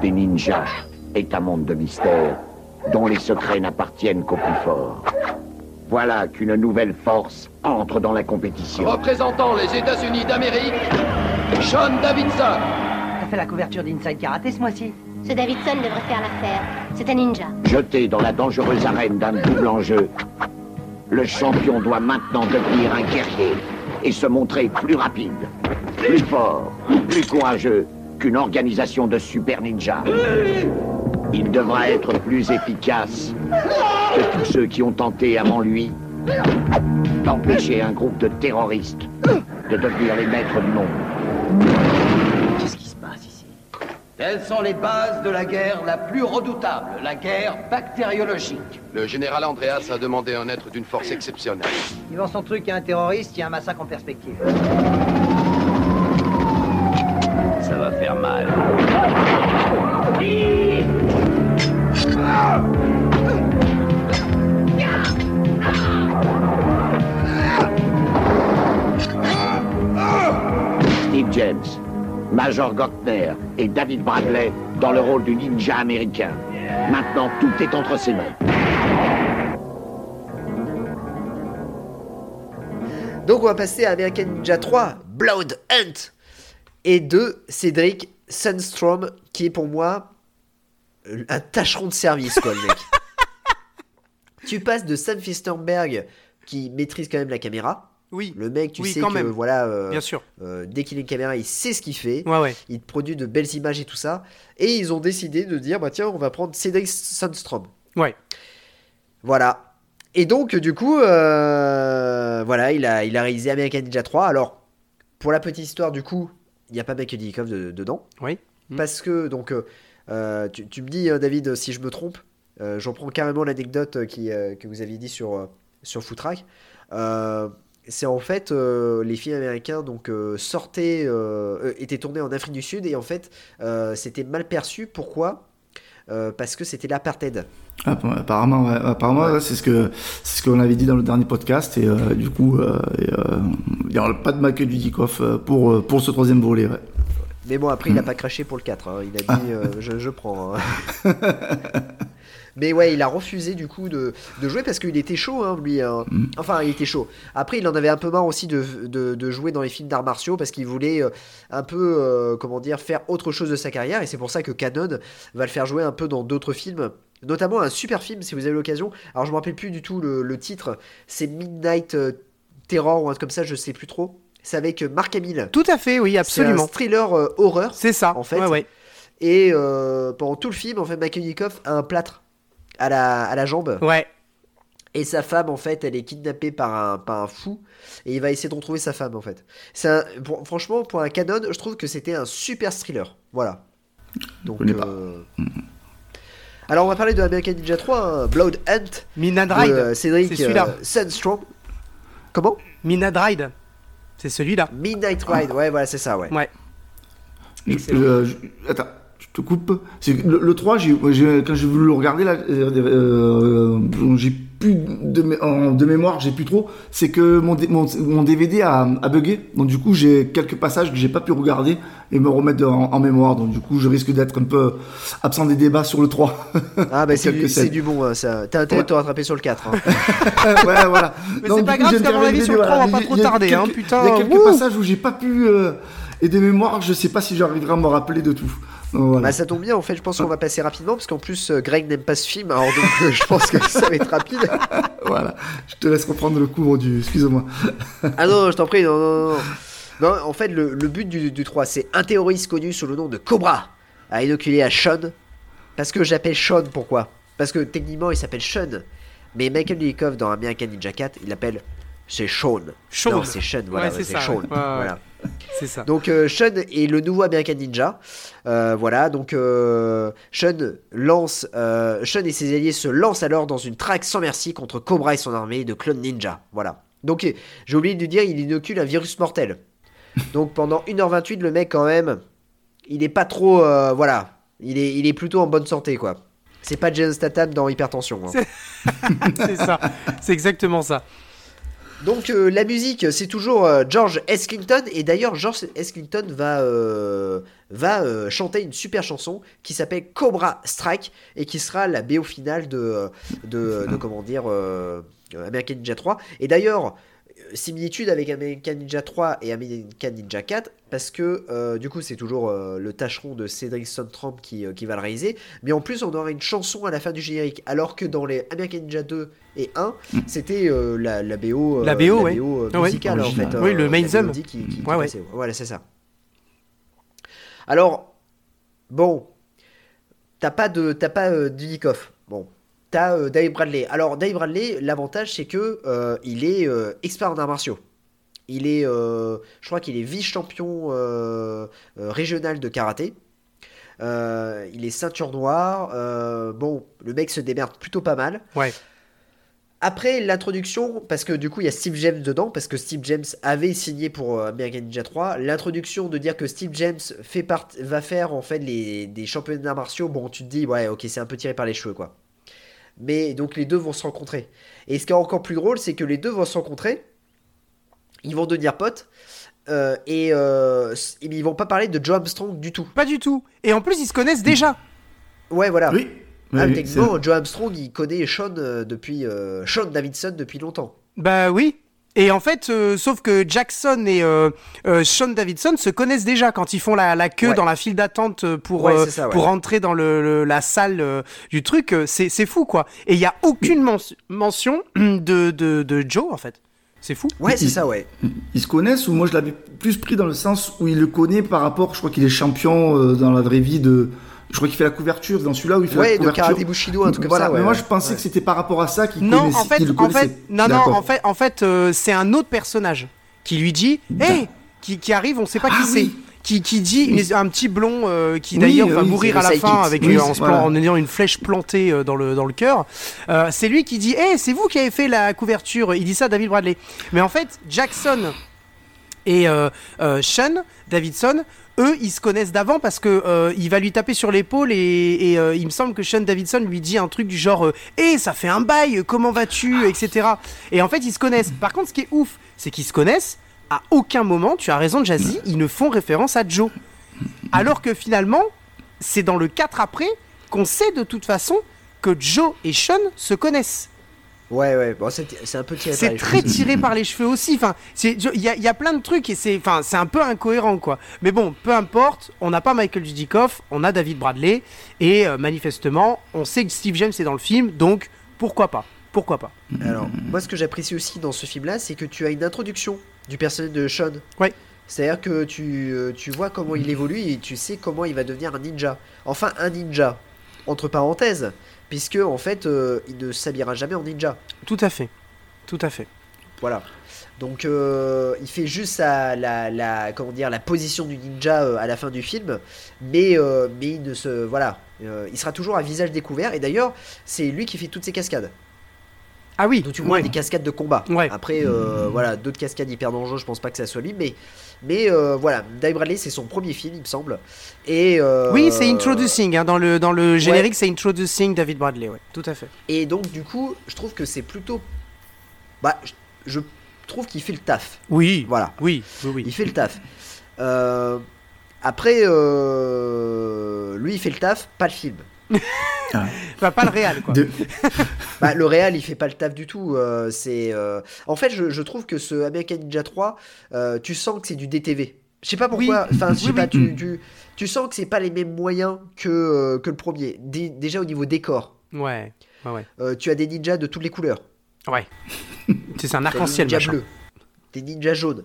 des ninjas est un monde de mystère dont les secrets n'appartiennent qu'aux plus forts. Voilà qu'une nouvelle force entre dans la compétition. Représentant les États-Unis d'Amérique, Sean Davidson. T'as fait la couverture d'Inside Karaté ce mois-ci? Ce Davidson devrait faire l'affaire. C'est un ninja. Jeté dans la dangereuse arène d'un double enjeu, le champion doit maintenant devenir un guerrier et se montrer plus rapide, plus fort, plus courageux qu'une organisation de super ninjas. Il devra être plus efficace que tous ceux qui ont tenté avant lui d'empêcher un groupe de terroristes de devenir les maîtres du monde. Qu'est-ce qui se passe ici? Telles sont les bases de la guerre la plus redoutable, la guerre bactériologique. Le général Andreas a demandé un être d'une force exceptionnelle. Il vend son truc, a un terroriste, il y a un massacre en perspective. Ça va faire mal. Steve James, Major Gottner et David Bradley dans le rôle du ninja américain. Maintenant, tout est entre ses mains. Donc on va passer à American Ninja 3, Blood Hunt, et de Cédric Sunstrom, qui est pour moi euh, un tâcheron de service, quoi, le mec. tu passes de Sam Fisterberg, qui maîtrise quand même la caméra. Oui. Le mec, tu Oui, sais quand que même. voilà, euh, Bien sûr. euh, dès qu'il a une caméra, il sait ce qu'il fait. Ouais, ouais. Il te produit de belles images et tout ça. Et ils ont décidé de dire, bah tiens, on va prendre Cédric Sunstrom. Ouais. Voilà. Et donc, du coup, euh, voilà, il a, il a réalisé American Ninja 3. Alors, pour la petite histoire, du coup, il n'y a pas Dickoff de- dedans. Oui. Mm. Parce que, donc, euh, euh, tu, tu me dis, euh, David, si je me trompe, euh, j'en prends carrément l'anecdote qui, euh, que vous aviez dit sur, sur Footrack. C'est en fait les films américains donc sortaient étaient tournés en Afrique du Sud et en fait c'était mal perçu pourquoi? Euh, parce que c'était l'apartheid Ah, Apparemment, ouais, apparemment ouais, c'est ce que c'est ce qu'on avait dit dans le dernier podcast et euh, du coup, il n'y aura pas de Michael Dudikoff euh, pour pour ce troisième volet. Ouais. Mais bon, après, il a pas craché pour le 4. hein. Il a dit euh, je, je prends. hein. Mais ouais, il a refusé du coup de, de jouer parce qu'il était chaud, hein, lui. hein. Enfin, il était chaud. Après, il en avait un peu marre aussi de, de, de jouer dans les films d'arts martiaux parce qu'il voulait euh, un peu, euh, comment dire, faire autre chose de sa carrière. Et c'est pour ça que Canon va le faire jouer un peu dans d'autres films. Notamment un super film, si vous avez l'occasion. Alors, je me rappelle plus du tout le, le titre. C'est Midnight euh, Terror ou un truc comme ça, je sais plus trop. C'est avec Mark Hamill. Tout à fait, oui, C'est un absolument. thriller euh, horreur. C'est ça. En fait. Ouais, ouais. Et euh, pendant tout le film, en fait, Dickoff a un plâtre à la, à la jambe. Ouais. Et sa femme, en fait, elle est kidnappée par un, par un fou. Et il va essayer de retrouver sa femme, en fait. C'est un- pour- franchement, pour un canon, je trouve que c'était un super thriller. Voilà. Donc, pas. euh, Alors, on va parler de American Ninja 3, hein, Blood Hunt. De, Ride. euh, Cédric C'est celui-là. euh, Sandstrom. Comment Minad Ride. C'est celui-là. Midnight Ride. Ouais, voilà, c'est ça, ouais. Ouais. Je- euh, je- attends, je te coupe. Le, le 3, j'ai, j'ai- quand j'ai voulu le regarder, là, euh, euh, j'ai plus de, mé- en- de mémoire, j'ai plus trop. C'est que mon, dé- mon, mon DVD a, a bugué. Donc, du coup, j'ai quelques passages que j'ai pas pu regarder et me remettre en, en mémoire. Donc, du coup, je risque d'être un peu absent des débats sur le 3. Ah, bah, c'est du, bon, hein, ça. T'as intérêt de te rattraper sur le 4. hein. ouais, voilà. Mais c'est pas coup, grave, parce qu'à mon avis, sur le 3, on va pas trop tarder, hein, putain, Il y a quelques passages où j'ai pas pu euh, et des mémoires, je sais pas si j'arriverai à me rappeler de tout. Voilà. Bah ça tombe bien en fait, je pense qu'on va passer rapidement parce qu'en plus euh, Greg n'aime pas ce film, alors donc euh, je pense que ça va être rapide. Voilà, je te laisse reprendre le cours du. Excuse-moi. Ah non, je t'en prie, non, non, non. Non, en fait le, le but du, du 3 c'est un terroriste connu sous le nom de Cobra à inoculer à Sean. Parce que j'appelle Sean, pourquoi? Parce que techniquement il s'appelle Sean, mais Michael Dudikoff dans American Ninja 4 il l'appelle c'est Sean. Sean. Non, c'est Sean, voilà, Ouais, c'est Sean. ouais. Voilà. C'est ça. Donc euh, Sean est le nouveau American Ninja. Euh, voilà, donc euh, Sean lance, euh, Sean et ses alliés se lancent alors dans une traque sans merci contre Cobra et son armée de clones ninja. Voilà. Donc euh, j'ai oublié de dire, il inocule un virus mortel. Donc pendant 1h28, le mec quand même, il est pas trop, voilà, il est, il est plutôt en bonne santé quoi. C'est pas Jason Statham dans Hypertension. hein. C'est ça. C'est exactement ça. Donc euh, la musique, c'est toujours euh, George S. Clinton et d'ailleurs George S. Clinton va euh, va chanter une super chanson qui s'appelle Cobra Strike et qui sera la BO finale de de, comment dire American Ninja 3 et d'ailleurs similitude avec American Ninja 3 et American Ninja 4 parce que euh, du coup c'est toujours euh, le tâcheron de Cédric Sontramp qui, euh, qui va le réaliser mais en plus on aura une chanson à la fin du générique alors que dans les American Ninja 2 et 1 c'était euh, la, la BO euh, La BO, ouais. euh, Ah ouais. musicale en fait Original. Oui, le main theme. qui, qui- qui Ouais, ouais. passait. voilà c'est ça alors bon t'as pas de t'as pas euh, t'as euh, Dave Bradley. Alors Dave Bradley l'avantage c'est que euh, il est euh, expert en arts martiaux. Il est je crois qu'il est vice champion euh, régional de karaté. Il est ceinture noire. Bon le mec se démerde plutôt pas mal. Ouais. après l'introduction, parce que du coup il y a Steve James dedans, parce que Steve James avait signé pour American Ninja 3, l'introduction de dire que Steve James fait part, va faire en fait les, des championnats d'arts martiaux, bon tu te dis ouais ok c'est un peu tiré par les cheveux quoi. Mais donc les deux vont se rencontrer. Et ce qui est encore plus drôle c'est que les deux vont se rencontrer, ils vont devenir potes, euh, et, euh, et ils vont pas parler de Joe Armstrong du tout. Pas du tout. Et en plus, ils se connaissent déjà. Ouais voilà. Oui. Oui, Ah, oui, techniquement, Joe Armstrong il connaît Sean euh, depuis euh, Sean Davidson depuis longtemps. Bah oui. Et en fait, euh, sauf que Jackson et euh, euh, Sean Davidson se connaissent déjà quand ils font la, la queue Ouais. dans la file d'attente pour, Ouais, euh, c'est ça, ouais. pour rentrer dans le, le- la salle euh, du truc. C'est c'est fou, quoi. Et il n'y a aucune men- mention de, de, de Joe, en fait. C'est fou. Ouais, c'est ça, ouais. Ils se connaissent ou moi je l'avais plus pris dans le sens où il le connaît par rapport, je crois qu'il est champion euh, dans la vraie vie de. Je crois qu'il fait la couverture dans celui-là où il fait Ouais, la de couverture. Karaté Bushido, un truc comme ça, ouais, mais moi ouais. je pensais Ouais. que c'était par rapport à ça qu'il Non, connaissait. en fait, en fait, non, non, en fait, en fait, euh, c'est un autre personnage qui lui dit, hé, qui, qui arrive, on sait pas qui Ah c'est. Qui, qui dit une- un petit blond euh, qui d'ailleurs oui, va mourir à la fin avec Oui, euh, en, voilà. ayant une flèche plantée euh, dans le dans le cœur. Euh, c'est lui qui dit hé c'est vous qui avez fait la couverture. Il dit ça à David Bradley. Mais en fait Jackson et euh, euh, Sean Davidson eux ils se connaissent d'avant parce que euh, il va lui taper sur l'épaule et, il me semble que Sean Davidson lui dit un truc du genre hé ça fait un bail comment vas-tu etc et en fait ils se connaissent. Par contre ce qui est ouf c'est qu'ils se connaissent. À aucun moment tu as raison Jazzy ils ne font référence à Joe. Alors que finalement c'est dans le 4 après qu'on sait de toute façon que Joe et Sean se connaissent Ouais, ouais, bon, c'est un peu tiré par c'est très cheveux. tiré par les cheveux aussi. Enfin, il y, a- y a plein de trucs et c'est, enfin, c'est un peu incohérent quoi. Mais bon, peu importe. On n'a pas Michael Dudikoff, on a David Bradley et euh, manifestement, on sait que Steve James est dans le film, donc pourquoi pas Pourquoi pas Alors, moi, ce que j'apprécie aussi dans ce film-là, c'est que tu as une introduction du personnage de Sean. Ouais. C'est-à-dire que tu, euh, tu vois comment il évolue et tu sais comment il va devenir un ninja. Enfin, un ninja, entre parenthèses, puisque en fait, euh, il ne s'habillera jamais en ninja. Tout à fait, tout à fait. Voilà. Donc, euh, il fait juste sa- la, la, comment dire, la position du ninja euh, à la fin du film, mais, mais il ne se, voilà, il sera toujours à visage découvert. Et d'ailleurs, c'est lui qui fait toutes ses cascades. Ah oui. Donc tu vois des cascades de combat. Ouais. Après, euh, voilà, d'autres cascades hyper dangereuses, je pense pas que ça soit lui, mais, mais euh, voilà, Dave Bradley, c'est son premier film, il me semble. Et euh, Oui, c'est Introducing. hein, dans le dans le générique, c'est Introducing David Bradley. Ouais, tout à fait. Et donc du coup, je trouve que c'est plutôt, bah, je, je trouve qu'il fait le taf. Oui. Voilà, Oui. Oui. oui. il fait le taf. Après, lui, il fait le taf, pas le film. Enfin, pas le réel quoi. De- Bah, le réal, il fait pas le taf du tout. euh, c'est, euh, En fait, je, je trouve que ce American Ninja 3, euh, tu sens que c'est du DTV. Je sais pas pourquoi. Oui. Enfin, je sais Oui, pas. oui. Tu, tu, tu sens que c'est pas les mêmes moyens que, euh, que le premier. Dé- déjà au niveau décor. Ouais. Ouais. Ouais. Euh, tu as des ninjas de toutes les couleurs. Ouais. C'est un arc-en-ciel. ninjas machin. bleus. Des ninjas jaunes.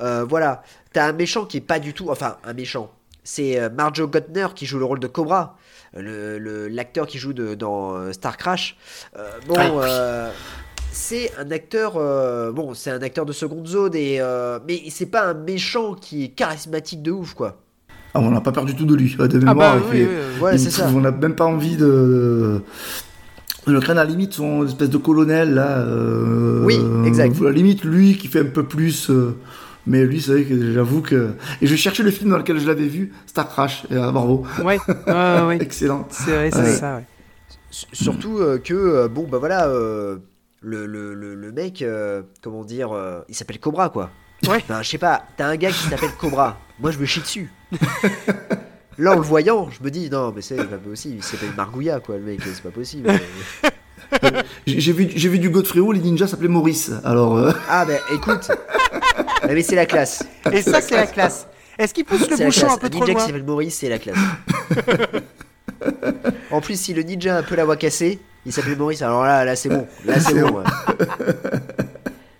Euh, voilà. T'as un méchant qui est pas du tout. Enfin, un méchant. C'est Marjo Gottner qui joue le rôle de Cobra. Le- le- L'acteur qui joue de- dans euh, Star Crash. Euh, bon. Ah, oui. euh, c'est un acteur, euh, bon, c'est un acteur de seconde zone, et, euh, mais c'est pas un méchant qui est charismatique de ouf, quoi. Ah, on n'a pas peur du tout de lui. De Ah mémoire, bah il oui, fait- oui, ça. trouve- On n'a même pas envie de. Le crâne à la limite, son espèce de colonel là. euh, Oui, exact. À la limite, lui qui fait un peu plus. euh, mais lui, c'est vrai que j'avoue que. Et je cherchais le film dans lequel je l'avais vu, Star Crash. Et, ah, bravo. Ouais. Ouais. ouais. Excellent. C'est vrai, c'est Ouais. ça. Ouais. Surtout euh, que, euh, bon, bah voilà, euh, le, le, le, le mec, euh, comment dire, euh, il s'appelle Cobra quoi. Ouais. Enfin, je sais pas, t'as un gars qui s'appelle Cobra. Moi, je me chie dessus. Là, en le voyant, je me dis, non, mais c'est pas possible. Il s'appelle Margouilla, quoi, le mec, c'est pas possible. J'ai vu, j'ai vu du Godfrey Ho, les ninjas s'appelaient Maurice. Alors, euh, ah, ben écoute. Ah, mais c'est la classe. Et ça, c'est la classe. Est-ce qu'il pousse le bouchon un peu trop ninja qui loin s'appelle Maurice, c'est la classe. en plus, si le ninja a un peu la voix cassée, il s'appelle Maurice. Alors là, là c'est bon. Là, c'est bon. ouais.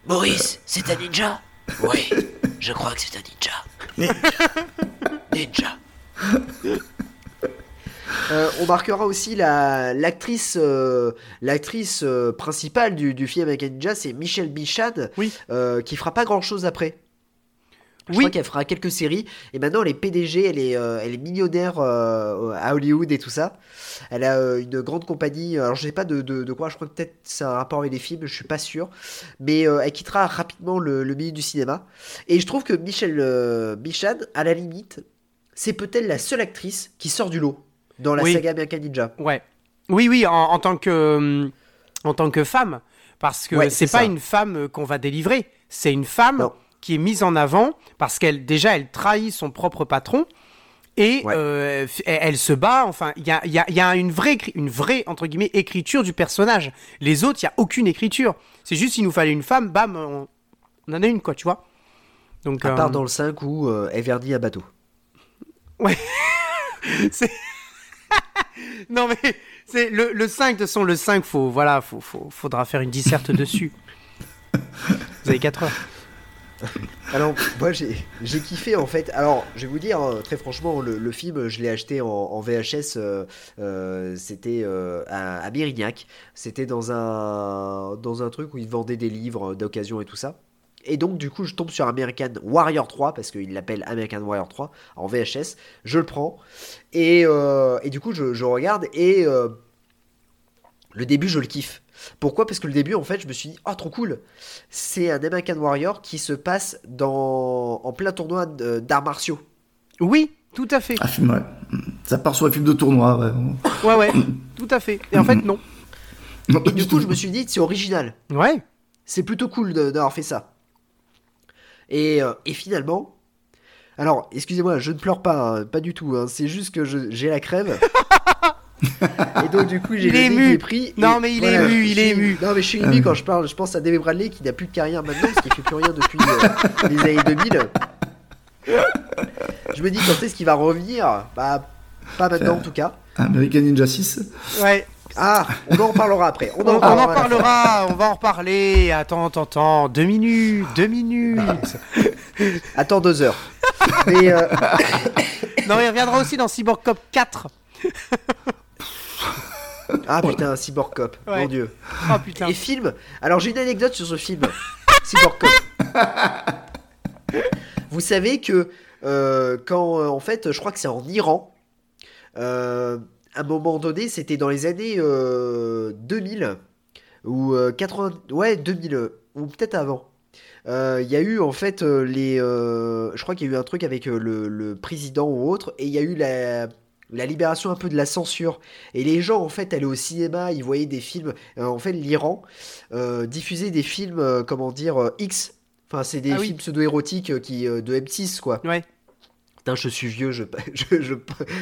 Maurice, c'est un ninja? Oui, je crois que c'est un ninja. ninja. Euh, on marquera aussi la l'actrice euh, l'actrice euh, principale du, du film American Ninja, c'est Michelle Bichad, Oui. qui fera pas grand chose après. Je Oui. crois qu'elle fera quelques séries et maintenant elle est PDG, elle est, euh, elle est millionnaire euh, à Hollywood et tout ça. Elle a euh, une grande compagnie, alors je sais pas de, de, de quoi, je crois que peut-être c'est un rapport avec les films, je suis pas sûr, mais elle quittera rapidement le, le milieu du cinéma. Et je trouve que Michelle Bichad, à la limite, c'est peut-être la seule actrice qui sort du lot dans la Oui. saga Ninja. Ouais. Oui, oui, en, en tant que hum, en tant que femme, parce que Ouais, c'est pas ça. une femme euh, qu'on va délivrer. C'est une femme Non. qui est mise en avant parce qu'elle déjà elle trahit son propre patron et Ouais. euh, elle, elle se bat. Enfin, il y a, il y a- il y a une vraie une vraie entre guillemets écriture du personnage. Les autres, il y a aucune écriture. C'est juste s'il nous fallait une femme, bam, on, on en a une quoi, tu vois. Donc À euh, part dans le 5 où euh, elle verdit un bateau. C'est- non mais c'est le, le 5 de toute façon le 5 faut voilà faut, faut- faudra faire une disserte dessus. Vous avez 4 heures. Alors, moi j'ai j'ai kiffé en fait. Alors, je vais vous dire, hein, très franchement, le, le film, je l'ai acheté en, en VHS. euh, euh, C'était euh, à, à Mérignac. C'était dans un, dans un truc où ils vendaient des livres d'occasion et tout ça. Et donc, du coup, je tombe sur American Warrior 3, parce qu'il l'appelle American Warrior 3 en VHS. Je le prends. Et, euh, et du coup, je, je regarde. Et euh, le début, je le kiffe. Pourquoi? Parce que le début, en fait, je me suis dit, oh, trop cool. C'est un American Warrior qui se passe dans, en plein tournoi d'arts martiaux. Oui, tout à fait. un film, ouais. Ça part sur un film de tournoi, ouais. Ouais ouais, tout à fait. Et en fait non. Non, Et du coup, je me suis dit, c'est original. Ouais. C'est plutôt cool d'avoir fait ça. Et, euh, et finalement, alors, excusez-moi, je ne pleure pas, hein, pas du tout. hein, c'est juste que j'ai la crève. et donc, du coup, j'ai Il le est nez ému. pris. Non, mais il est ému, il est ému. Non, mais je suis ému quand je parle. Je pense à David Bradley qui n'a plus de carrière maintenant parce qu'il fait plus rien depuis euh, les années 2000. Je me dis quand est-ce qu'il va revenir? Bah, pas maintenant en tout cas. American Ninja 6. Ouais. Ah, on en parlera après. On en on parlera. en parlera, on va en reparler. Attends, attends, attends. Deux minutes, deux minutes. Attends deux heures. Mais euh, non, il reviendra aussi dans Cyborg Cop 4. ah putain, Cyborg Cop, Ouais. mon dieu. Oh putain. Et film. Alors j'ai une anecdote sur ce film. Cyborg Cop. Vous savez que euh, quand euh, en fait, je crois que c'est en Iran. euh, à un moment donné, c'était dans les années euh, 2000 ou euh, 80, ouais 2000 euh, ou peut-être avant. Euh, Il y a eu en fait euh, les, euh, je crois qu'il y a eu un truc avec le, le président ou autre, et il y a eu la, la libération un peu de la censure. Et les gens en fait allaient au cinéma, ils voyaient des films. En fait, l'Iran diffusait des films, comment dire, X. Enfin, c'est des Ah oui. films pseudo-érotiques euh, qui de M6 quoi. Ouais. Je suis vieux, je, je, je,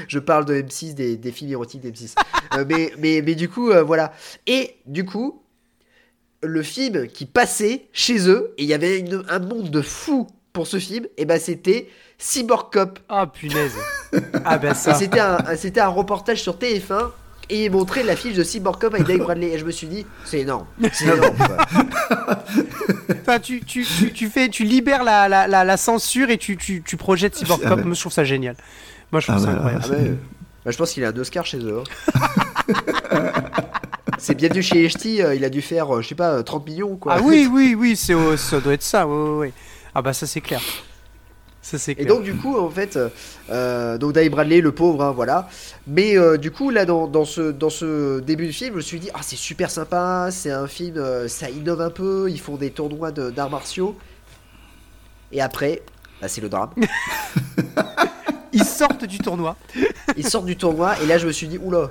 je parle de M6, des, des films érotiques d'M6. Euh, mais, mais, mais du coup, euh, voilà. Et du coup, le film qui passait chez eux, et il y avait une- un monde de fous pour ce film, et ben c'était Cyborg Cop. Ah punaise. Ah ben ça. c'était un, c'était un reportage sur TF1, et il montrait l'affiche de Cyborg Cop avec Dave Bradley. Et je me suis dit, c'est énorme. C'est énorme. Enfin, tu, tu, tu, tu fais, tu libères la, la, la, la censure et tu, tu, tu projettes Cyborg Ah Cop. ouais. Moi, je trouve ça génial. Moi, je trouve Ah ça incroyable. Ah. Bah, je pense qu'il a un Oscar chez eux. hein. c'est bienvenu chez HT, euh, il a dû faire, euh, je sais pas, euh, 30 millions quoi. Ah oui, oui, oui, c'est, oh, ça doit être ça. Ouais, ouais. Ah bah ça c'est clair. Ça c'est Et donc du coup en fait, euh, euh, donc Dave Bradley, le pauvre, hein, voilà. Mais euh, du coup là dans, dans ce dans ce début de film, je me suis dit ah c'est super sympa, c'est un film, euh, ça innove un peu, ils font des tournois de- d'arts martiaux. Et après, bah, c'est le drame. Ils sortent du tournoi. Ils sortent du tournoi et là je me suis dit oula,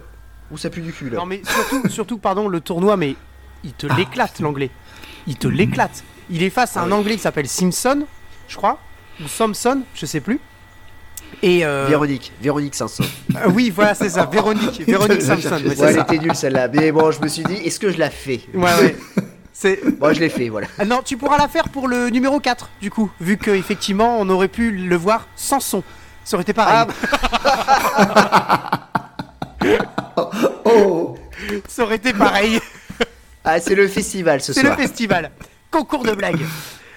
où ça pue du cul là. Non mais surtout, surtout, pardon, le tournoi, mais il te l'éclate l'anglais. Il te l'éclate. Il est face à un anglais qui s'appelle Simpson, je crois, ou Samson, je sais plus. Et euh, Véronique, Véronique Sanson. euh, oui, voilà, c'est ça, Véronique, Véronique Samson. ouais, elle était nulle celle-là. Mais bon, je me suis dit, est-ce que je la fais? Ouais, ouais. C'est Moi, je l'ai fait, voilà. Ah non, tu pourras la faire pour le numéro 4 du coup, vu que effectivement, on aurait pu le voir sans son. Ça aurait été pareil. Oh Ça aurait été pareil. Ah, c'est le festival ce C'est le soir. festival. Concours de blagues.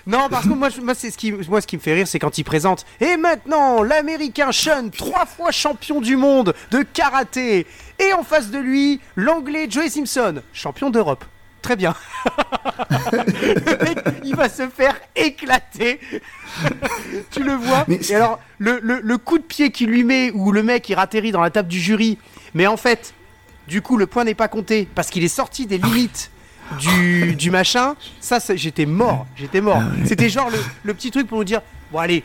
Non, parce que moi, je- moi, c'est ce qui, moi, ce qui me fait rire, c'est quand il présente. Et maintenant, l'américain Sean, trois fois champion du monde de karaté. Et en face de lui, l'anglais Joey Simpson, champion d'Europe. Très bien. le mec, il va se faire éclater. tu le vois. Mais Et alors, le, le- le coup de pied qu'il lui met, où le mec il ratterrit dans la table du jury, mais en fait, du coup, le point n'est pas compté parce qu'il est sorti des limites du, du machin. Ça, j'étais mort. J'étais mort. C'était genre le, le petit truc pour nous dire bon, allez,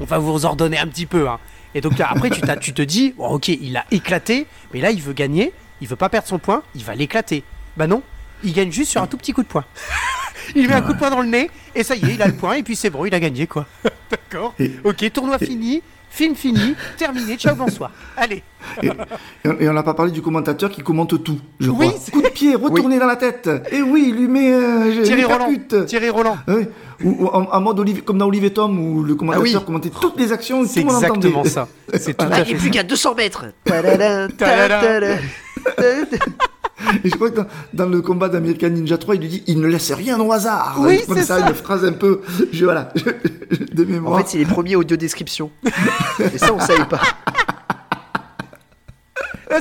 on va vous ordonner un petit peu. hein. Et donc, après, tu, t'as- tu te dis bon, ok, il a éclaté, mais là, il veut gagner. Il veut pas perdre son point. Il va l'éclater. Bah non, il gagne juste sur un tout petit coup de poing. il met un coup de poing dans le nez et ça y est, il a le point et puis c'est bon, il a gagné quoi. D'accord. Ok, tournoi fini. Film fini, terminé, ciao, bonsoir. Allez. Et, et on n'a pas parlé du commentateur qui commente tout, je Oui, crois. Coup de pied, retourné dans la tête. Et oui, il lui met. Euh, Thierry il Roland. Thierry Roland. Ouais. Ou, ou en, en mode Olivier- comme dans Olivier Tom où le commentateur Ah oui. commentait toutes les actions, C'est exactement entendait. ça. C'est tout Ah, à il fait ça. plus qu'à 200 mètres. Et je crois que dans, dans le combat d'American Ninja 3, il lui dit il ne laisse rien au hasard. Oui, c'est ça, ça. une phrase un peu. Je, voilà, de En mémoire. fait, c'est les premiers audio descriptions. Et ça, on savait pas.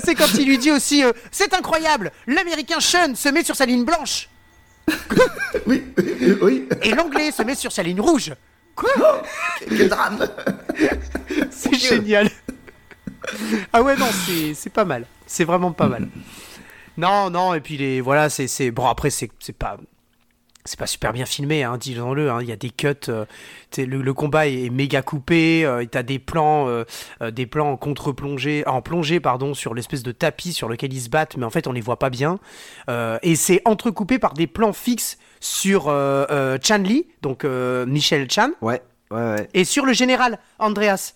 C'est quand il lui dit aussi euh, C'est incroyable, l'américain Sean se met sur sa ligne blanche oui, oui. et l'anglais se met sur sa ligne rouge. Quoi Quel drame. C'est génial. Ah ouais, non, c'est c'est pas mal. C'est vraiment pas mal. Non, non, et puis les voilà, c'est c'est bon après c'est c'est pas c'est pas super bien filmé, hein, disons-le. hein. Il y a des cuts, euh, le, le combat est, méga coupé. Euh, T'as des plans, euh, euh, des plans en contre-plongée, en plongée pardon, sur l'espèce de tapis sur lequel ils se battent, mais en fait on les voit pas bien. Et c'est entrecoupé par des plans fixes sur Chan Li, donc Michel Chan, Ouais, ouais, ouais. et sur le général Andreas,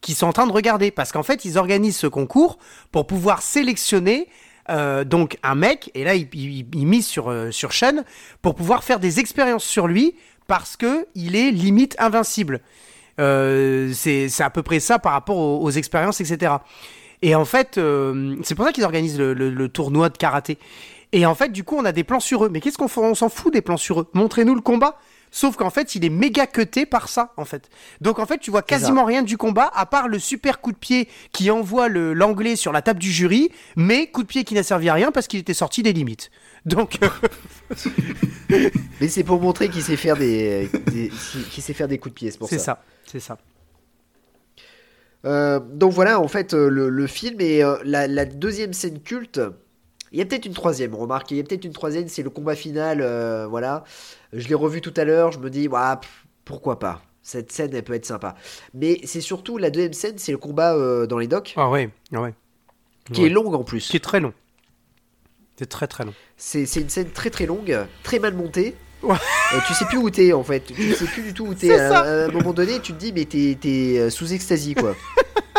qui sont en train de regarder, parce qu'en fait, ils organisent ce concours pour pouvoir sélectionner euh, donc un mec, et là, il, misent sur, euh, sur pour pouvoir faire des expériences sur lui, parce que il est limite invincible. Euh, c'est à peu près ça par rapport aux, expériences, etc. Et en fait, euh, c'est pour ça qu'ils organisent le, tournoi de karaté. Et en fait, du coup, on a des plans sur eux. Mais qu'est-ce qu'on On s'en fout des plans sur eux? Montrez-nous le combat. Sauf qu'en fait, il est méga cuté par ça, en fait. Donc en fait, tu vois quasiment rien du combat, à part le super coup de pied qui envoie l'anglais sur la table du jury, mais coup de pied qui n'a servi à rien parce qu'il était sorti des limites. Donc, euh, Mais c'est pour montrer qu'il sait faire des, des- qu'il sait faire des coups de pied, c'est pour c'est ça. ça, c'est ça. Euh, donc voilà, en fait, euh, le, le film et euh, la, la deuxième scène culte. Il y a peut-être une troisième, remarque. Il y a peut-être une troisième, c'est le combat final. euh, voilà. Je l'ai revu tout à l'heure. Je me dis, pff, pourquoi pas? Cette scène, elle peut être sympa. Mais c'est surtout la deuxième scène, c'est le combat euh, dans les docks, Ah ouais, ah ouais. qui Ouais. est longue en plus. Qui est très long. C'est très très long. C'est c'est une scène très très longue, très mal montée. Ouais. Euh, tu sais plus où t'es en fait. Tu sais plus du tout où t'es. À, un moment donné, tu te dis, mais t'es t'es, sous extasie quoi.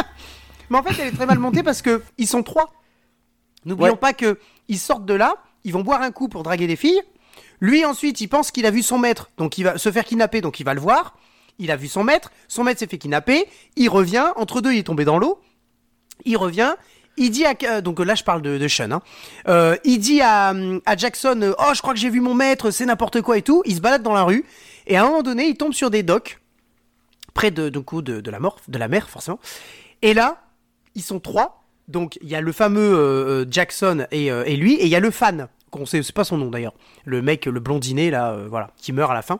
Mais en fait, elle est très mal montée parce que ils sont trois. N'oublions Ouais. pas que ils sortent de là, ils vont boire un coup pour draguer des filles. Lui ensuite, il pense qu'il a vu son maître, donc il va se faire kidnapper, donc il va le voir. Il a vu son maître, son maître s'est fait kidnapper. Il revient, entre deux, il est tombé dans l'eau. Il revient. Il dit à euh, donc là je parle de, de Sean. Hein. Euh, il dit à, à Jackson euh, oh je crois que j'ai vu mon maître c'est n'importe quoi et tout. Il se balade dans la rue et à un moment donné il tombe sur des docks près de, coup, de, de la mort, de la mer, forcément. Et là, ils sont trois. Donc, il y a le fameux euh, euh, Jackson et, euh, et lui, et il y a le fan, qu'on sait, c'est pas son nom d'ailleurs. Le mec, le blondinet, là, euh, voilà, qui meurt à la fin.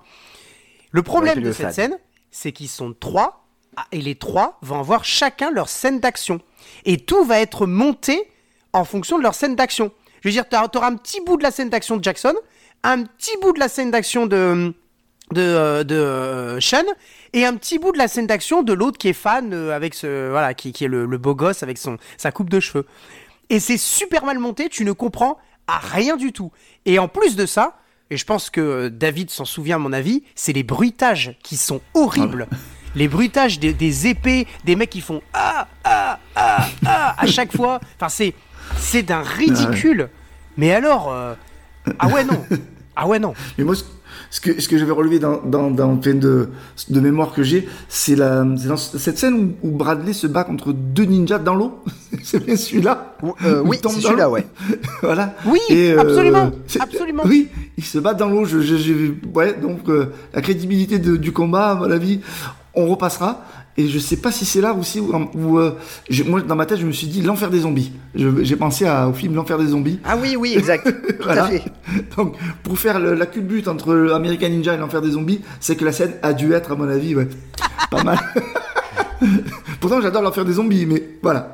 Le problème Ouais, de cette fan. scène, c'est qu'ils sont trois, ah, et les trois vont avoir chacun leur scène d'action. Et tout va être monté en fonction de leur scène d'action. Je veux dire, tu auras un petit bout de la scène d'action de Jackson, un petit bout de la scène d'action de de, euh, de euh, Sean et un petit bout de la scène d'action de l'autre qui est fan euh, avec ce voilà qui, qui est le, le beau gosse avec son sa coupe de cheveux et c'est super mal monté tu ne comprends à rien du tout. Et en plus de ça, et je pense que David s'en souvient à mon avis, c'est les bruitages qui sont horribles. Les bruitages des, des épées, des mecs qui font ah ah ah ah à chaque fois. Enfin c'est c'est d'un ridicule. Mais alors euh, ah ouais non ah ouais non. Mais moi, ce- que, ce que j'avais relevé dans, dans, dans plein de, de mémoire que j'ai, c'est la, c'est dans cette scène où, où Bradley se bat contre deux ninjas dans l'eau. c'est bien celui-là. Euh, oui, c'est celui-là, ouais. voilà. Oui, Et, euh, absolument, absolument. Oui, il se bat dans l'eau. Je, je, je- ouais, donc euh, la crédibilité de- du combat, à mon avis, on repassera. Et je sais pas si c'est là aussi où, où, euh, moi dans ma tête je me suis dit l'enfer des zombies. J'ai pensé à- au film l'enfer des zombies. Ah oui, oui, exact. Tout Voilà. à fait. Donc, pour faire le- la culbute entre American Ninja et l'enfer des zombies, c'est que la scène a dû être, à mon avis, ouais, pas mal. Pourtant, j'adore l'enfer des zombies, mais voilà.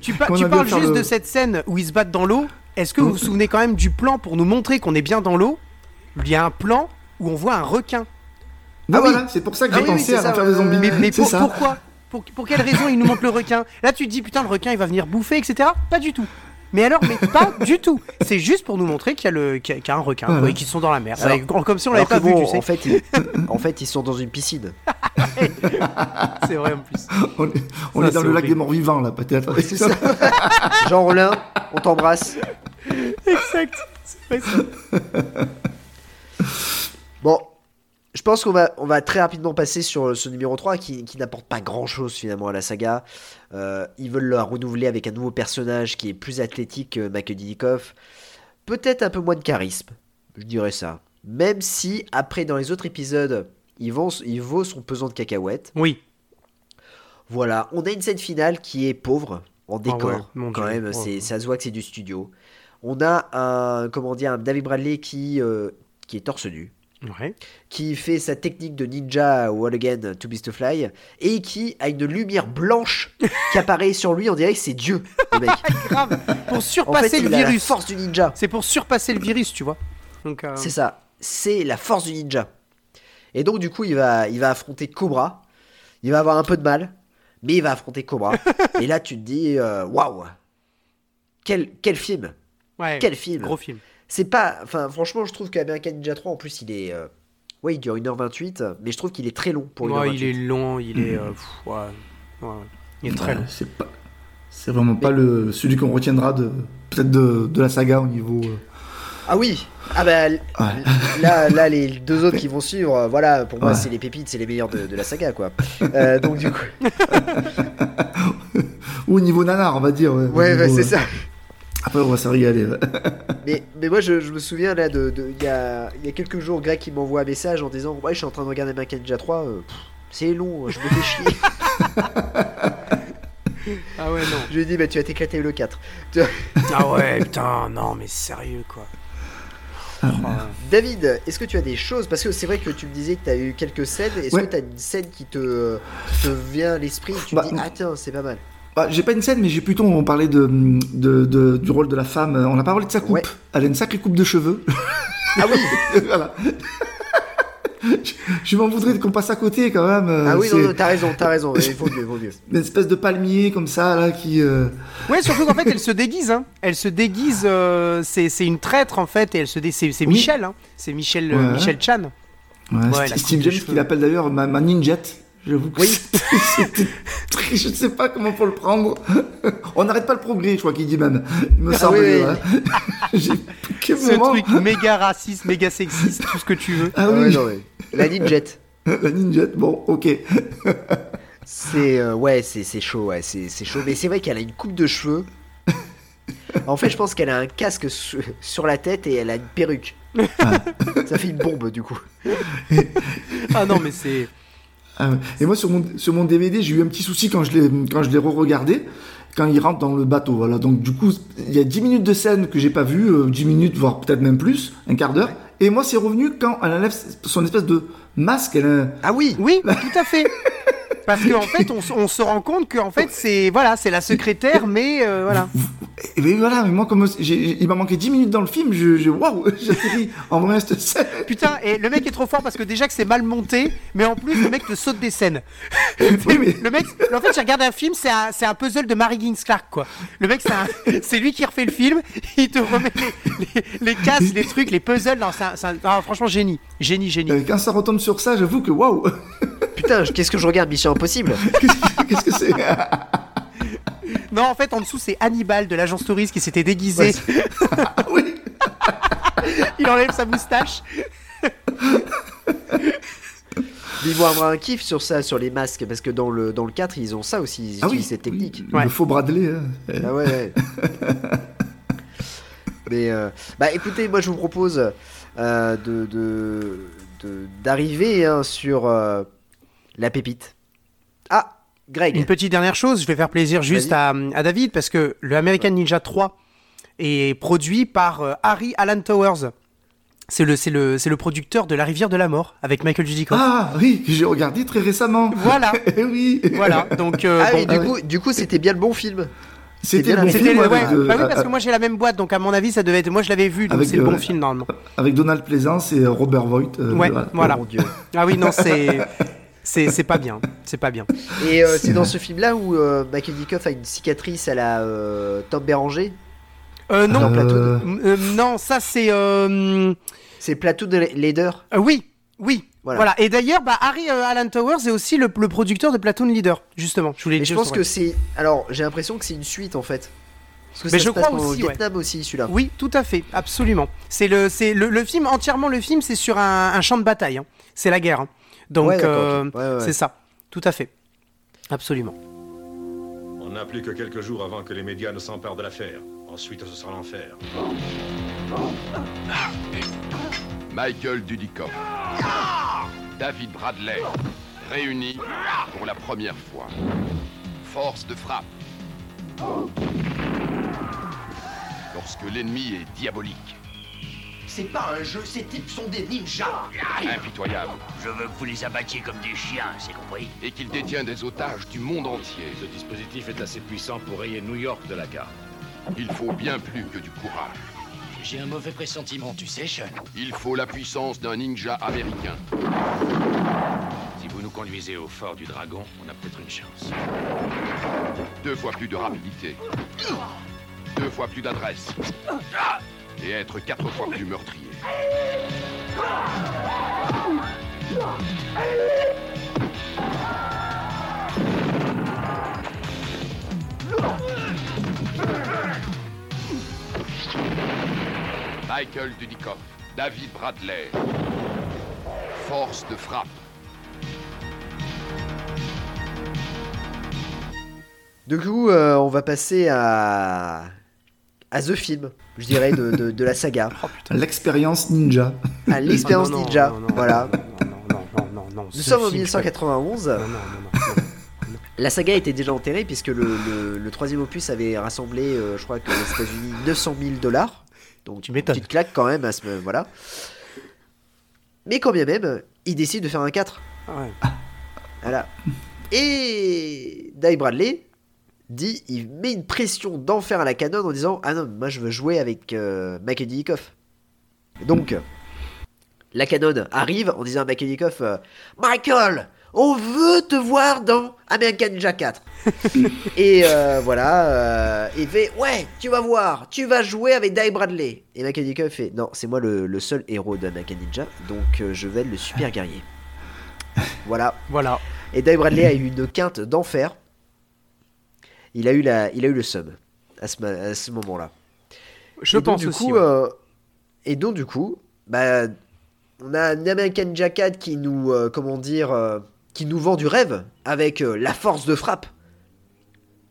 Tu, pa- parles juste le- de cette scène où ils se battent dans l'eau. Est-ce que vous vous souvenez quand même du plan pour nous montrer qu'on est bien dans l'eau? Il y a un plan où on voit un requin. Ah oui. voilà, c'est pour ça que Ah j'ai oui, oui, pensé à ça, ouais, des zombies. Mais, mais c'est pour- ça. pourquoi pour, pour quelle raison il nous montre le requin Là, tu te dis putain, le requin il va venir bouffer, etc. Pas du tout. Mais alors, mais pas du tout. C'est juste pour nous montrer qu'il y a, y y un requin Voilà. quoi, et qu'ils sont dans la mer. Alors- comme si on l'avait pas vu, tu sais. en fait, ils, en fait, ils sont dans une piscine. C'est vrai en plus. On est, on Ça, est dans le lac des morts vivants, là, peut-être. C'est ça. Jean Rollin, on t'embrasse. Exact. C'est vrai, ça. Je pense qu'on va, on va très rapidement passer sur ce numéro 3 qui, qui n'apporte pas grand chose finalement à la saga. Euh, ils veulent la renouveler avec un nouveau personnage qui est plus athlétique que Makednikov. Peut-être un peu moins de charisme, je dirais ça. Même si après dans les autres épisodes, il vaut, il vaut son pesant de cacahuètes. Oui. Voilà, on a une scène finale qui est pauvre en décor. Ah ouais, mon quand Dieu. même, Ouais, c'est, ça se voit que c'est du studio. On a un, comment dire, un David Bradley qui, euh, qui est torse nu Ouais. qui fait sa technique de ninja Wall Again to Beast to Fly et qui a une lumière blanche qui apparaît sur lui, on dirait que c'est Dieu, le mec. Grave. Pour En surpasser fait, le a la virus. force du ninja. C'est pour surpasser le virus, tu vois. Donc, euh, C'est ça. C'est la force du ninja. Et donc, du coup, il va, il va affronter Cobra. Il va avoir un peu de mal, mais il va affronter Cobra. et là, tu te dis, euh, waouh, quel, quel film ouais, Quel film Gros film. C'est pas. Enfin, franchement, je trouve qu'American Ninja 3, en plus, il est. euh, Ouais, il dure 1h28, mais je trouve qu'il est très long pour 1h28. Ouais, il est long, il est. euh, pff, ouais, ouais. Il est très Ouais, long. c'est pas, c'est vraiment pas le, celui qu'on retiendra de, peut-être de, de la saga au niveau. euh, Ah oui Ah bah Ouais. là, là les deux autres qui vont suivre, voilà, pour moi Ouais. c'est les pépites, c'est les meilleurs de, de la saga quoi. Euh, donc du coup, ou au niveau nanar, on va dire. Ouais, ouais, c'est euh, ça. Après, on va se régaler. Mais, mais moi je, je me souviens là de, de- il y, a, il y a quelques jours, Greg qui m'envoie un message en disant ouais je suis en train de regarder American Ninja 3, euh, c'est long, je me fais chier. Ah ouais, non. je lui ai dit bah tu vas t'éclater le 4. Ah ouais, putain, non, mais sérieux, quoi. Oh, David, est-ce que tu as des choses? Parce que c'est vrai que tu me disais que tu as eu quelques scènes. Est-ce Ouais. que tu as une scène qui te, qui te vient à l'esprit? Et Tu Bah, dis, ah tiens, c'est pas mal. Bah, j'ai pas une scène, mais j'ai plutôt on parlait de, de, de- du rôle de la femme. On n'a pas parlé de sa coupe. Ouais. Elle a une sacrée coupe de cheveux. Ah oui voilà. je je m'en voudrais qu'on passe à côté quand même. euh, Ah oui, non, non, t'as raison, t'as raison. Il vaut mieux, vaut mieux. Une espèce de palmier comme ça là qui. euh, Ouais, surtout qu'en fait, elle se déguise. Hein. Elle se déguise. euh, c'est c'est une traître en fait, et elle se dé... c'est c'est Oui. Michel. Hein. C'est Michel, euh, Ouais. Michel Chan. Ouais, Ouais, Steve James cheveux. qui l'appelle d'ailleurs ma, ma ninjet. J'avoue que Oui. c'était très- je ne sais pas comment faut le prendre. On n'arrête pas le progrès, je crois qu'il dit même. Il me Ah semble. oui, oui. ouais. Quel Ce moment truc méga raciste, méga sexiste, tout ce que tu veux. Ah Ah ouais, oui, non, ouais. La ninjet. la ninjet. Bon, ok. C'est euh, ouais, c'est c'est chaud, ouais, c'est c'est chaud. Mais c'est vrai qu'elle a une coupe de cheveux. En fait, je pense qu'elle a un casque su- sur la tête et elle a une perruque. Ça fait une bombe du coup. Ah non, mais c'est. Ah. Et moi, sur mon, sur mon DVD, j'ai eu un petit souci quand je l'ai, quand je l'ai re-regardé, quand il rentre dans le bateau. Voilà. Donc, du coup, il y a 10 minutes de scène que j'ai pas vu, euh, 10 minutes, voire peut-être même plus, un quart d'heure. Et moi, c'est revenu quand elle enlève son espèce de masque. Elle a- Ah oui. Oui, tout à fait. Parce qu'en fait, on, se rend compte que en fait, c'est voilà, c'est la secrétaire, mais euh, voilà. Et ben voilà, mais moi, comme il m'a manqué 10 minutes dans le film, je, je waouh, j'atterris en vrai cette scène. Putain, et le mec est trop fort parce que déjà que c'est mal monté, mais en plus le mec te saute des scènes. Oui, mais Le mec, en fait, j'ai regardé un film, c'est un, c'est un puzzle de Mary Higgins Clark, quoi. Le mec, c'est lui qui refait le film, il te remet les, les, les casses, les trucs, les puzzles. Non, c'est ah, franchement, génie. Génie, génie. euh, quand ça retombe sur ça, j'avoue que waouh, Putain, qu'est-ce que je regarde Mission Impossible? Qu'est-ce que c'est? Non, en fait, en dessous, c'est Hannibal de l'agence touriste qui s'était déguisé. Ah Oui, il enlève sa moustache. Mais ils vont avoir un kiff sur ça, sur les masques, parce que dans le, dans le 4, ils ont ça aussi, ils ah oui, utilisent cette technique. oui, Ouais. le faux Bradley. hein. Ah ouais, ouais. Mais euh, bah écoutez, moi je vous propose euh, de- de- d'arriver hein, sur euh, la pépite. Ah, Greg. Une petite dernière chose, je vais faire plaisir juste à, à David parce que le American Ninja 3 est produit par euh, Harry Alan Towers. C'est le, c'est le, c'est le producteur de La Rivière de la Mort avec Michael Dudikoff. Ah oui, j'ai regardé très récemment. Voilà. Eh oui. Voilà, donc euh, Ah bon, oui, du ah coup, du coup, c'était bien le bon film. C'était le bon c'était film ouais, euh, bah oui, parce euh, que moi j'ai la même boîte, donc à mon avis ça devait être. Moi je l'avais vu, donc c'est le bon euh, film normalement. avec Donald Pleasance et Robert Voigt. euh, Ouais, voilà. Oh Dieu. Ah oui, non, c'est. C'est c'est pas bien, c'est pas bien. Et euh, c'est dans ce film-là où euh, Michael Dickoff a une cicatrice à la euh, Tom Béranger. Euh, non, Plateau de- Euh, euh, non, ça c'est. euh, C'est Plateau de Leader. euh, oui, oui. Voilà. Voilà. Et d'ailleurs, bah, Harry euh, Alan Towers est aussi le, le producteur de Platoon Leader, justement. Je voulais Mais je dire pense que c'est. Alors, j'ai l'impression que c'est une suite en fait. Parce que Mais ça je se passe crois pendant aussi, ouais. Vietnam aussi, celui-là. Oui, tout à fait, absolument. C'est le, c'est le, le film entièrement. Le film, c'est sur un, un champ de bataille. hein. C'est la guerre. hein. Donc, Ouais, euh. Ouais, c'est ça. Tout à fait. Absolument. On n'a plus que quelques jours avant que les médias ne s'emparent de l'affaire. Ensuite, ce sera l'enfer. Michael Dudikoff. David Bradley. Réunis pour la première fois. Force de frappe. Lorsque l'ennemi est diabolique, C'est pas un jeu, ces types sont des ninjas. impitoyable, Je veux que vous les abattiez comme des chiens, c'est compris et qu'il détient des otages du monde entier, Ce dispositif est assez puissant pour rayer New York de la carte. il faut bien plus que du courage. J'ai un mauvais pressentiment, tu sais, Sean. Il faut la puissance d'un ninja américain. Si vous nous conduisez au fort du dragon, on a peut-être une chance. Deux fois plus de rapidité. Deux fois plus d'adresse. Et être quatre fois plus meurtrier. Michael Dudikoff, David Bradley. Force de frappe. Du coup, euh, on va passer à. à The Film, je dirais, de, de, de la saga. L'expérience ninja. À l'expérience Ah, ninja. non, non, voilà. Non, non, non, non, non, non. Nous sommes en film, 1991. Non, non, non, non, non. La saga était déjà enterrée puisque le, le- le troisième opus avait rassemblé, euh, je crois que aux États-Unis, 900 000 dollars. Donc Tu m'étonnes. petite claque quand même à ce voilà. Mais quand bien même, il décide de faire un 4. Ouais. Voilà. Et Dave Bradley dit, il met une pression d'enfer à la canon en disant Ah non, moi je veux jouer avec euh. Donc, la canon arrive en disant à Dickoff euh, Michael, on veut te voir dans American Ninja 4. et euh, voilà, euh, il fait Ouais, tu vas voir, tu vas jouer avec Dave Bradley. Et Dickoff fait Non, c'est moi le, le seul héros d'American Ninja, donc euh, je vais être le super guerrier. Voilà. Voilà. Et Dave Bradley a eu une quinte d'enfer. Il a eu la, il a eu le sub à ce, ma- à ce moment-là. Je et donc, pense du aussi. ouais. euh, et donc du coup, bah, on a un American Jacket qui nous, euh, comment dire, euh, qui nous vend du rêve avec euh, la force de frappe.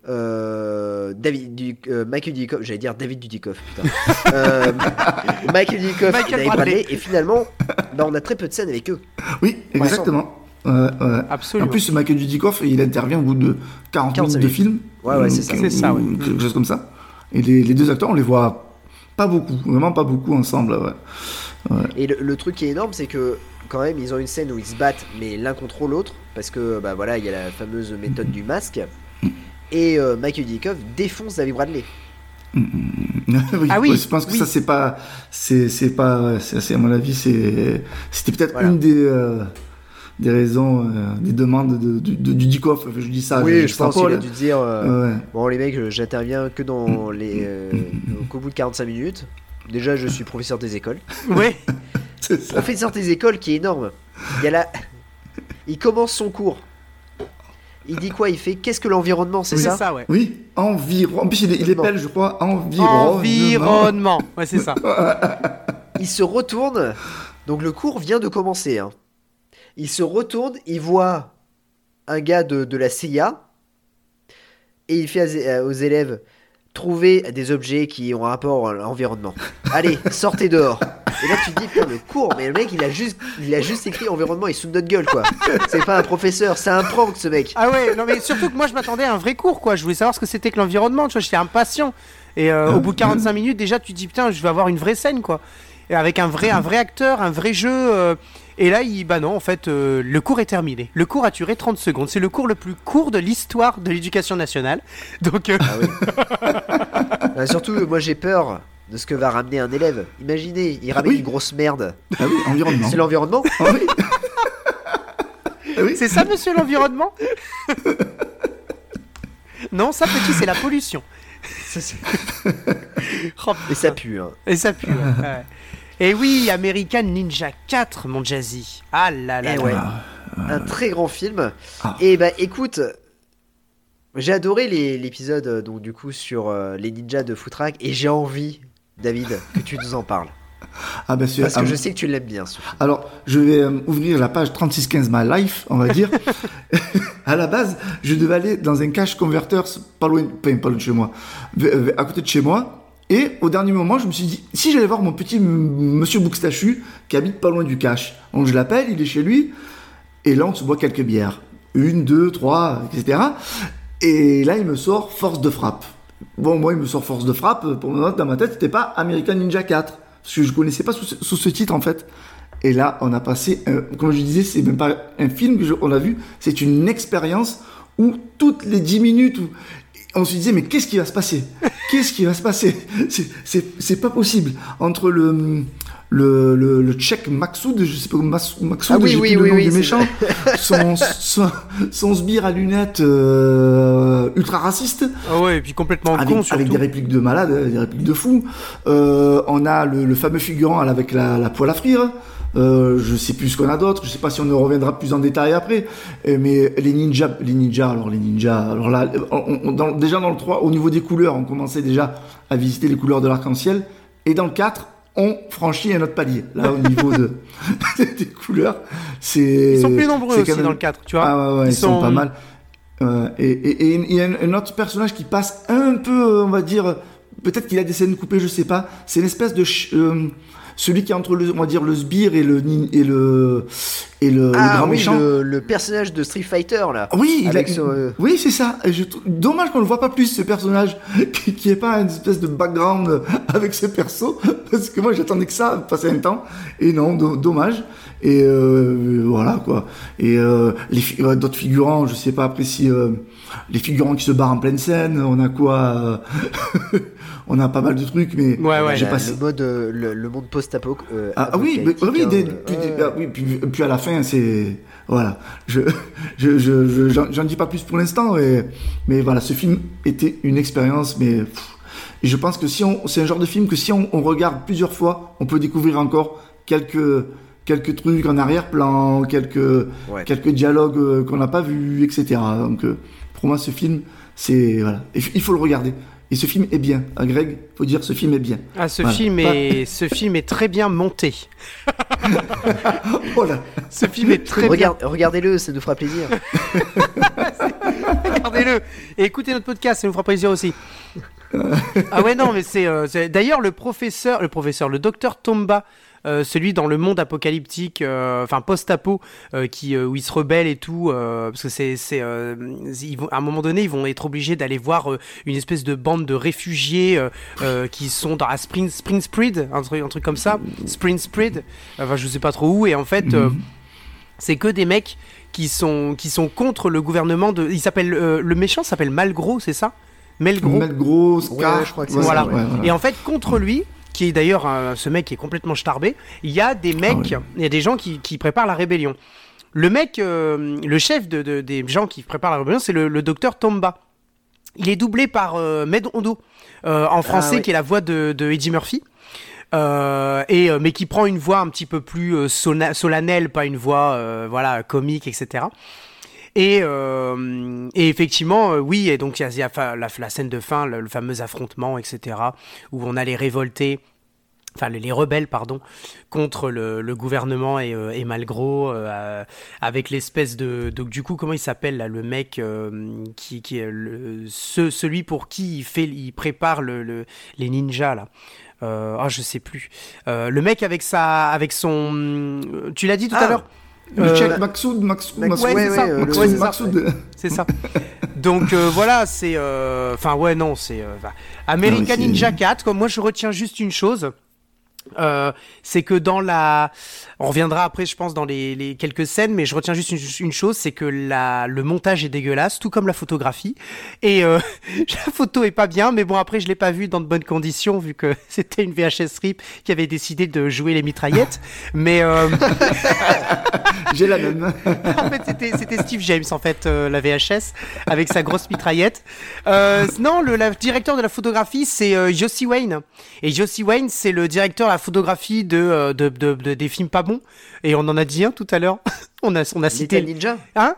Euh, David, du, euh, Michael Dudikoff, j'allais dire David Dudikoff, putain. Euh, Michael Dudikoff, Michael. Bradley, et finalement, bah, on a très peu de scènes avec eux. Oui, exactement. Absolument. En plus, Michael Dudikoff, il intervient au bout de 40 45 minutes de film. Ouais, ouais, c'est ça. C'est ça, ouais. ou Quelque chose comme ça. Et les, les deux acteurs, on les voit pas beaucoup, vraiment pas beaucoup ensemble. Ouais. Et le, le truc qui est énorme, c'est que quand même, ils ont une scène où ils se battent, mais l'un contre l'autre, parce que bah voilà, il y a la fameuse méthode du masque. Et euh, Michael défonce David Bradley. Oui, Ah oui, je pense que oui. ça c'est pas, c'est c'est pas, c'est à mon avis c'est, c'était peut-être Voilà. une des euh, des raisons, euh, des demandes de, de, de- du Dikoff. Je dis ça. oui, je pense qu'il a dû dire euh, Ouais. Bon, les mecs, j'interviens que dans les. euh, qu'au bout de 45 minutes. Déjà, je suis professeur des écoles. Ouais. C'est ça. Professeur des écoles qui est énorme. Il y a la... Il commence son cours. Il dit quoi? Il fait Qu'est-ce que l'environnement C'est ça, ça, ouais. Oui, environ. En plus, il est, il est belge, je crois. Environnement. Environnement. Ouais, c'est ça. Il se retourne. Donc le cours vient de commencer. hein. Il se retourne, il voit un gars de, de la CIA et il fait aux élèves trouver des objets qui ont rapport à l'environnement. Allez, sortez dehors. Et là tu te dis putain le cours, mais le mec il a juste, il a juste écrit environnement, il de notre gueule quoi. C'est pas un professeur, c'est un prank ce mec. Ah ouais, non mais surtout que moi je m'attendais à un vrai cours quoi. Je voulais savoir ce que c'était que l'environnement, tu vois, j'étais impatient. Et euh, au bout de 45 minutes déjà tu te dis putain, je vais avoir une vraie scène quoi. Et avec un vrai un vrai acteur, un vrai jeu euh, et là il bah non, en fait euh, le cours est terminé. Le cours a duré 30 secondes. C'est le cours le plus court de l'histoire de l'éducation nationale. Donc euh, Euh, surtout moi j'ai peur de ce que va ramener un élève. Imaginez, il ramène oui. une grosse merde. Ah oui, environnement. C'est l'environnement Ah oui. Ah oui. c'est ça monsieur l'environnement? Non, ça petit c'est la pollution. Oh, Et ça pue. Hein. Et ça pue. Ouais. Et oui, American Ninja 4, mon Jazzy. Ah là là. Eh là. ouais. un très grand film. Ah. Et bah écoute, j'ai adoré l'épisode euh, donc du coup sur euh, les ninjas de Footrack et j'ai envie, David, que tu nous en parles. Ah ben c'est. Parce que ah, je sais que tu l'aimes bien. ce film. Alors, je vais euh, ouvrir la page 3615 My Life, on va dire. à la base, je devais aller dans un cash converter pas loin, pas, loin de chez moi, à côté de chez moi. Et au dernier moment, je me suis dit, si j'allais voir mon petit monsieur Bouxtachu qui habite pas loin du cash. Donc je l'appelle, il est chez lui. Et là, on se boit quelques bières. Une, deux, trois, etc. Et là, il me sort force de frappe. Bon, moi, il me sort force de frappe. Pour moi, dans ma tête, c'était pas American Ninja 4. Parce que je connaissais pas sous, ce- titre, en fait. Et là, on a passé, comme je disais, c'est même pas un film que je- on a vu, c'est une expérience où toutes les 10 minutes, on se disait, mais qu'est-ce qui va se passer? Qu'est-ce qui va se passer? C'est- C'est c'est pas possible. Entre le, le, le, le tchèque Maxoud, je sais pas, Maxoud, Ah oui, oui, le oui, nom oui, du méchant, son, son, son sbire à lunettes euh, ultra raciste, Ah ouais, et puis complètement avec, con avec des répliques de malade, euh, des répliques de fou. Euh, on a le, le fameux figurant avec la, la poêle à frire. Euh, je sais plus ce qu'on a d'autre. Je sais pas si on en reviendra plus en détail après. Euh, mais les ninjas, les ninjas, alors les ninjas, alors là, on- on- dans- déjà dans le 3, au niveau des couleurs, on commençait déjà à visiter les couleurs de l'arc-en-ciel. Et dans le 4, on franchit un autre palier. Là, au niveau de, des couleurs, c'est. Ils sont plus nombreux aussi même- dans le 4, tu vois. Ah ouais, ouais, ils, Ils sont... sont- pas mal. Euh, et il y a un, un autre personnage qui passe un peu, on va dire, peut-être qu'il a des scènes coupées, je sais pas. C'est une espèce de ch- euh, celui qui est entre le, on va dire, le sbire et le et le et le, le Ah grand oui, méchant. le, le personnage de Street Fighter là. Oui, il a- Avec son, euh, oui, c'est ça. Je Dommage qu'on ne voit pas plus ce personnage, qui, qui est pas une espèce de background avec ce perso, parce que moi j'attendais que ça passer un temps. Et non, do- dommage. Et euh, voilà quoi. Et euh, les euh, d'autres figurants, je sais pas après si euh, les figurants qui se barrent en pleine scène, on a quoi euh, On a pas mal de trucs, mais Ouais, ouais. j'ai passé. le mode, euh, le, le monde post-apo. euh, Ah, ah oui, mais, oui, hein, des- euh, puis, ouais. ah oui, puis, puis à la fin, c'est voilà. Je je je je- j'en j'en dis pas plus pour l'instant, mais mais voilà, ce film était une expérience, mais pff, et je pense que si on c'est un genre de film que si on, on regarde plusieurs fois, on peut découvrir encore quelques quelques trucs en arrière-plan, quelques Ouais. quelques dialogues euh, qu'on n'a pas vus, etc. Donc euh, pour moi, ce film, c'est voilà, il faut le regarder. Et ce film est bien. À Greg, faut dire ce film est bien. Ah, ce Voilà. film Pas- est, ce film est très bien monté. Oh là. Ce film est très bien. Regarde- Regardez-le, ça nous fera plaisir. Regardez-le et écoutez notre podcast, ça nous fera plaisir aussi. ah ouais non mais c'est euh, c'est- d'ailleurs le professeur, le professeur, le docteur Tomba euh, celui dans le monde apocalyptique, euh, enfin post-apo, euh, qui euh, où ils se rebellent et tout, euh, parce que c'est c'est euh, ils vont à un moment donné ils vont être obligés d'aller voir euh, une espèce de bande de réfugiés euh, euh, qui sont dans la Spring Spring Spread, un truc un truc comme ça, Spring Spread, enfin je sais pas trop où, et en fait euh, c'est que des mecs qui sont qui sont contre le gouvernement de, il s'appelle euh, le méchant s'appelle Malgros, c'est ça? Melgros. Melgros, Scar, Ouais, je crois que c'est Voilà. ça, ouais, voilà. Et en fait, contre lui, qui est d'ailleurs euh, ce mec qui est complètement starbé, il y a des mecs, ouais. il y a des gens qui, qui préparent la rébellion. Le mec, euh, le chef de, de- des gens qui préparent la rébellion, c'est le, le docteur Tomba. Il est doublé par euh, Med Hondo, euh, en français, oui. qui est la voix de, de Eddie Murphy. Euh, et mais qui prend une voix un petit peu plus solennelle, pas une voix voilà comique, etc. Et, euh, et effectivement, euh, oui, et donc il y a, y la, la scène de fin, le, le fameux affrontement, etc., où on a les révoltés, enfin les, les rebelles, pardon, contre le, le gouvernement et, euh, et Malgros, euh, avec l'espèce de... Donc du coup, comment il s'appelle là, le mec qui, qui est le, ce, celui pour qui il, fait, il prépare le, le- les ninjas, là euh, ah, je sais plus. Euh, le mec avec sa, avec son, tu l'as dit tout à Ah. l'heure. Le Euh, Cheikh Maksoud, Maksoud, Max- Maksoud, ouais, c'est ça. c'est ça. Donc euh, voilà, c'est. euh, Enfin, ouais, non, c'est. euh, American Ninja 4, comme moi je retiens juste une chose. Euh, c'est que dans la, on reviendra après, je pense, dans les, les quelques scènes, mais je retiens juste une, une chose, c'est que la, le montage est dégueulasse, tout comme la photographie, et euh, la photo est pas bien, mais bon après je l'ai pas vu dans de bonnes conditions vu que c'était une VHS RIP qui avait décidé de jouer les mitraillettes, mais euh, J'ai la même. en fait, c'était, c'était Steve James, en fait, la VHS, avec sa grosse mitraillette. Non, le la- directeur de la photographie, c'est Josie Wayne. Et Josie Wayne, c'est le directeur la photographie de, euh, de, de- de- des films pas bons. Et on en a dit un tout à l'heure. on, a, on a cité. L'état ninja Hein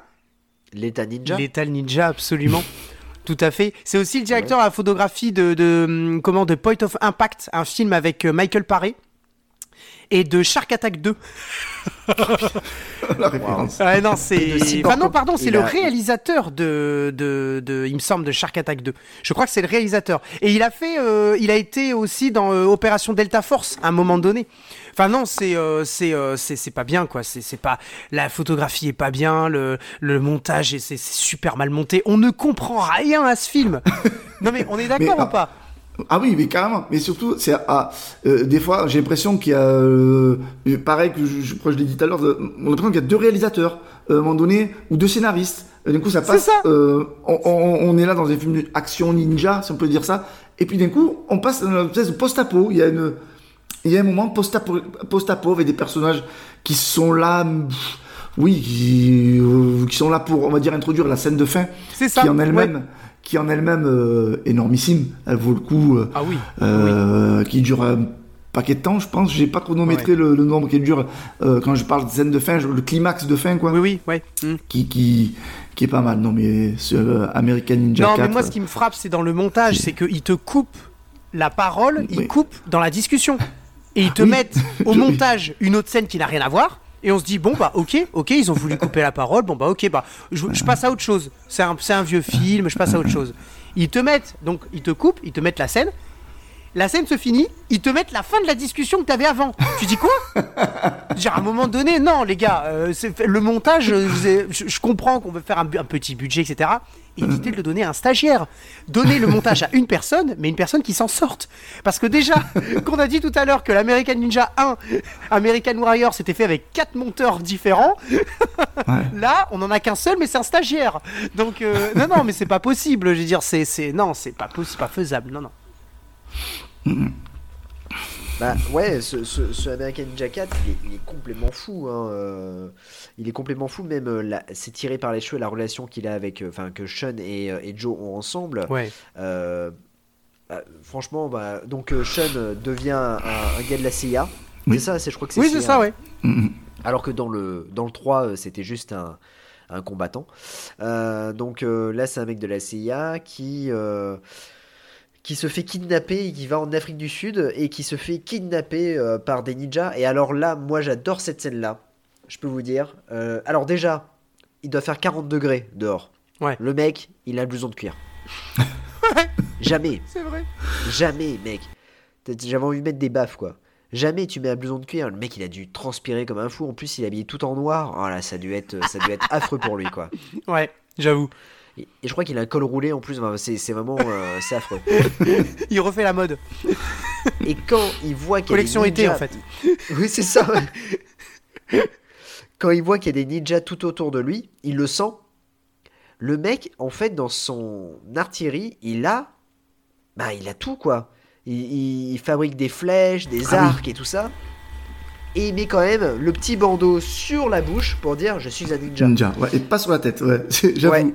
L'état ninja Lethal Ninja, absolument. Tout à fait. C'est aussi le directeur de la photographie de, de, hum, comment, de Point of Impact, un film avec euh, Michael Paré. Et de Shark Attack 2. la référence. Ah non, c'est. Enfin, non, pardon, c'est le a- réalisateur de, de, de, il me semble, de Shark Attack 2. Je crois que c'est le réalisateur. Et il a fait, euh, il a été aussi dans euh, Opération Delta Force à un moment donné. Enfin non, c'est euh, c'est euh, c'est c'est pas bien quoi. C'est c'est pas la photographie est pas bien, le le montage est c'est super mal monté. On ne comprend rien à ce film. non mais on est d'accord ou pas? Ah oui, mais carrément. Mais surtout, c'est ah, euh, des fois, j'ai l'impression qu'il y a, euh, pareil que je, je je l'ai dit tout à l'heure, de- on a l'impression qu'il y a deux réalisateurs euh, à un moment donné ou deux scénaristes. Et du coup, ça C'est passe. ça. euh, on, on- on est là dans des films d'action ninja, si on peut dire ça. Et puis d'un coup, on passe dans une espèce de post-apo. Il y a une, il y a un moment post-apo, post-apo avec des personnages qui sont là. pff, Oui, qui, euh, qui sont là pour, on va dire, introduire la scène de fin, C'est ça. qui en ouais. Qui en elle-même euh, énormissime. Elle vaut le coup. euh, Ah oui. euh, qui dure un paquet de temps, je pense. J'ai pas chronométré le, le nombre qui dure euh, quand je parle de scène de fin, le climax de fin, quoi. Oui oui ouais. Hmm. Qui, qui, qui est pas mal. Non, mais ce American Ninja Non, 4. mais moi, ce qui me frappe, c'est dans le montage, c'est qu'il te coupe la parole, il Oui. coupe dans la discussion. Et ils te Oui. mettent au montage une autre scène qui n'a rien à voir. Et on se dit, bon, bah, ok, ok, ils ont voulu couper la parole, bon, bah, ok, bah, je, je passe à autre chose. C'est un, un vieux film, je passe à autre chose. Ils te mettent, donc, ils te coupent, ils te mettent la scène. La scène se finit, ils te mettent la fin de la discussion que t'avais avant. Tu dis quoi? Genre à un moment donné, non les gars, euh, le montage, je, je comprends qu'on veut faire un petit budget, etc. Évitez de le donner à un stagiaire. Donnez le montage à une personne, mais une personne qui s'en sorte. Parce que déjà, qu'on a dit tout à l'heure que l'American Ninja 1, American Warrior, c'était fait avec quatre monteurs différents. Là, on en a qu'un seul, mais c'est un stagiaire. Donc euh, non, non, mais c'est pas possible. Je veux dire, c'est, c'est non, c'est pas possible, pas faisable. Non, non. Bah ouais, ce, ce, ce American 4, il est, il est complètement fou. Hein, euh, il est complètement fou, même euh, c'est tiré par les cheveux la relation qu'il a avec, euh, enfin que Sean et, et Joe ont ensemble. Ouais. Euh, bah, franchement, bah, donc Sean devient un, un gars de la CIA. Oui. C'est ça, c'est, je crois que c'est Oui, c'est ça, ouais. Mhm. Alors que dans le, dans le 3, euh, c'était juste un, un combattant. Euh, donc là, c'est un mec de la CIA qui, euh, qui se fait kidnapper et qui va en Afrique du Sud et qui se fait kidnapper euh, par des ninjas. Et alors là, moi, j'adore cette scène-là. Je peux vous dire. Euh, alors déjà, il doit faire 40 degrés dehors. Ouais. Le mec, il a le blouson de cuir. Jamais. C'est vrai. Jamais, mec. J'avais envie de mettre des baffes, quoi. Jamais tu mets un blouson de cuir. Le mec, il a dû transpirer comme un fou. En plus, il est habillé tout en noir. Oh là, ça a dû être, ça a dû être affreux pour lui, quoi. Ouais, j'avoue. Et, je crois qu'il a un col roulé en plus. Enfin, c'est vraiment, euh, c'est affreux. Il refait la mode. Et quand il voit qu'il y a Collection des été, ninjas- en fait. Oui, c'est ça. quand il voit qu'il y a des ninjas tout autour de lui, il le sent. Le mec, en fait, dans son artillerie, il a, bah, il a tout quoi. Il, il fabrique des flèches, des Ah oui. arcs et tout ça. Et il met quand même le petit bandeau sur la bouche pour dire je suis un ninja. Ninja, ouais, et pas sur la tête, ouais, j'avoue.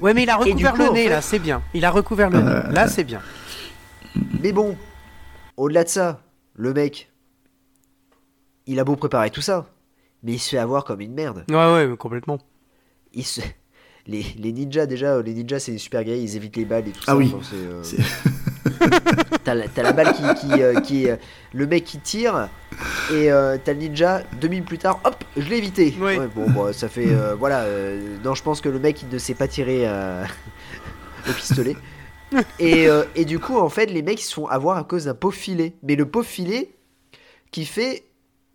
Ouais, mais il a recouvert coup, le en nez, fait- là, c'est bien. Il a recouvert le nez. Là, c'est bien. Mais bon, au-delà de ça, le mec, il a beau préparer tout ça, mais il se fait avoir comme une merde. Ouais, ouais, complètement. Il se- les, les ninjas, déjà, les ninjas, c'est des super guerriers, ils évitent les balles et tout Ah ça. oui. enfin, c'est, euh, C'est- T'as la, la balle qui, qui, euh, qui est- Le mec qui tire, et euh, t'as le ninja, deux minutes plus tard, hop, je l'ai évité. Oui. Ouais, bon, bah, ça fait. euh, voilà. euh, non, je pense que le mec, il ne sait pas tirer euh, au pistolet. Et, euh, et du coup, en fait, les mecs ils se font avoir à cause d'un pauvre filet. Mais le pauvre filet qui fait.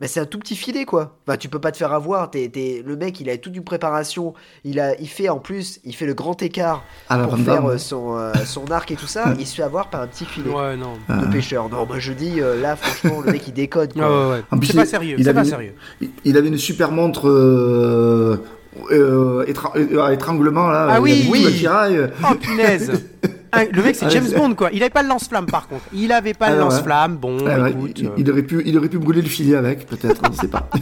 Bah, c'est un tout petit filet quoi. Enfin, tu peux pas te faire avoir. T'es- t'es- Le mec, il a toute une préparation. Il, a... il fait en plus, il fait le grand écart À la pour faire euh, son, euh, son arc et tout ça. Il se fait avoir par un petit filet Ouais, non. de pêcheur. Non, moi je dis euh, là, franchement, le mec il décode quoi. Ouais, ouais, ouais. En plus, C'est pas il- sérieux. il C'est avait pas une- sérieux. Il, il avait une super montre euh, euh, euh, étranglement là. Ah il oui, avait oui. l'attirail. Oh punaise Ah, Le mec c'est Ah, James c'est- Bond quoi, il avait pas le lance-flamme par contre. Il avait pas Ah, le ouais. lance-flamme, bon Ah ouais, écoute. il, euh, il aurait pu, il aurait pu brûler le filet avec, peut-être, on ne sait pas.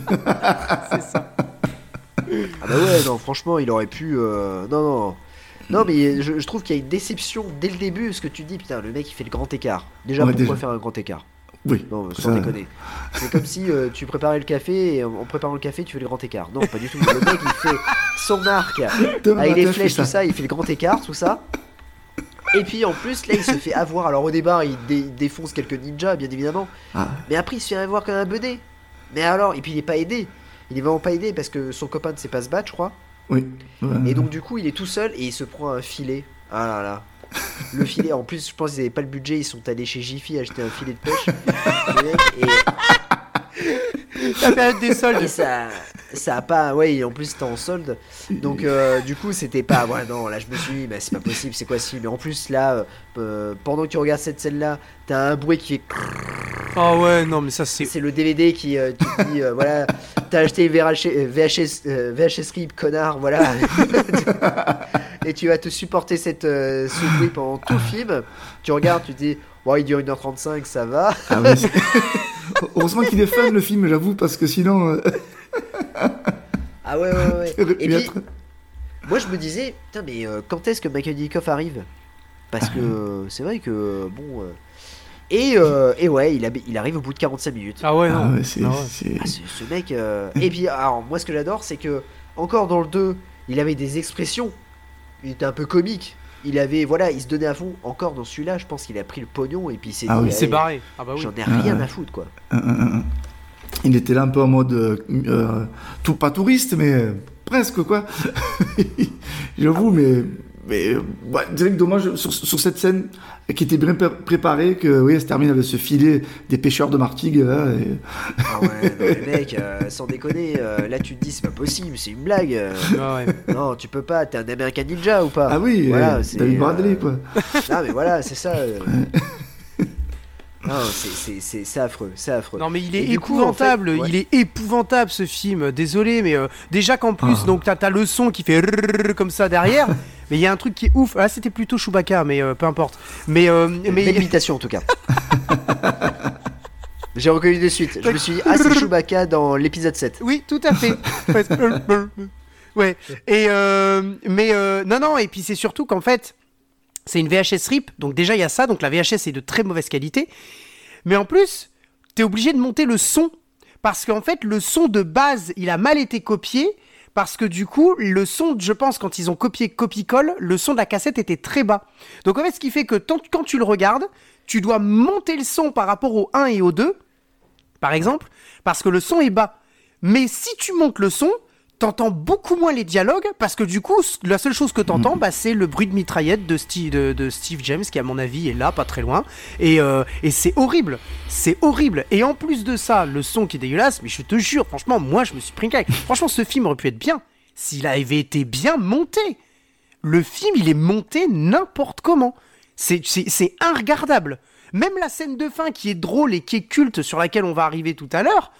Ah bah ouais, non, franchement, il aurait pu. euh, Non, non. Non, mais je, je trouve qu'il y a une déception dès le début, parce que tu te dis, putain, le mec il fait le grand écart. Déjà, Ouais, pourquoi déjà. faire un grand écart? Oui. Non, sans ça- déconner. C'est comme si euh, tu préparais le café et en préparant le café, tu fais le grand écart. Non, pas du tout. Le mec il fait son arc avec les flèches, ça. tout ça, il fait le grand écart, tout ça. Et puis en plus, là il se fait avoir. Alors au départ, il, dé- il défonce quelques ninjas, bien évidemment. Ah. Mais après, il se fait avoir comme un bedé. Mais alors, et puis il est pas aidé. Il est vraiment pas aidé parce que son copain ne sait pas se battre, je crois. Oui. Et donc du coup, il est tout seul et il se prend un filet. Ah là là. Le filet, en plus, je pense qu'ils avaient pas le budget, ils sont allés chez Jiffy acheter un filet de pêche. Et, La période des soldes. et ça, ça a pas, ouais, en plus c'était en solde. Donc euh, du coup, c'était pas, ouais, non, là je me suis dit, bah, c'est pas possible, c'est quoi ce film? Mais en plus là, euh, euh, pendant que tu regardes cette scène-là, t'as un bruit qui fait, Oh ouais, non mais ça c'est... c'est le DVD qui, euh, qui te dit, euh, voilà, t'as acheté VHS, VHS, VHS RIP, connard, voilà. et tu vas te supporter cette, euh, ce bruit pendant tout le film. Tu regardes, tu te dis, bon, il dure 1h35, ça va. Ah ouais, c'est- Heureusement qu'il est fun le film, j'avoue, parce que sinon. euh, Ah ouais, ouais, ouais. Et pu puis, moi je me disais, putain, mais euh, quand est-ce que Michael arrive? Parce que euh, c'est vrai que, bon. euh, Et, euh, et ouais, il, arrive au bout de 45 minutes. Ah ouais, Ah non. ouais, c'est. Ah ouais. c'est- Ah, ce, ce mec. euh, Et puis, alors, moi, ce que j'adore, c'est que, encore dans le 2, il avait des expressions. Il était un peu comique. Il avait, voilà, il se donnait à fond. Encore dans celui-là, je pense qu'il a pris le pognon et puis il s'est Ah dit, oui. Il s'est allez, barré. Ah bah oui. j'en ai rien Ah, à foutre, quoi. Un. Il était là un peu en mode. euh, euh, tout, pas touriste, mais euh, presque, quoi. J'avoue, mais. Mais ouais, c'est vrai que dommage sur, sur cette scène qui était bien pré- préparée que oui, elle se termine avec ce filet des pêcheurs de Martigues. là, et- Ah ouais, non, mais mec, euh, sans déconner, euh, là tu te dis, c'est pas possible, c'est une blague. euh, Ah ouais. non, tu peux pas, t'es un American Ninja ou pas? Ah oui, voilà, euh, c'est, David euh, Bradley, quoi. Non, mais voilà, c'est ça. euh. Non, c'est, c'est, c'est, c'est affreux, c'est affreux. Non mais il est coup, épouvantable, en fait, ouais. il est épouvantable ce film. Désolé mais euh, déjà qu'en plus Ah. donc t'as t'as le son qui fait comme ça derrière, mais il y a un truc qui est ouf. Là c'était plutôt Chewbacca mais euh, peu importe. Mais euh, Belle mais imitation en tout cas. J'ai reconnu de suite. Je me suis dit, ah, c'est Chewbacca dans l'épisode 7. Oui, tout à fait. ouais. Et euh, mais euh, non, non. Et puis c'est surtout qu'en fait, c'est une VHS RIP. Donc déjà il y a ça. Donc la VHS est de très mauvaise qualité. Mais en plus, t'es obligé de monter le son parce qu'en fait le son de base, il a mal été copié. Parce que du coup, le son, je pense, quand ils ont copié copie-colle, le son de la cassette était très bas. Donc en fait, ce qui fait que quand tu le regardes, tu dois monter le son par rapport au 1 et au 2, par exemple, parce que le son est bas. Mais si tu montes le son, t'entends beaucoup moins les dialogues parce que du coup, la seule chose que t'entends, bah, c'est le bruit de mitraillette de Steve, de, de Steve James qui, à mon avis, est là, pas très loin. Et, euh, et c'est horrible. C'est horrible. Et en plus de ça, le son qui est dégueulasse, mais je te jure, franchement, moi, je me suis pris une claque. Franchement, ce film aurait pu être bien s'il avait été bien monté. Le film, il est monté n'importe comment. C'est- C'est c'est inregardable. Même la scène de fin qui est drôle et qui est culte, sur laquelle on va arriver tout à l'heure,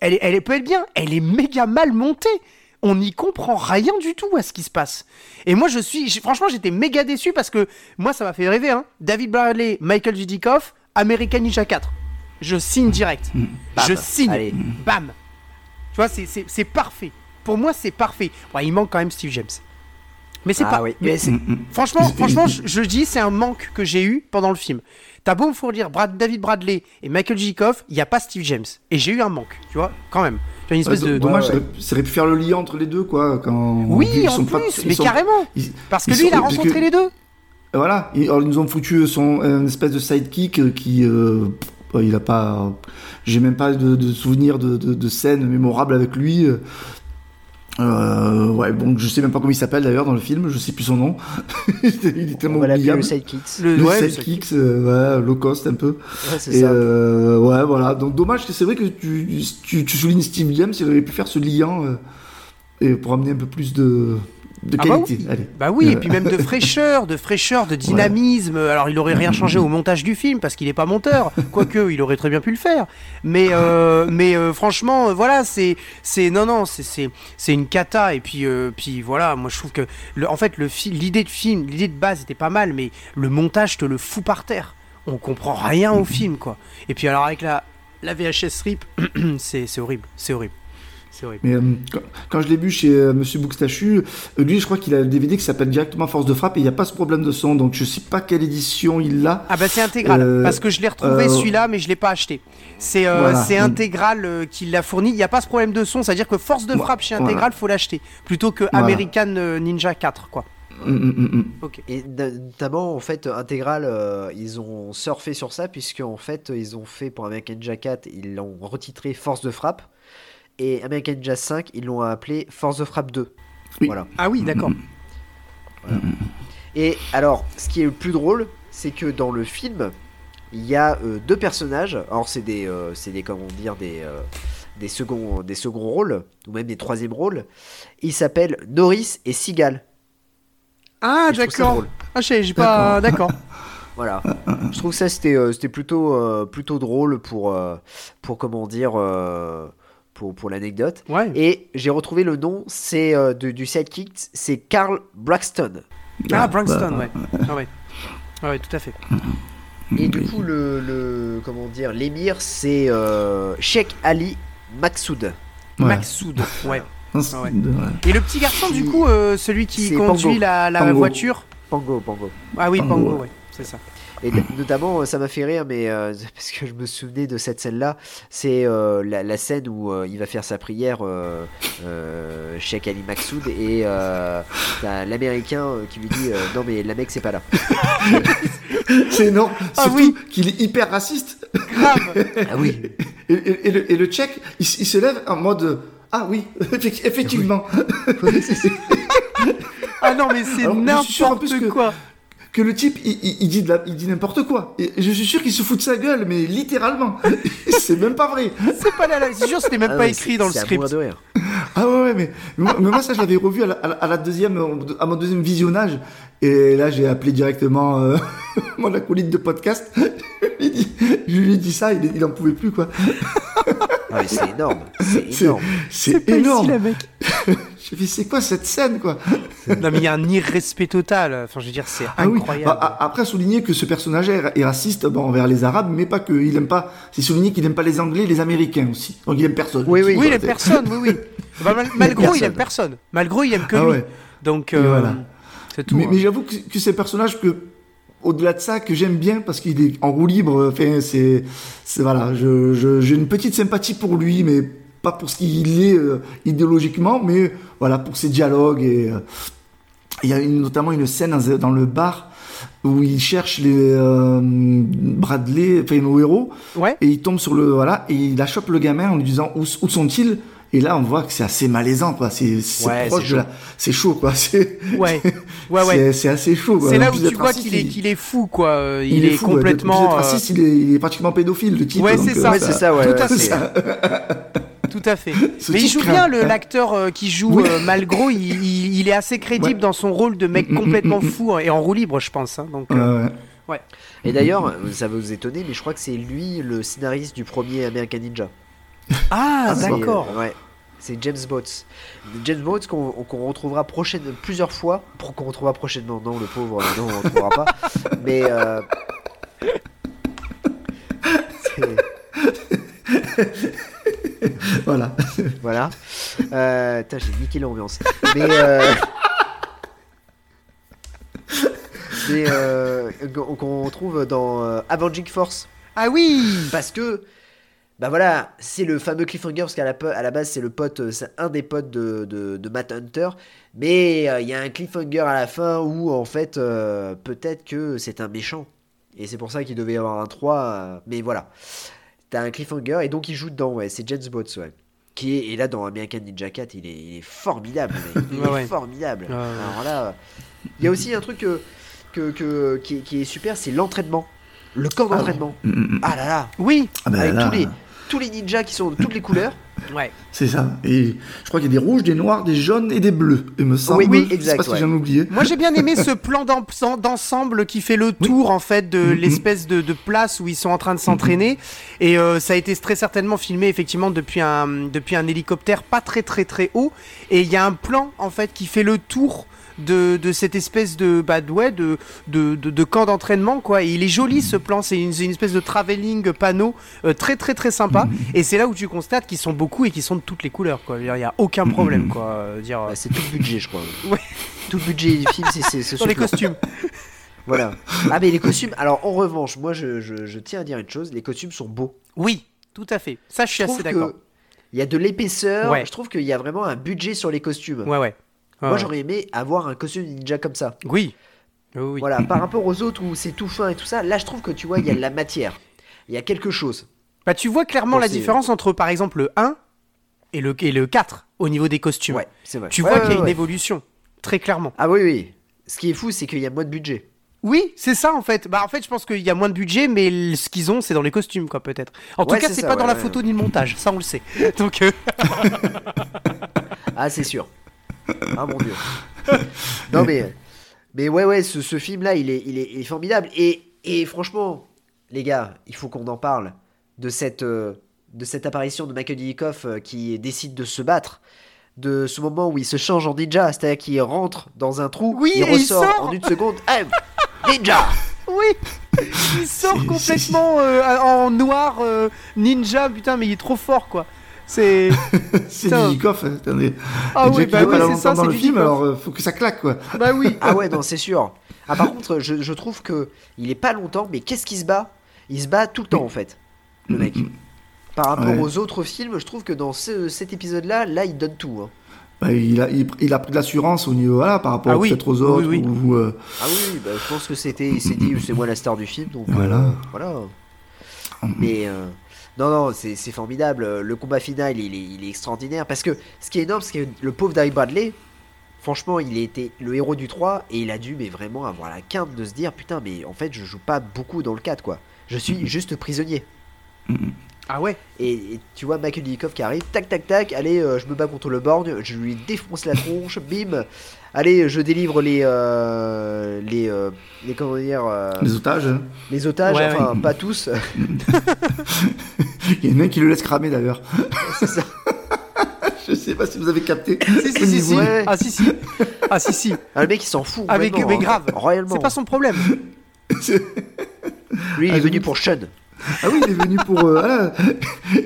elle, elle peut être bien. Elle est méga mal montée. On n'y comprend rien du tout à ce qui se passe. Et moi, je suis. Franchement, j'étais méga déçu parce que moi, ça m'a fait rêver. Hein. David Bradley, Michael Dudikoff, American Ninja 4. Je signe direct. Je signe. Allez. Bam. Tu vois, c'est- parfait. Pour moi, c'est parfait. Bon, il manque quand même Steve James. Mais c'est Ah pas. oui. mais c'est- Franchement, franchement, je, je dis, c'est un manque que j'ai eu pendant le film. T'as beau me fournir Brad, David Bradley et Michael Dudikoff, il n'y a pas Steve James. Et j'ai eu un manque, tu vois, quand même. Tu as une espèce Ouais, de. Dommage, ouais. ça aurait- ça aurait pu faire le lien entre les deux, quoi. Quand Oui, ils en sont plus, pas- ils mais sont- carrément. ils- Parce que ils lui, il a sont- rencontré que- les deux. Voilà, ils, alors, ils nous ont foutu son une espèce de sidekick euh, qui, euh, il a pas, j'ai même pas de, de souvenir de, de, de scènes mémorables avec lui. Euh. Ouais, bon, je sais même pas comment il s'appelle d'ailleurs dans le film, je sais plus son nom. il est tellement On va le oubliable. Sidekicks. Le, Le ouais, le sidekick, euh, ouais, low cost un peu. Ouais, c'est Et ça. euh, ouais, voilà. Donc dommage que c'est vrai que tu, tu, tu soulignes Steve James, il aurait pu faire ce lien euh, et pour amener un peu plus de, de Ah bah qualité. oui. Allez. Bah oui, et puis même de fraîcheur, de fraîcheur, de dynamisme. Alors il aurait rien changé au montage du film parce qu'il est pas monteur, quoique il aurait très bien pu le faire. Mais euh, mais euh, franchement, euh, voilà, c'est c'est non non, c'est c'est c'est une cata et puis euh, puis voilà, moi je trouve que le, en fait le l'idée de film, l'idée de base était pas mal, mais le montage te le fout par terre. On comprend rien au film quoi. Et puis alors avec la la VHS rip, c'est horrible, c'est horrible. Mais euh, quand, quand je l'ai vu chez euh, Monsieur Boukstachu, euh, lui, je crois qu'il a le DVD qui s'appelle directement Force de frappe et il n'y a pas ce problème de son, donc je sais pas quelle édition il a. Ah bah c'est intégral, Euh, parce que je l'ai retrouvé euh, celui-là, mais je l'ai pas acheté. C'est euh, Voilà. c'est intégral euh, qui l'a fourni. Il n'y a pas ce problème de son, c'est-à-dire que force de Voilà. frappe chez Voilà. intégral, faut l'acheter, plutôt que Voilà. American Ninja 4 quoi. Mm, mm, mm. Ok. Et notamment, en fait, Intégral, euh, ils ont surfé sur ça, puisque en fait, ils ont fait pour American Ninja 4, ils l'ont retitré Force de frappe. Et American Ninja 5, ils l'ont appelé Force de frappe 2. Oui. Voilà. Ah oui, d'accord. Et alors, ce qui est le plus drôle, c'est que dans le film, il y a euh, deux personnages. Alors, c'est des, euh, c'est des, comment dire, des, euh, des seconds, des seconds rôles, ou même des troisièmes rôles. Ils s'appellent Norris et Seagal. Ah d'accord. Ah je sais, j'ai pas d'accord. Voilà. Je trouve que ça c'était euh, c'était plutôt euh, plutôt drôle pour euh, pour comment dire euh, pour pour l'anecdote. Ouais. Et j'ai retrouvé le nom, c'est euh, de- du sidekick, c'est Carl Braxton. Ah Braxton, bah, ouais. Ah ouais. Ah ouais, tout à fait. Et du coup le, le comment dire l'émir c'est euh, Sheikh Ali Maksoud. Ouais. Maxoud, ouais. Ah ouais. Et le petit garçon du coup, euh, celui qui conduit Pango. la, la Pango. voiture? Pango Pango. Ah oui, Pango, Pango, ouais. ouais, c'est ça. Et no- notamment, euh, ça m'a fait rire, mais euh, parce que je me souvenais de cette scène-là, c'est euh, la, la scène où euh, il va faire sa prière, Sheikh Ali Maksoud, et t'as l'américain qui lui dit Non, mais la mec, c'est pas là. C'est énorme. Ah Surtout oui. qu'il est hyper raciste. Grave. Ah oui. Et, et- et le, et le tchèque, il, se lève en mode Ah oui, effec- effectivement. Ah non, mais c'est n'importe que- quoi. Que le type, il, il- il dit de la- il dit n'importe quoi. Et je suis sûr qu'il se fout de sa gueule, mais littéralement. c'est même pas vrai. C'est pas là, c'est sûr, c'était même Ah pas ouais, écrit dans le script. mourir de rire. Ah ouais, ouais, mais, mais moi, mais moi, ça, je l'avais revu à la, à la- à la deuxième, à mon deuxième visionnage. Et là, j'ai appelé directement euh, mon acolyte de podcast. je, lui ai dit, je lui ai dit ça, il, il en pouvait plus, quoi. Ah, mais c'est énorme. C'est énorme. c'est énorme. ici, mec. J'ai fait, c'est quoi cette scène, quoi Non, mais il y a un irrespect total. Enfin, je veux dire, c'est Ah oui. incroyable. Bah, après, souligner que ce personnage est, raciste bon, envers les Arabes, mais pas que. Il aime pas. C'est souligné qu'il aime pas les Anglais, et les Américains aussi. Donc il aime personne. Oui, oui. oui, il aime personne, oui, oui. Bah, mal- malgré, il aime personne. Malgré, il aime que Ah lui. ouais. Donc, euh, voilà. c'est tout. Mais, hein. mais j'avoue que, que c'est un personnage que, au-delà de ça, que j'aime bien parce qu'il est en roue libre. Enfin, c'est, c'est voilà, je, je- j'ai une petite sympathie pour lui, mais pas pour ce qu'il est euh, idéologiquement, mais voilà pour ses dialogues et euh, il y a une- notamment une scène dans, dans le bar où il cherche les euh, Bradley, enfin nos héros, Ouais. et il tombe sur le voilà et il achoppe le gamin en lui disant où, où sont-ils? Et là, on voit que c'est assez malaisant, quoi. C'est Ouais, proche de la, c'est chaud, quoi. C'est Ouais, ouais, ouais. c'est- assez chaud. C'est là où tu vois qu'il est, il- qu'il est fou, quoi. Il, est, fou, ouais. De- complètement. d'être euh, raciste, il, est, il est pratiquement pédophile, le type. Ouais, euh, ça. Ouais, c'est ça, ouais. Tout ouais, à fait. Tout à fait. Ce Mais il joue craint. bien le- l'acteur euh, qui joue Oui. euh, Malgros. Il, il- il est assez crédible Ouais. dans son rôle de mec Mm, mm, complètement mm, mm. fou hein, et en roue libre, je pense. hein, donc, euh, Ouais, ouais. Et d'ailleurs, ça va vous étonner, mais je crois que c'est lui le scénariste du premier American Ninja. Ah, d'accord. Ouais. C'est James Botts. James Botts qu'on retrouvera prochaine, plusieurs fois. Pour qu'on retrouvera prochainement. Non, le pauvre, euh, non, on ne retrouvera pas. Mais. euh, Voilà. Voilà. Euh, j'ai niqué l'ambiance. Mais. euh, mais, euh, qu'on qu'on trouve dans Avenging Force. Ah oui Parce que, bah voilà, c'est le fameux cliffhanger, parce qu'à la, à la base, c'est le pote, euh, c'est un des potes de, de, de Matt Hunter. Mais euh, il y a un cliffhanger à la fin où, en fait, euh, peut-être que c'est un méchant. Et c'est pour ça qu'il devait y avoir un 3. euh, mais voilà. T'as un cliffhanger, et donc il joue dedans, ouais. C'est James Botts, ouais. Qui est, et là, dans American Ninja 4, il est, il est formidable, mec. Il Ouais, est ouais. formidable. Ouais, ouais. Alors là, il y a aussi un truc que, que, que- qui, est- qui est super, c'est l'entraînement. Le camp d'entraînement. Mm, mm, mm. Ah là là Oui Ah bah avec là, tous, les, tous les ninjas qui sont de toutes les couleurs. Ouais. c'est ça. Et je crois qu'il y a des rouges, des noirs, des jaunes et des bleus. Il me semble. oui, Je sais exact, pas si ouais. j'en ai oublié. Moi j'ai bien aimé ce plan d'en- d'ensemble qui fait le tour en fait de Mhm. l'espèce de, de place où ils sont en train de s'entraîner et euh, ça a été très certainement filmé effectivement depuis un depuis un hélicoptère pas très très très haut et il y a un plan en fait qui fait le tour de, de cette espèce de bah de- ouais, de, de, de, de camp d'entraînement quoi et il est joli ce plan c'est une, une espèce de travelling panneau euh, très très très sympa et c'est là où tu constates qu'ils sont beaucoup et qu'ils sont de toutes les couleurs quoi il y a aucun problème quoi euh, dire euh, Bah, c'est tout le budget, je crois. Ouais. Tout le budget du film, c'est c'est ce sur les costumes Voilà. Ah, mais les costumes, alors en revanche, moi je, je- je tiens à dire une chose les costumes sont beaux. oui tout à fait ça je suis Je assez d'accord il y a de l'épaisseur. Ouais. Je trouve qu'il y a vraiment un budget sur les costumes. Ouais, ouais. Ouais, Moi ouais. j'aurais aimé avoir un costume ninja comme ça. Oui. Voilà, par rapport aux autres où c'est tout fin et tout ça, là je trouve que tu vois, il y a de la matière. Il y a quelque chose. Bah, tu vois clairement Bon, la différence entre, par exemple, le 1 et le, et le 4 au niveau des costumes. Ouais, c'est vrai. Tu Ouais, vois ouais, qu'il y a une évolution, très clairement. Ah oui, oui. Ce qui est fou, c'est qu'il y a moins de budget. Oui, c'est ça en fait. Bah en fait, je pense qu'il y a moins de budget, mais ce qu'ils ont, c'est dans les costumes, quoi, peut-être. En tout cas, c'est pas dans la photo ni le montage, ça on le sait. Donc, euh, Ah, c'est sûr. Ah mon dieu. non mais, mais ouais, ouais, ce, ce film-là, il est, il, est, il est formidable. Et, et franchement, les gars, il faut qu'on en parle de cette, euh, de cette apparition de Dudikoff euh, qui décide de se battre. De ce moment où il se change en ninja, c'est-à-dire qu'il rentre dans un trou, Oui, il ressort sort. en une seconde. Hey, ninja oui, il sort complètement euh, en noir ninja, putain, mais il est trop fort, quoi. C'est. C'est. Didikoff. attendez. Ah oui, bah oui, c'est ça, dans c'est le film, alors euh, faut que ça claque, quoi. Bah oui. Ah ouais, non, c'est sûr. Ah, par contre, je, je trouve que il est pas longtemps, mais qu'est-ce qu'il se bat? Il se bat tout le temps, en fait, le mec. Par rapport Ouais. aux autres films, je trouve que dans ce- cet épisode-là, là, il donne tout. hein. Bah, il, a, il, il a pris de l'assurance au niveau, voilà, par rapport Ah oui, peut-être aux oui, autres. oui. Ou, euh, Ah oui, oui, bah, je pense que c'était, il s'est dit, c'est moi la star du film, donc euh, Voilà. voilà. Mais euh, non, non, c'est, formidable. Le combat final, il est, il est extraordinaire parce que ce qui est énorme, c'est que le pauvre David Bradley, franchement, il a été le héros du 3 et il a dû, mais vraiment avoir la quinte de se dire, putain, mais en fait, je joue pas beaucoup dans le 4, quoi. Je suis juste prisonnier. Ah ouais. Et, et tu vois Michael Dudikoff qui arrive, tac tac tac, allez, euh, je me bats contre le borgne, je lui défonce la tronche, bim, allez, je délivre les euh, les euh, les comment dire euh, les otages. les otages, Ouais, enfin pas tous, Il y en a un qui le laisse cramer d'ailleurs. c'est ça. Je sais pas si vous avez capté. Si, si, au si, si. Ouais. Ah, si, si. Ah, si, si. Ah, le mec il s'en fout. Avec, complètement, mais hein. grave. C'est pas son problème. Lui il Ah, est venu j'ai- pour Sean. Ah oui, il est venu pour. euh, voilà.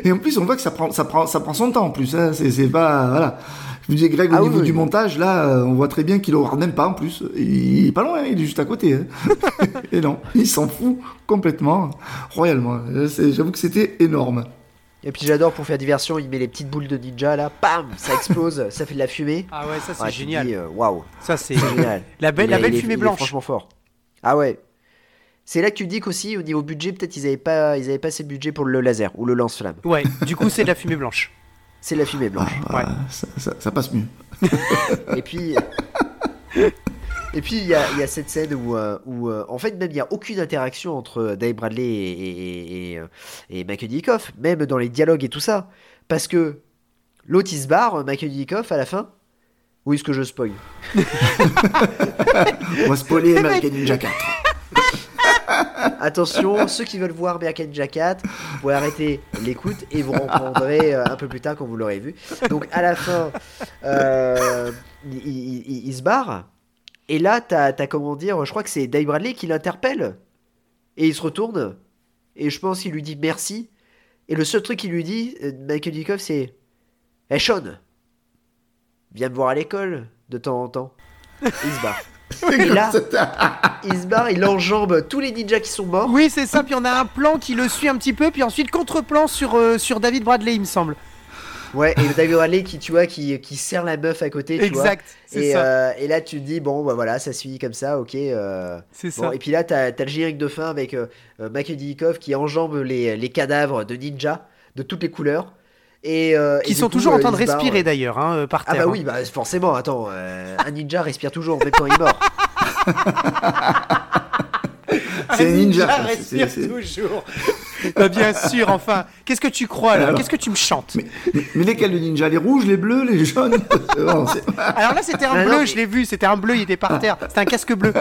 Et en plus, on voit que ça prend, ça prend, ça prend son temps en plus. Hein. C'est, c'est pas. Voilà. Je vous disais, Greg, au Ah niveau oui. du montage, là, euh, on voit très bien qu'il ne même pas en plus. Il est pas loin, hein, il est juste à côté. hein. Et non, il s'en fout complètement, royalement. Euh, c'est- J'avoue que c'était énorme. Et puis j'adore pour faire diversion, il met les petites boules de ninja là, pam, ça explose, ça fait de la fumée. Ah ouais, ça c'est Ouais, génial. Waouh, Ça c'est génial. la belle, la belle est- fumée il est blanche. franchement fort. Ah ouais. C'est là que tu dis qu'aussi au niveau budget, peut-être ils avaient pas, ils avaient pas assez de budget pour le laser ou le lance-flamme. Ouais. Du coup, c'est de la fumée blanche. c'est la fumée blanche. Ouais. Ça, ça- ça passe mieux. Et puis. Et puis il y, a il y a cette scène où, euh, où euh, en fait même il n'y a aucune interaction entre Dave Bradley et, et, et, euh, même dans les dialogues et tout ça. Parce que l'autre il se barre, Michael Dudikoff à la fin. Où est-ce que je spoil On va spoiler American Ninja 4. Attention, ceux qui veulent voir American 4, vous pouvez arrêter l'écoute et vous reprendrez euh, un peu plus tard quand vous l'aurez vu. Donc à la fin, euh, il, se barre. Et là, t'as as comment dire, je crois que c'est Dave Bradley qui l'interpelle. Et il se retourne. Et je pense qu'il lui dit merci. Et le seul truc qu'il lui dit, euh, Michael Dickoff, c'est Hey Sean, viens me voir à l'école de temps en temps. Il se barre. Et là, il se barre, il enjambe tous les ninjas qui sont morts. Oui, c'est ça. Puis on a un plan qui le suit un petit peu. Puis ensuite, contre-plan sur, euh, sur David Bradley, il me semble. Ouais, et David Bradley qui, tu vois, qui, qui serre la meuf à côté, tu Exact, vois. c'est Et, ça. euh, et là, tu te dis, bon, bah voilà, ça suit comme ça, ok. euh, C'est bon, ça. Et puis là, t'as as le générique de fin avec euh, euh, Michael Dudikoff qui enjambe les, les cadavres de ninja de toutes les couleurs. Et, euh, et Qui sont coup, toujours en euh, train de respirer d'ailleurs, hein, par Ah terre. bah oui, bah forcément, attends, euh, un ninja respire toujours, même quand il est mort. C'est un ninja. Ah, c'est- respire toujours. Bah, bien sûr, enfin. Qu'est-ce que tu crois là? Qu'est-ce que tu me chantes? Mais, mais- mais lesquels les ninjas? Les rouges, les bleus, les jaunes? Non, Alors là, c'était un Ah non, bleu, mais- je l'ai vu. C'était un bleu, il était par terre. C'était un casque bleu.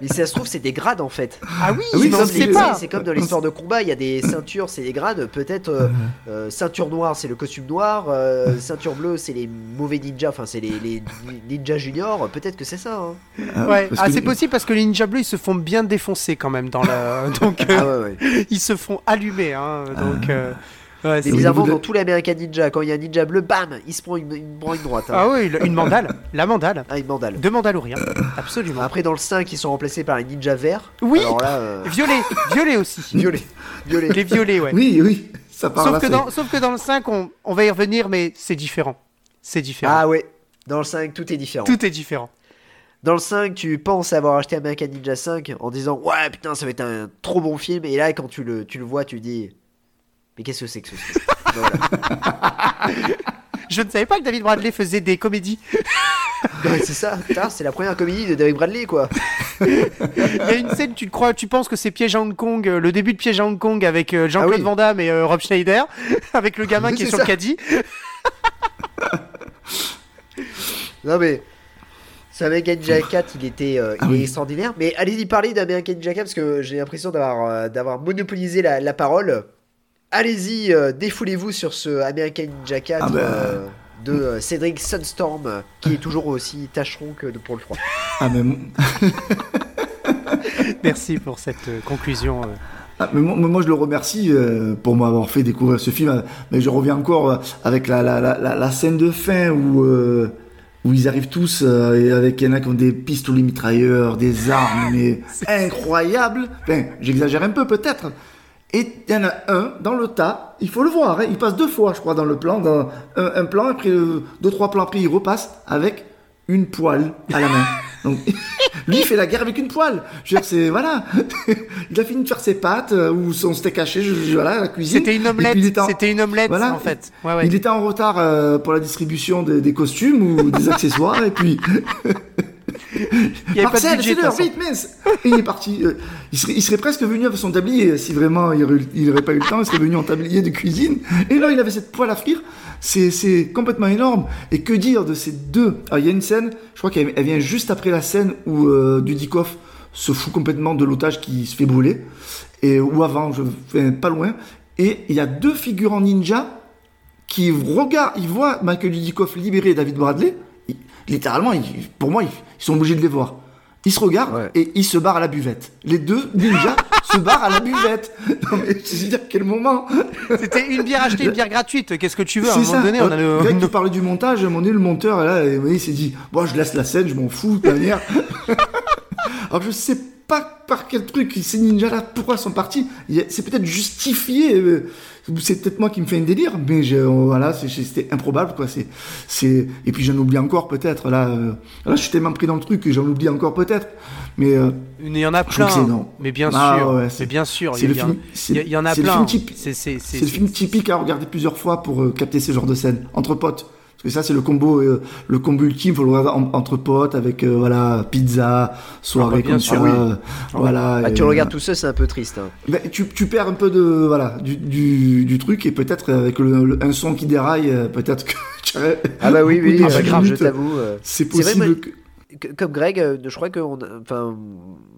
Mais si ça se trouve, c'est des grades en fait. Ah oui, oui, pas. C'est comme dans l'histoire de combat, il y a des ceintures, c'est des grades. Peut-être euh, euh, ceinture noire, c'est le costume noir. euh, ceinture bleue, c'est les mauvais ninjas, enfin c'est les, les ninjas juniors. Peut-être que c'est ça. hein. Ah, Ouais, ah, que- c'est possible parce que les ninjas bleus ils se font bien défoncer quand même dans la. Donc euh, Ah ouais, ouais. ils se font allumer. Hein, donc. Ouais, Mais bizarrement, de- dans tous les American Ninja, quand il y a un ninja bleu, bam, il se prend une, une, prend une droite. hein. Ah oui, une mandale. La mandale. Ah, une mandale. De Mandalorian. Absolument. Après, dans le 5, ils sont remplacés par les ninjas verts. Oui. Alors là, euh, Violet. Violet aussi. violet. Violet. Les violets, ouais. Oui, oui, ça part Sauf là, que, c'est- dans, sauf que dans le 5, on, on va y revenir, mais c'est différent. C'est différent. Ah ouais. Dans le 5, tout est différent. Tout est différent. Dans le 5, tu penses avoir acheté American Ninja 5 en disant Ouais, putain, ça va être un trop bon film. Et là, quand tu le, tu le vois, tu dis Mais qu'est-ce que c'est que ce truc. Je ne savais pas que David Bradley faisait des comédies. Ouais, C'est ça, putain, c'est la première comédie de David Bradley, quoi. Il y a une scène, tu te crois, tu penses que c'est Piège à Hong Kong, euh, le début de Piège à Hong Kong avec euh, Jean-Claude Ah oui. Van Damme et euh, Rob Schneider, avec le gamin qui est c'est sur ça. le caddie. Non, mais. Ce American Ninja 4, il était euh, Ah il est extraordinaire. Mais allez-y parler d'American Ninja 4 parce que j'ai l'impression d'avoir euh, d'avoir monopolisé la, la parole. Allez-y, euh, défoulez-vous sur ce American Ninja 4 Ah euh, de euh, Cédric Sunstorm, qui est toujours aussi tâcheron que de- pour le 3. Ah, mais, Merci pour cette conclusion. ah, mais moi, moi, je le remercie euh, pour m'avoir fait découvrir ce film. Mais je reviens encore euh, avec la, la, la, la- la scène de fin où, euh, où ils arrivent tous euh, et avec il y en a qui ont des pistolets mitrailleurs, des armes, mais incroyables. Enfin, j'exagère un peu peut-être. Et il y en a un dans le tas, il faut le voir, hein, il passe deux fois, je crois, dans le plan, dans un, un plan, après euh, deux, trois plans après, il repasse avec une poêle à la main. Donc, lui, il fait la guerre avec une poêle. Je veux dire, c'est, voilà. il a fini de faire ses pâtes, euh, ou son steak haché, je, je- voilà, la cuisine. C'était une Et omelette. puis, en- C'était une omelette, Voilà. en fait. Ouais, ouais. Il était en retard euh, pour la distribution des, des costumes ou des accessoires, et puis. Il y avait pas de Marcel, budget, de c'est l'heure, toute façon. vite, mince Et il est parti. euh, il, serait, il serait presque venu avec son tablier, si vraiment il aurait, il aurait pas eu le temps, il serait venu en tablier de cuisine. Et là, il avait cette poêle à frire. C'est, complètement énorme. Et que dire de ces deux? Alors, il y a une scène, je crois qu'elle elle vient juste après la scène où euh, Dudikoff se fout complètement de l'otage qui se fait brûler. Et, ou avant, je enfin, pas loin. Et il y a deux figurants ninja qui regardent, ils voient Michael Dudikoff libérer David Bradley. Littéralement, ils- pour moi, ils, ils sont obligés de les voir. Ils se regardent Ouais. et ils se barrent à la buvette. Les deux ninjas se barrent à la buvette. Non mais je veux dire quel moment C'était une bière achetée, une bière gratuite. Qu'est-ce que tu veux À un C'est moment ça. donné, on a Euh, le. Greg, parlais du montage, à un moment donné, le monteur là, il s'est dit, bon, je laisse la scène, je m'en fous de manière. Alors je sais pas par quel truc ces ninjas-là, pourquoi ils sont partis. C'est peut-être justifié. euh, c'est peut-être moi qui me fais un délire, mais je, euh, voilà, c'est- c'était improbable, quoi. C'est, c'est, et puis j'en oublie encore peut-être. Là, euh, là, je suis tellement pris dans le truc que j'en oublie encore peut-être. Mais euh, Il y en a plein. Mais bien Ah sûr. ouais, mais bien sûr. c'est Il y, le a- film- il c'est- y en a le plein. c'est le film typique à regarder plusieurs fois pour euh, capter ce genre de scène entre potes. Parce que ça, c'est le combo, euh, le combo ultime. Faut le en- entre potes avec euh, voilà pizza, soirée Ah bah, bien comme sûr, ça. oui. euh, Voilà. Bah, et, tu le regardes tout seul, c'est un peu triste. hein. ben, tu, tu perds un peu de voilà du, du, du truc et peut-être avec le, le- un son qui déraille, peut-être que tu aurais- Ah bah oui, oui, ah bah grave, je t'avoue. C'est vrai, possible. que- Comme Greg, je crois que enfin,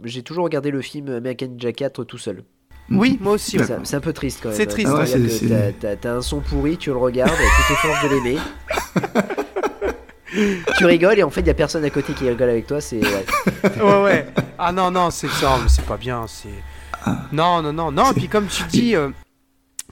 j'ai toujours regardé le film American Ninja 4 tout seul. Oui, moi aussi. ouais. C'est un peu triste quand même. C'est triste, Ah ouais, t'as- un son pourri, tu le regardes, tu t'efforces de l'aimer. tu rigoles et en fait il y a personne à côté qui rigole avec toi, c'est ouais. ouais, ouais. Ah non, non, c'est ça, mais c'est pas bien. C'est non, non, non, non. Et puis comme tu dis euh,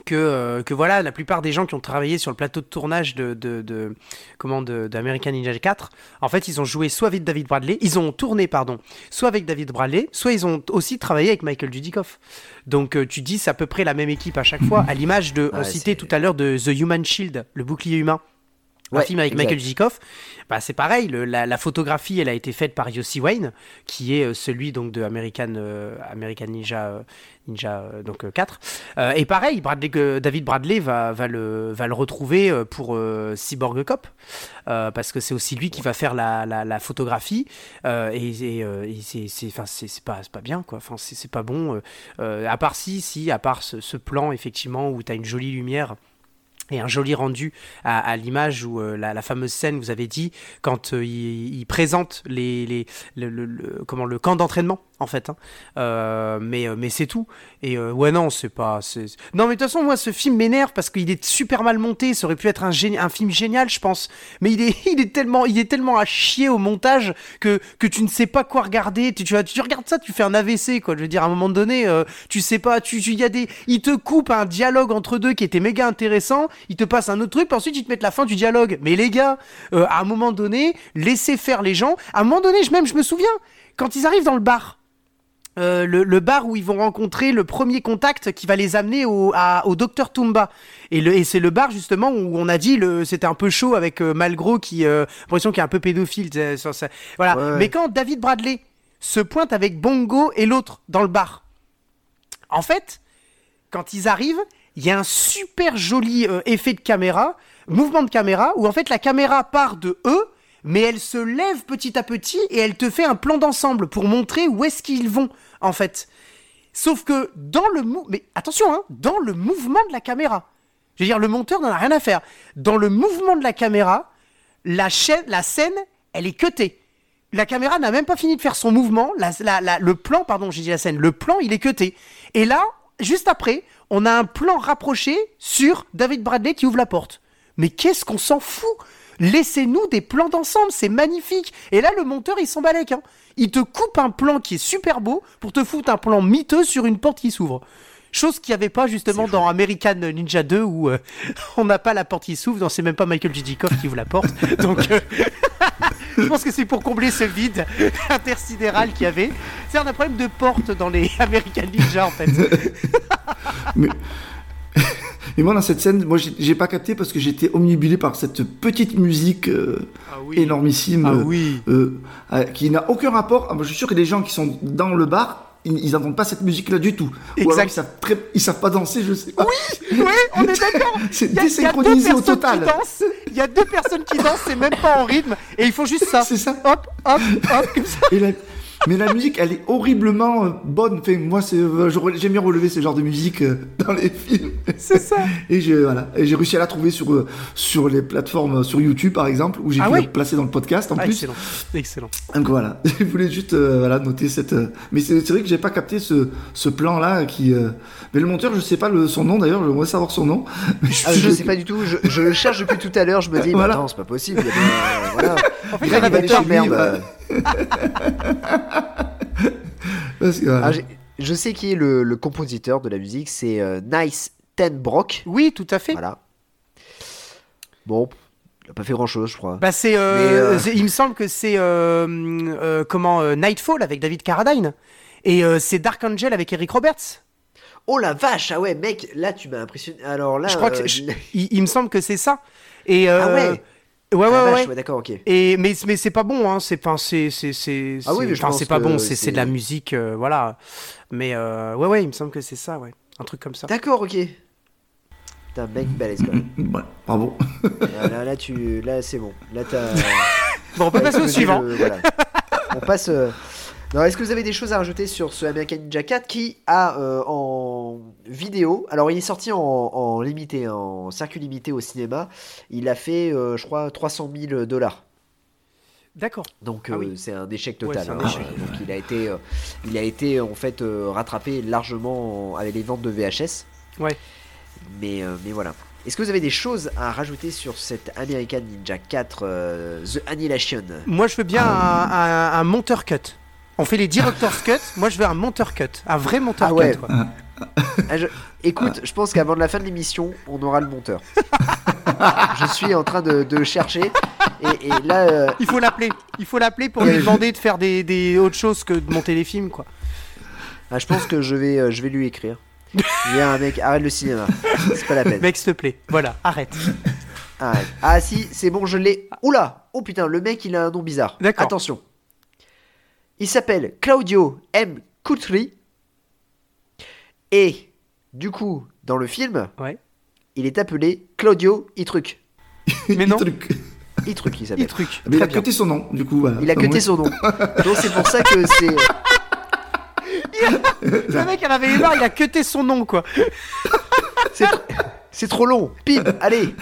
que euh, que voilà, la plupart des gens qui ont travaillé sur le plateau de tournage de de, de comment d'American Ninja 4, en fait, ils ont joué soit avec David Bradley, ils ont tourné, pardon, soit avec David Bradley, soit ils ont aussi travaillé avec Michael Dudikoff. Donc euh, tu dis c'est à peu près la même équipe à chaque fois, à l'image de, on Ouais, citait tout à l'heure de The Human Shield, le bouclier humain. Un Ouais, film avec exact. Michael Dudikoff, bah c'est pareil. le- la, la photographie, elle a été faite par Yossi Wayne, qui est euh, celui donc de American euh, American Ninja euh, Ninja euh, donc euh, 4. Euh, et pareil, Bradley, David Bradley va, va le va le retrouver pour Cyborg Cop, parce que c'est aussi lui qui va faire la, la, la photographie. et et, et c'est pas pas bien quoi. Enfin c'est c'est pas bon. à part si si à part ce, ce plan effectivement où tu as une jolie lumière et un joli rendu à, l'image où euh, la, fameuse scène, vous avez dit, quand euh, il, il présente les, les, le, le- le- comment, le camp d'entraînement, en fait. hein. Euh, mais euh, mais c'est tout. Et euh, ouais, non, c'est pas. Non, mais de toute façon, moi, ce film m'énerve parce qu'il est super mal monté. Ça aurait pu être un, génie- un film génial, je pense. Mais il est, il est, tellement, il est tellement à chier au montage que, que tu ne sais pas quoi regarder. Tu, tu, tu regardes ça, tu fais un AVC, quoi. Je veux dire, à un moment donné, euh, tu sais pas, tu, tu, y a des, il te coupe un dialogue entre deux qui était méga intéressant. Il te passe un autre truc, puis ensuite ils te mettent la fin du dialogue. Mais les gars, euh, à un moment donné, laissez faire les gens. À un moment donné, je, même, je me souviens, quand ils arrivent dans le bar. Euh, le, le bar où ils vont rencontrer le premier contact qui va les amener au, à- au docteur Tumba. Et, c'est le bar justement où on a dit c'était un peu chaud avec euh, Malgros qui euh, l'impression qu'il est un peu pédophile. ça. Voilà. Ouais. Mais quand David Bradley se pointe avec Bongo et l'autre dans le bar, en fait, quand ils arrivent, il y a un super joli euh, effet de caméra, mouvement de caméra, où en fait la caméra part de eux, mais elle se lève petit à petit et elle te fait un plan d'ensemble pour montrer où est-ce qu'ils vont, en fait. Sauf que dans le mou- attention, hein, dans le mouvement de la caméra, je veux dire, le monteur n'en a rien à faire. Dans le mouvement de la caméra, la scène, elle est cutée. La caméra n'a même pas fini de faire son mouvement. Le plan, pardon, j'ai dit la scène. Le plan, il est cuté. Et là, juste après, on a un plan rapproché sur David Bradley qui ouvre la porte. Mais qu'est-ce qu'on s'en fout? Laissez-nous des plans d'ensemble, c'est magnifique. Et là, le monteur, il s'en balèque. Hein. Il te coupe un plan qui est super beau pour te foutre un plan miteux sur une porte qui s'ouvre. Chose qu'il n'y avait pas justement dans American Ninja 2 où euh, on n'a pas la porte qui s'ouvre, c'est même pas Michael Dudikoff qui ouvre la porte. Donc euh, je pense que c'est pour combler ce vide intersidéral qu'il y avait. C'est un problème de porte dans les American Ninja en fait. Mais... Et moi, dans cette scène, moi, j'ai pas capté parce que j'étais omnibulé par cette petite musique euh, Ah oui. énormissime, Ah euh, oui. euh, qui n'a aucun rapport. Ah, moi, je suis sûr que les gens qui sont dans le bar, ils n'entendent pas cette musique-là du tout. Ou alors Exact. ils savent, très... ils savent pas danser, je sais pas. Oui, on est d'accord. C'est désynchronisé au total. Il y a deux personnes qui dansent, c'est même pas en rythme, et ils font juste ça. C'est ça. Hop, hop, hop, comme ça. Et la- Mais la musique, elle est horriblement bonne. Enfin, moi, euh, j'aime bien relever ce genre de musique euh, dans les films. C'est ça. Et j'ai voilà, et j'ai réussi à la trouver sur euh, sur les plateformes, sur YouTube par exemple, où j'ai Ah pu ouais la placer dans le podcast en Ah, plus. excellent, excellent. Donc voilà, je voulais juste euh, voilà noter cette. Mais c'est vrai que j'ai pas capté ce ce plan là qui. euh, Mais le monteur, je sais pas le, son nom d'ailleurs, j'aimerais savoir son nom. Ah, je sais pas du tout, je, je le cherche depuis tout à l'heure, je me dis, Voilà. attends, c'est pas possible. il y a bien, euh, voilà. En fait, il y a chez merde. Parce que. Ah, j'ai- je sais qui est le, le compositeur de la musique, c'est euh, Nice Ten Brock. Oui, tout à fait. Voilà. Bon, il a pas fait grand chose, je crois. Bah c'est, euh, Mais, euh, c'est- il me semble que c'est euh, euh, comment euh, Nightfall avec David Carradine. Et euh, c'est Dark Angel avec Eric Roberts. Oh la vache, ah ouais, mec, là tu m'as impressionné. Alors là, Je crois que euh, je- il, il me semble que c'est ça. Et euh, Ah ouais. Ouais, Ah, ouais, vache, ouais. ouais, d'accord, ok. Et mais mais c'est pas bon, hein. C'est c'est c'est c'est. Ah oui, c'est- pas bon. C'est de la musique, euh, voilà. Mais euh, ouais, ouais, il me semble que c'est ça, ouais. Un truc comme ça. D'accord, ok. Putain, mec balèze quand même. Ouais, bravo. là, là, là, tu, là, c'est bon. Là, t'as. Bon, on peut t'as passer au suivant. le- voilà. On passe. euh, Non, est-ce que vous avez des choses à rajouter sur ce American Ninja 4 qui a euh, en vidéo Alors, il est sorti en, en limité, hein, en circuit limité au cinéma. Il a fait, euh, je crois, 300 000 dollars. D'accord. Donc Ah euh, oui. c'est un échec total. un hein. échec. Donc il a été, euh, il a été en fait euh, rattrapé largement en- avec les ventes de VHS. Ouais. Mais, mais voilà. Est-ce que vous avez des choses à rajouter sur cette American Ninja 4 euh, The Annihilation? Moi, je veux bien un, un- un monteur cut. On fait les director's cut. Moi, je veux un monteur cut, un vrai monteur Ah ouais. cut. quoi. Ah, je- Écoute, je pense qu'avant de la fin de l'émission, on aura le monteur. je suis en train de, de chercher. Et, et là, euh, Il faut l'appeler. Il faut l'appeler pour lui demander de faire des, des autres choses que de monter les films, quoi. ah, je pense que je vais, euh, je vais lui écrire. Il y a un mec, arrête le cinéma. C'est pas la peine. Mec, s'il te plaît. Voilà, arrête. Arrête. Ah si, c'est bon, je l'ai. Oula Oh putain, le mec, il a un nom bizarre. D'accord. Attention. Il s'appelle Claudio M. Coutry. Et, du coup, dans le film, Ouais. il est appelé Claudio Itruc. Mais non. Truc. Itruc, il s'appelle. truc. Mais il a cuté son nom, du coup. Voilà. Il a cuté moins. son nom. Donc c'est pour ça que c'est... Le mec, elle avait barres, il a cuté son nom, quoi. C'est tr- c'est trop long. Pim, allez.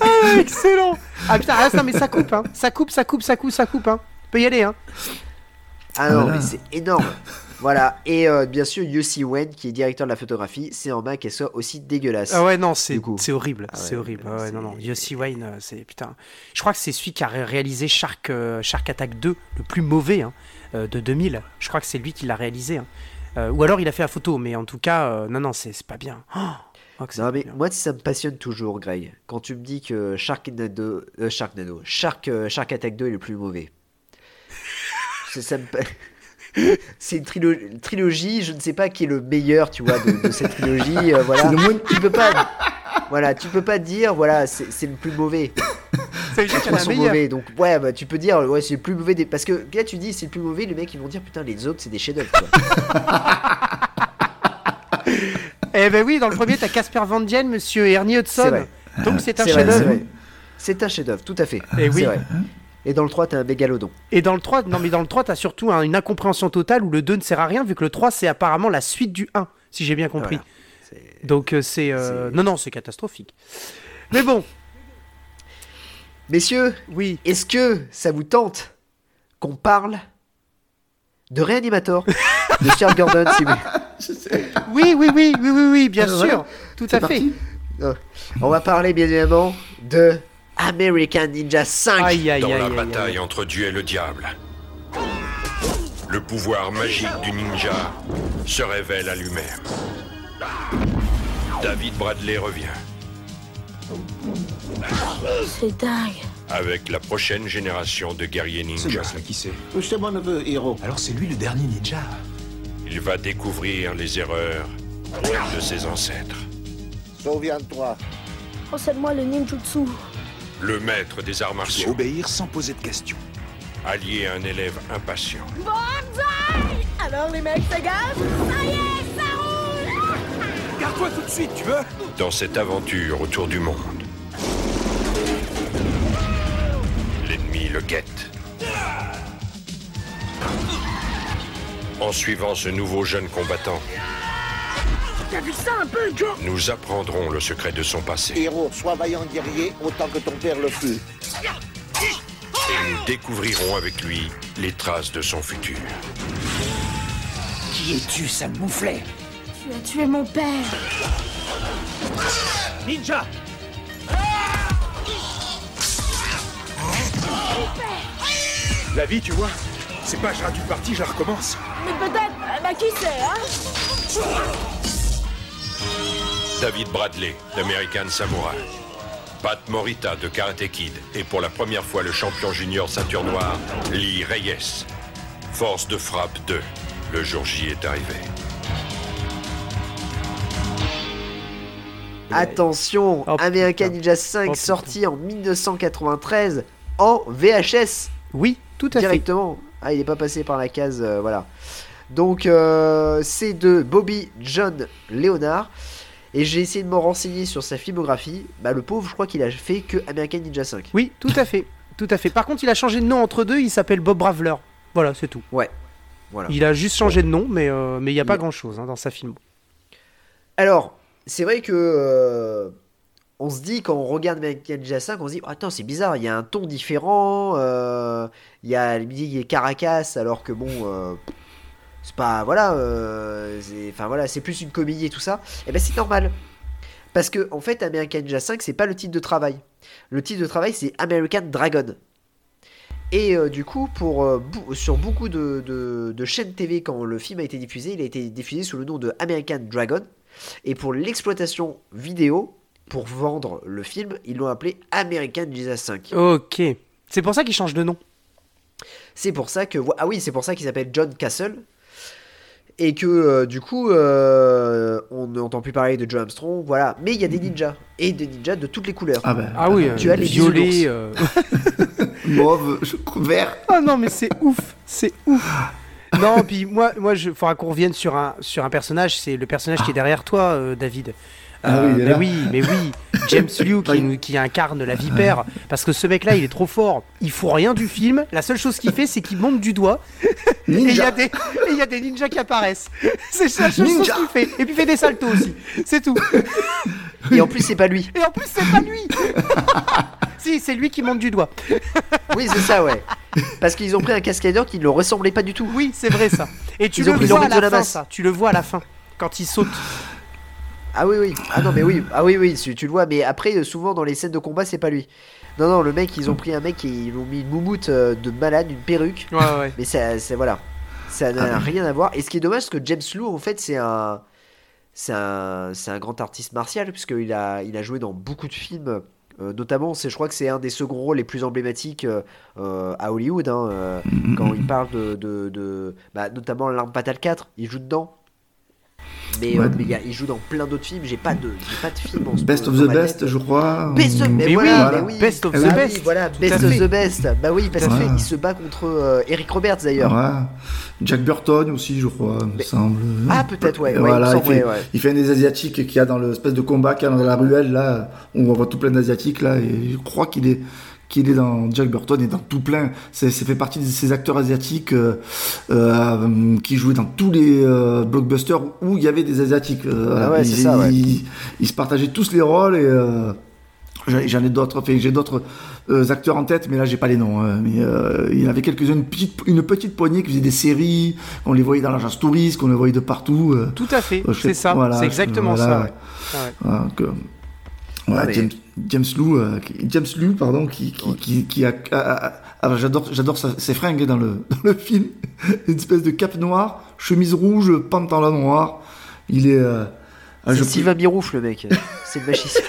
Ah, excellent. Ah putain, ah, ça, mais ça coupe, hein. Ça coupe, ça coupe, ça coupe, ça coupe, hein. Peut y aller, hein. Ah non, Voilà. mais c'est énorme. Voilà. Et euh, bien sûr, Yossi Wen, qui est directeur de la photographie, c'est en main qu'elle soit aussi dégueulasse. Ah ouais, non, c'est horrible. Ah ouais, c'est horrible. non, Ah ouais, non, non. Yossi Wayne, euh, c'est putain. Je crois que c'est celui qui a ré- réalisé Shark, euh, Shark Attack 2, le plus mauvais hein, euh, de 2000. Je crois que c'est lui qui l'a réalisé. hein. Euh, ou alors il a fait la photo, mais en tout cas, non, non, c'est pas bien. Oh, oh, Non mais bien. moi ça me passionne toujours Greg quand tu me dis que Sharknado euh, Sharknado Shark Shark Attack 2 est le plus mauvais. C'est ça me pa- C'est une trilo- une trilogie, je ne sais pas qui est le meilleur, tu vois, de, de cette trilogie. euh, voilà, le moins- tu peux pas, voilà, tu peux pas dire, voilà, c'est le plus mauvais. Les trois sont meilleur. mauvais, donc ouais, bah, tu peux dire, ouais, c'est le plus mauvais des, parce que là tu dis c'est le plus mauvais, les mecs ils vont dire putain les autres c'est des chefs-d'œuvre. Eh ben oui, dans le premier, t'as Casper Van Dien, Monsieur Ernie Hudson. Donc c'est un chef-d'œuvre. C'est un chef-d'œuvre, tout à fait. Eh oui. C'est vrai. Et dans le 3 t'as un mégalodon. Et dans le 3, non mais dans le 3, t'as surtout un- une incompréhension totale où le 2 ne sert à rien vu que le 3 c'est apparemment la suite du 1, si j'ai bien compris. Voilà. Donc euh, c'est euh, C'est- non non, c'est catastrophique. Mais bon, Messieurs, oui. Est-ce que ça vous tente qu'on parle de Reanimator de Charles Gordon si vous- Oui, oui, oui, oui, oui, oui, bien sûr, tout à fait. parti. Euh, On va parler bien évidemment de American Ninja 5. Aïe, aïe, Dans aïe, la aïe, aïe. bataille entre Dieu et le diable, le pouvoir magique du ninja se révèle à lui-même. David Bradley revient C'est dingue. avec la prochaine génération de guerriers ninja. gosse-là, qui c'est C'est mon neveu, Hiro. Alors c'est lui le dernier ninja. Il va découvrir les erreurs de ses ancêtres. Souviens-toi. Enseigne-moi le ninjutsu. Le maître des arts martiaux, obéir sans poser de questions. allié à un élève impatient. Alors les mecs Ça y est, ça roule Garde-toi tout de suite, tu veux? Dans cette aventure autour du monde. L'ennemi le guette. En suivant ce nouveau jeune combattant, T'as vu ça un peu, Joe nous apprendrons le secret de son passé Hiro, sois vaillant guerrier autant que ton père le fut. et nous découvrirons avec lui les traces de son futur. Qui es-tu, sale mouflet Tu as tué mon père. Ninja La vie, tu vois, c'est pas je rate une partie, je la recommence. Mais peut-être, euh, bah qui sait, hein David Bradley d'American Samurai. Pat Morita de Karate Kid et pour la première fois le champion junior ceinture noire, Lee Reyes. Force de frappe 2. Le jour J est arrivé. Attention, Oh, American putain. Ninja 5 Oh, sorti en 1993 en VHS Oui, tout à fait. directement. Ah, il n'est pas passé par la case, euh, voilà. Donc, euh, c'est de Bobby John Leonard. Et j'ai essayé de me renseigner sur sa filmographie. Bah, le pauvre, je crois qu'il a fait que American Ninja 5. Oui, tout à fait. Tout à fait. Par contre, il a changé de nom entre deux, il s'appelle Bob Bravler. Voilà, c'est tout. Ouais. Voilà. Il a juste changé de nom, mais euh, mais il n'y a pas Il- grand chose dans sa film. Alors, c'est vrai que euh, on se dit quand on regarde American Ninja 5, on se dit oh, attends c'est bizarre, il y a un ton différent, euh, il y a Caracas alors que bon euh, c'est pas voilà, euh, enfin voilà c'est plus une comédie et tout ça. Et ben c'est normal parce que en fait American Ninja 5 c'est pas le titre de travail. Le titre de travail c'est American Dragon. Et euh, du coup, pour, euh, sur beaucoup de, de- de chaînes TV, quand le film a été diffusé, il a été diffusé sous le nom de American Dragon. Et pour l'exploitation vidéo, pour vendre le film, ils l'ont appelé American Ninja 5. Ok. C'est pour ça qu'il change de nom. C'est pour ça que ah oui, c'est pour ça qu'il s'appelle John Castle et que euh, du coup euh, on n'entend plus parler de Joe Armstrong, voilà. Mais il y a des ninjas et des ninjas de toutes les couleurs. Ah ben, Ah oui, Tu euh, as les violet. bisounours. euh, mauve, vert. Ah non, mais c'est ouf, c'est ouf. Non, puis moi, moi, je faudra qu'on revienne sur un sur un personnage. C'est le personnage qui est derrière toi, euh, David. Ah Euh, oui, mais oui, mais oui, James Liu qui, incarne la vipère, parce que ce mec-là, il est trop fort. Il fout rien du film. La seule chose qu'il fait, c'est qu'il monte du doigt. Et il y Ninja. a des, et il y a des ninjas qui apparaissent. C'est la seule chose Ninja. qu'il fait. Et puis il fait des saltos aussi. C'est tout. Et en plus c'est pas lui. Et en plus, c'est pas lui. si, c'est lui qui monte du doigt. Oui c'est ça ouais. Parce qu'ils ont pris un cascadeur qui ne le ressemblait pas du tout. Oui, c'est vrai ça. Et tu Ils ont le pris vois à Lorenzo la fin, Lamas. ça. Tu le vois à la fin, quand il saute. Ah oui oui. Ah non mais oui. Ah oui oui. Tu tu le vois. Mais après euh, souvent dans les scènes de combat c'est pas lui. Non non le mec ils ont pris un mec et ils ont mis une moumoute euh, de malade, une perruque. Ouais, ouais. Mais ça, c'est voilà, ça n'a rien à voir. Et ce qui est dommage, c'est que James Lou, en fait, c'est un, c'est un, c'est un grand artiste martial puisqu'il a, il a joué dans beaucoup de films. euh, notamment, c'est, je crois que c'est un des seconds rôles les plus emblématiques euh, à Hollywood. hein, euh, quand il parle de, de, de- bah, notamment L'Arme Fatale 4, il joue dedans. Mais, Ouais. euh, mais il, y a- il joue dans plein d'autres films. J'ai pas de, j'ai pas de film en ce Best of the best, je crois. Best of, mais Mais voilà, oui, mais oui. Best of Ah the. Ah best. oui, voilà, Tout Best of fait. the Best. Bah oui, parce qu'il il se bat contre euh, Eric Roberts d'ailleurs. Ouais. Jack Burton aussi, je crois, me Mais- semble. Ah, peut-être, ouais, ouais, il me voilà, il, fait, ouais, ouais. il fait un des Asiatiques qu'il y a dans l'espèce de combat qu'il y a dans la ruelle, là, où on voit tout plein d'Asiatiques, là, et je crois qu'il est qu'il est dans Jack Burton et dans tout plein. C'est fait partie de ces acteurs asiatiques euh, euh, qui jouaient dans tous les euh, blockbusters où il y avait des asiatiques. Euh, Ah ouais, ils, c'est ça, ouais. ils- ils se partageaient tous les rôles et euh, j'en ai d'autres. Enfin, j'ai d'autres euh, acteurs en tête, mais là j'ai pas les noms. hein. mais euh, il y en avait quelques-uns, une petite, une petite poignée qui faisaient des séries, qu'on les voyait dans l'agence touriste, qu'on les voyait de partout. euh. Tout à fait, Euh, c'est ça, voilà, c'est je- exactement voilà, ça. ouais. ouais. Ouais. Voilà, donc, euh, voilà, Ah, mais- James, James Lou, euh, James Lou, pardon, qui, qui, qui, qui a, a- a- alors j'adore, j'adore ses fringues dans le, dans le film, une espèce de cape noire, chemise rouge, pantalon noir. Il est, euh, C'est je- Sylvain Mirouf, le mec. C'est le magicien.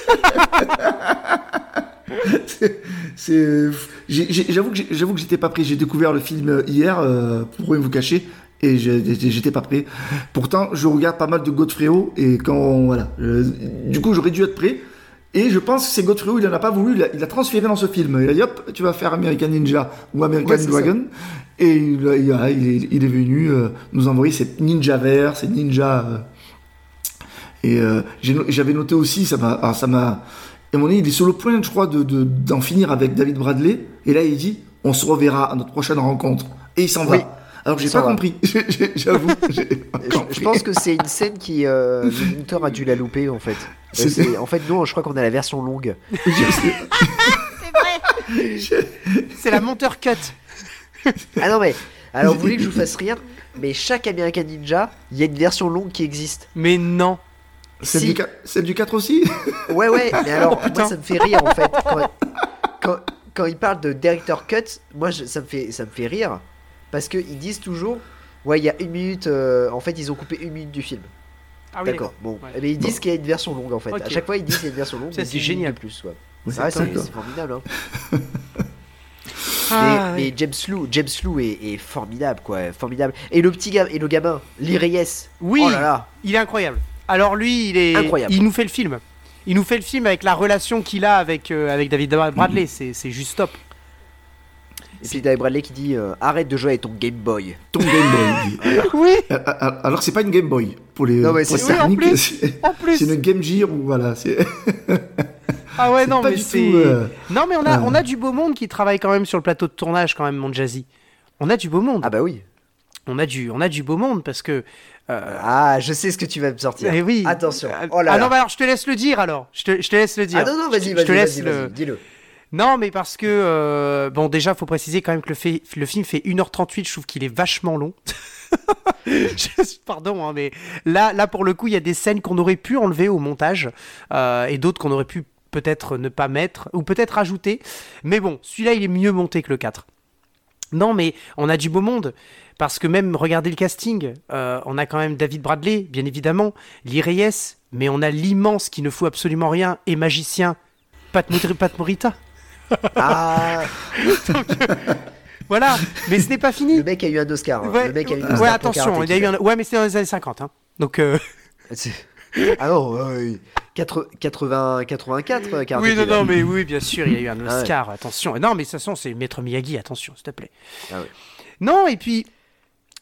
c'est, j'avoue que j'ai- j'avoue que j'étais pas prêt. J'ai découvert le film euh, hier, euh, pour rien vous cacher. Et j'étais pas prêt. Pourtant, je regarde pas mal de Godfrey et quand voilà, je- du coup, j'aurais dû être prêt. Et je pense que c'est Godfrey il en a pas voulu, il a, il a transféré dans ce film. Il a dit hop, tu vas faire American Ninja ou American Ouais, Dragon. Et il, a- il a- il est, venu euh, nous envoyer ces ninja verts, ces ninjas. euh, et euh, j'avais noté aussi, ça m'a, alors ça m'a. Et moment donné, il est sur le point, je crois, de, de- d'en finir avec David Bradley. Et là, il dit, on se reverra à notre prochaine rencontre. Et il s'en Oui. va. Alors j'ai Il pas va. compris. J'avoue. je, pense que c'est une scène qui. euh, le monteur a dû la louper, en fait. Euh, En fait, non, je crois qu'on a la version longue. C'est vrai. C'est la monteur cut. Ah non, mais. Alors, vous voulez que je vous fasse rire Mais chaque American Ninja, il y a une version longue qui existe. Mais non. Celle, Si. du, qua- celle du 4 aussi? Ouais, ouais, mais alors, Oh, moi, ça me fait rire, en fait. Quand, quand, quand ils parlent de director cut, moi, je- ça, me fait, ça me fait rire. Parce qu'ils disent toujours, ouais, il y a une minute. euh, en fait, ils ont coupé une minute du film. Ah oui, D'accord, bon. Ouais. Eh ben, ils disent qu'il y a une version longue, en fait. À chaque fois, ils disent qu'il y a une version longue. Mais c'est génial. plus, ouais. Ouais, Ah, c'est c'est formidable, hein. Ah, mais, mais James Lou, James Lou est, est formidable, quoi, formidable. Et le petit gars, et le gamin, Lee Reyes. Oui, Oh là là. il est incroyable. Alors lui, il est Incroyable. Il nous fait le film. Il nous fait le film avec la relation qu'il a avec, euh, avec David Bradley. C'est c'est juste top. Et puis David Bradley qui dit euh, arrête de jouer avec ton Game Boy. Ton Game Boy. Oui. Euh, euh, Alors c'est pas une Game Boy pour les. Non, mais c'est ça. Oui, en plus, c'est- en plus. C'est une Game Gear ou voilà. Ah ouais, non, pas mais c'est. euh, Non, mais on a, euh, on a du beau monde qui travaille quand même sur le plateau de tournage, quand même, mon Jazzy. On a du beau monde. Ah bah oui. On, a du, on a du beau monde parce que. euh, Ah, je sais ce que tu vas me sortir. eh oui. Attention. Oh là ah là. non, bah alors je te laisse le dire alors. Je te, je te laisse le dire. Ah non, non, Je vas-y, te- vas-y, je te laisse vas-y, le. vas-y, dis-le. Non, mais parce que. euh, bon, déjà, faut préciser quand même que le, fait, le film fait 1h38. Je trouve qu'il est vachement long. Pardon, hein, mais là, là, pour le coup, il y a des scènes qu'on aurait pu enlever au montage euh, et d'autres qu'on aurait pu peut-être ne pas mettre ou peut-être ajouter. Mais bon, celui-là, il est mieux monté que le 4. Non, mais on a du beau monde. Parce que même, regardez le casting, euh, on a quand même David Bradley, bien évidemment, Lee Reyes, mais on a l'immense qui ne fout absolument rien, et magicien, Pat, Pat Morita. Ah, Voilà, mais ce n'est pas fini. le mec a eu un Oscar. hein. Ouais, le mec a eu un ouais, Oscar pour attention, il y a eu un... Ouais, mais c'était dans les années 50. Hein. Donc, euh, C'est- Ah non, ouais, 80, 80, 84, euh, Karate oui, non, non, mais oui, bien sûr, il y a eu un Ah ouais. Oscar, attention. Non, mais de toute façon, c'est Maître Miyagi, attention, s'il te plaît. Ah ouais. Non, et puis,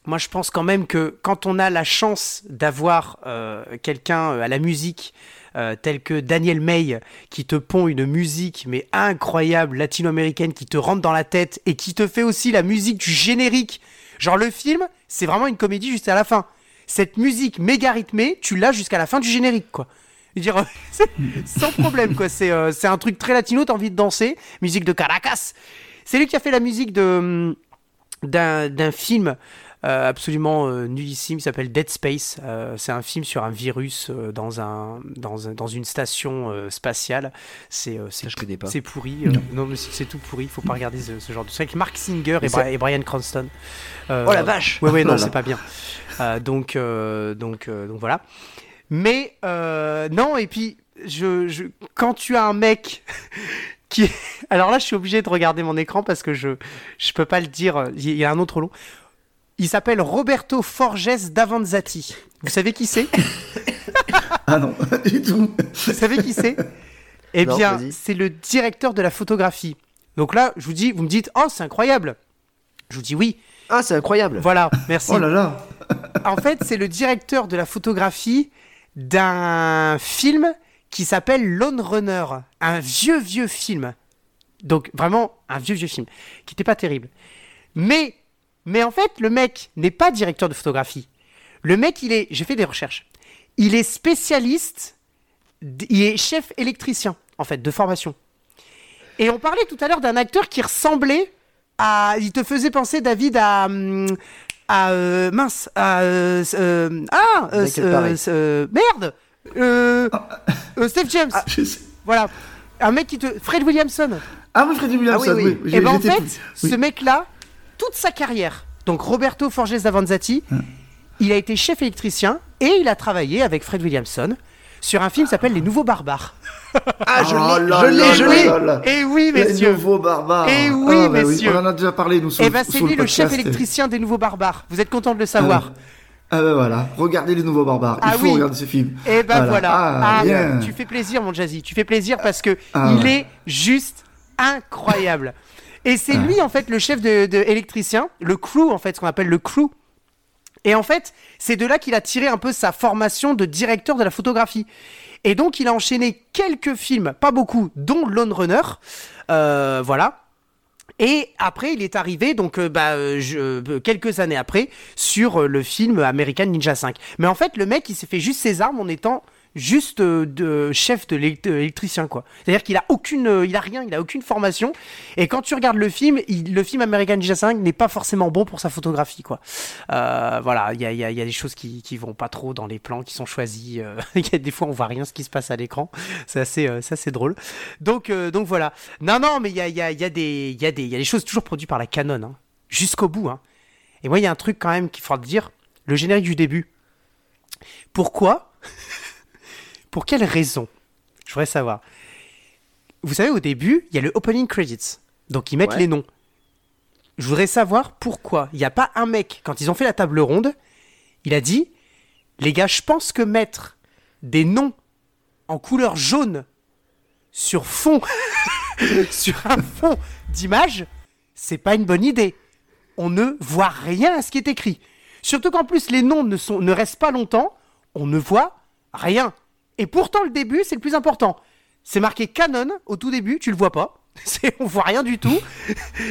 moi, je pense quand même que quand on a la chance d'avoir euh, quelqu'un euh, à la musique, euh, tel que Daniel May, qui te pond une musique, mais incroyable, latino-américaine, qui te rentre dans la tête et qui te fait aussi la musique du générique. Genre, le film, c'est vraiment une comédie juste à la fin. Cette musique méga rythmée, tu l'as jusqu'à la fin du générique, quoi. Je veux dire, sans problème, quoi. C'est euh, c'est un truc très latino, t'as envie de danser. Musique de Caracas. C'est lui qui a fait la musique hum, d'un film euh, absolument euh, nullissime qui s'appelle Dead Space. Euh, c'est un film sur un virus euh, dans, un, dans, un- dans une station euh, spatiale. C'est euh, c'est je connais pas. c'est pourri. euh, non, mais c'est tout pourri. Il faut pas regarder ce, ce genre de truc. Avec Mark Singer et, Brian Cranston. Euh, Oh la vache Ouais, ouais, non, c'est pas bien. Euh, donc, euh, donc, euh, donc voilà. Mais euh, non, et puis je, je, quand tu as un mec qui, alors là, je suis obligé de regarder mon écran parce que je, je peux pas le dire. Il y a un autre long. Il s'appelle Roberto Forges d'Avanzati. Vous savez qui c'est? Ah non, du tout. Vous savez qui c'est? Eh Non, bien, c'est le directeur de la photographie. Donc là, je vous dis, vous me dites, oh, c'est incroyable. Je vous dis oui. Ah, c'est incroyable. Voilà, merci. Oh là là. En fait, c'est le directeur de la photographie d'un film qui s'appelle Lone Runner, un vieux vieux film. Donc vraiment un vieux vieux film qui n'était pas terrible. Mais mais en fait, le mec n'est pas directeur de photographie. Le mec, il est, j'ai fait des recherches. Il est spécialiste, il est chef électricien en fait de formation. Et on parlait tout à l'heure d'un acteur qui ressemblait à, il te faisait penser David à hum, à euh, mince à euh, euh, ah euh, merde Steve James Je sais. voilà un mec qui te Fred Williamson Ah oui, Freddy Williamson, Ah oui, oui. oui. et ben en fait plus- ce mec là toute sa carrière donc Roberto Forges d'Avanzati Hein. il a été chef électricien et il a travaillé avec Fred Williamson sur un film qui s'appelle Les Nouveaux Barbares Ah, je Oh l'ai, là je l'ai, je l'ai. et oui Les messieurs nouveaux barbares. Eh oui, Ah, bah messieurs. On en a déjà parlé, nous, sur, et ben c'est lui le chef électricien des Nouveaux Barbares vous êtes content de le savoir Ah ben voilà, regardez les nouveaux barbares. Ah Il faut oui. regarder ce film. Et ben voilà. Ah, Ah, bien. tu fais plaisir, mon Jazzy. Tu fais plaisir parce que Ah il ouais. est juste incroyable. Et c'est lui, en fait, le chef de, de électricien, le crew, en fait, ce qu'on appelle le crew. Et en fait, c'est de là qu'il a tiré un peu sa formation de directeur de la photographie. Et donc, il a enchaîné quelques films, pas beaucoup, dont Lone Runner. Euh, voilà. Et après, il est arrivé, donc euh, bah, euh, je- quelques années après, sur le film American Ninja 5. Mais en fait, le mec, il s'est fait juste ses armes en étant juste euh, de chef de l'élect- euh, électricien, quoi. C'est-à-dire qu'il a aucune, euh, il a rien, il a aucune formation. Et quand tu regardes le film, il- le film American Ninja 5 n'est pas forcément bon pour sa photographie, quoi. Euh, voilà, il y a, y a- y a des choses qui, vont pas trop dans les plans qui sont choisis. euh, des fois, on voit rien ce qui se passe à l'écran. C'est assez, euh, c'est drôle. Donc, euh, donc voilà. Non, non, mais il y a, y, des- il y, a des- il y a des choses toujours produites par la Canon, hein, jusqu'au bout. Hein. Et moi, il y a un truc quand même qu'il faudra dire le générique du début. Pourquoi Pour quelle raison? Je voudrais savoir. Vous savez, au début, il y a le opening credits. Donc, ils mettent Ouais. les noms. je voudrais savoir pourquoi il n'y a pas un mec, quand ils ont fait la table ronde, il a dit Les gars, je pense que mettre des noms en couleur jaune sur fond, sur un fond d'image, c'est pas une bonne idée. On ne voit rien à ce qui est écrit. Surtout qu'en plus, les noms ne, sont, ne restent pas longtemps, on ne voit rien. Et pourtant, le début, c'est le plus important. C'est marqué canon au tout début, tu le vois pas. On voit rien du tout.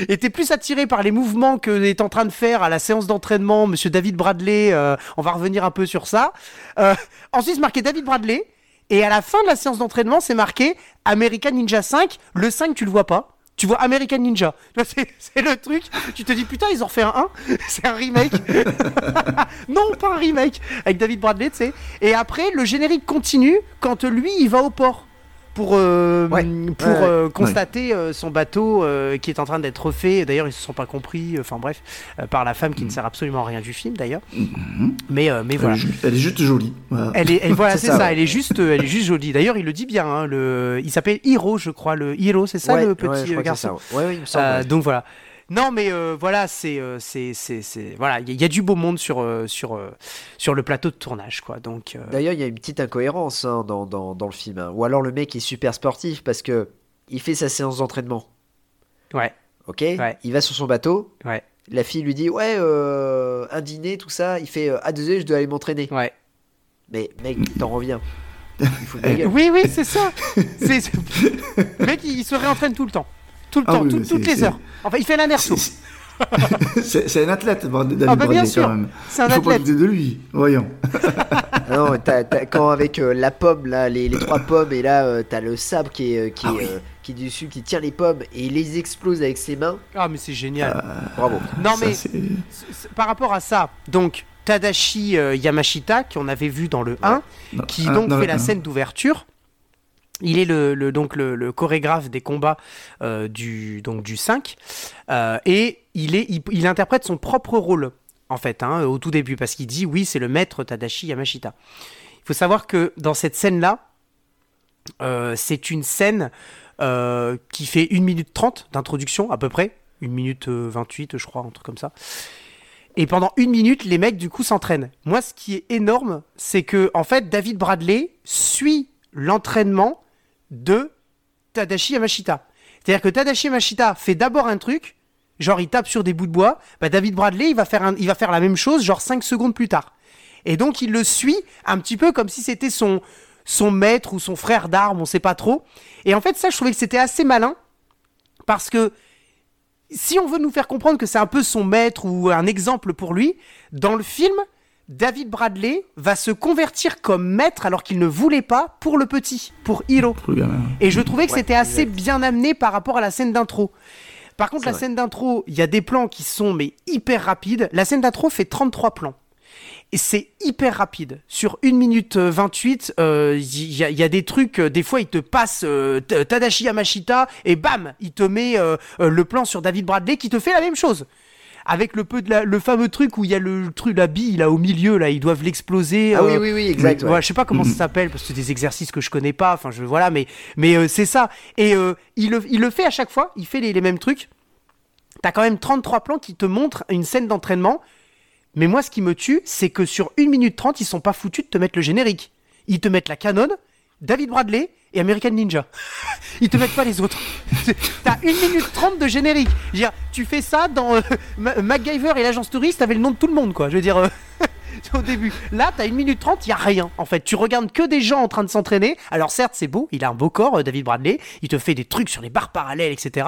Et t'es plus attiré par les mouvements que est en train de faire à la séance d'entraînement Monsieur David Bradley. euh, on va revenir un peu sur ça. Euh, ensuite, c'est marqué David Bradley. Et à la fin de la séance d'entraînement, c'est marqué American Ninja 5. Le 5, tu le vois pas. Tu vois American Ninja. C'est le truc. Tu te dis, putain, ils ont refait un 1. C'est un remake. non, pas un remake. Avec David Bradley, tu sais. Et après, le générique continue quand lui, il va au port. Pour, euh, pour Ouais, euh, ouais. constater euh, son bateau qui est en train d'être refait. D'ailleurs, ils se sont pas compris. Enfin bref, par la femme qui ne sert absolument à rien du film d'ailleurs. Mais, euh, mais Elle, voilà. elle est juste jolie. Voilà. Elle est, elle- voilà, C'est ça. Elle est juste, elle est juste jolie. D'ailleurs, il le dit bien. hein, le, il s'appelle Hiro, je crois. Le Hiro, c'est ça le petit garçon. ça. Donc voilà. Non, mais euh, voilà, c'est, euh, c'est, c'est, voilà, il y, a- du beau monde sur, euh, sur, sur le plateau de tournage, quoi. Donc, euh, D'ailleurs, il y a une petite incohérence hein, dans, dans, dans le film. hein. Ou alors le mec est super sportif parce que il fait sa séance d'entraînement. ouais, Ok? Il va sur son bateau. ouais, La fille lui dit Ouais, euh, un dîner, tout ça. Il fait Ah, désolé, je dois aller m'entraîner. ouais. Mais mec, t'en reviens. Il faut. Oui, oui, c'est ça. mec, il, il se réentraîne tout le temps, tout le Ah temps, oui, tout- mais toutes les heures. Enfin, il fait l'inerso. c'est c'est un athlète, David Ah bah bien Bradley, sûr, quand même. c'est un Il faut pas athlète. douter de lui. Voyons. Ah non, t'as- t'as- quand avec euh, la pomme, là, les, les trois pommes, et là, euh, t'as le sabre qui est, euh, qui, Ah est, oui. euh, qui est dessus, qui tient les pommes, et il les explose avec ses mains. Ah, mais c'est génial. Bravo. non, Ça, mais c- par rapport à ça, donc Tadashi euh, Yamashita, qu'on avait vu dans le 1, Non, qui donc non, fait la scène d'ouverture. Il est le, chorégraphe des combats euh, du, donc du 5 euh, et il, interprète son propre rôle en fait hein, au tout début parce qu'il dit oui c'est le maître Tadashi Yamashita. Il faut savoir que dans cette scène là c'est une scène euh, qui fait 1 minute 30 d'introduction à peu près, 1 minute euh, 28 je crois, un truc comme ça. Et pendant une minute, les mecs, du coup, s'entraînent. Moi, ce qui est énorme, c'est que, en fait, David Bradley suit l'entraînement de Tadashi Yamashita. C'est-à-dire que Tadashi Yamashita fait d'abord un truc, genre il tape sur des bouts de bois, bah David Bradley, il va faire, un- il va faire la même chose, genre 5 secondes plus tard. Et donc, il le suit un petit peu comme si c'était son, son maître ou son frère d'armes, on sait pas trop. Et en fait, ça, je trouvais que c'était assez malin, parce que si on veut nous faire comprendre que c'est un peu son maître ou un exemple pour lui, dans le film, David Bradley va se convertir comme maître alors qu'il ne voulait pas pour le petit, pour Hiro. Et je trouvais que Ouais, c'était assez exact. bien amené par rapport à la scène d'intro. Par contre, la vrai. scène d'intro, il y a des plans qui sont mais hyper rapides. La scène d'intro fait 33 plans. Et c'est hyper rapide. Sur 1 minute euh, 28, euh, il y, a- il y a des trucs, euh, des fois il te passe euh, Tadashi Yamashita et bam, il te met euh, euh, le plan sur David Bradley qui te fait la même chose. Avec le, peu de la- le fameux truc où il y a le truc, la bille là au milieu, là, ils doivent l'exploser. Ah oui, euh, oui, oui, exact. ouais. voilà, je sais pas comment ça s'appelle parce que c'est des exercices que je connais pas. Enfin, je voilà, mais mais euh, c'est ça. Et euh, il le il le fait à chaque fois. Il fait les, les mêmes trucs. T'as quand même 33 plans qui te montrent une scène d'entraînement. Mais moi, ce qui me tue, c'est que sur 1 minute 30, ils sont pas foutus de te mettre le générique. Ils te mettent la canon, David Bradley et American Ninja. Ils te mettent pas les autres. T'as 1 minute 30 de générique. Je tu fais ça dans euh, Ma- MacGyver et l'agence touriste, t'avais le nom de tout le monde, quoi. Je veux dire, euh, au début. Là, t'as 1 minute 30, il y a rien. En fait, tu regardes que des gens en train de s'entraîner. Alors certes, c'est beau, il a un beau corps, euh, David Bradley. Il te fait des trucs sur les barres parallèles, etc.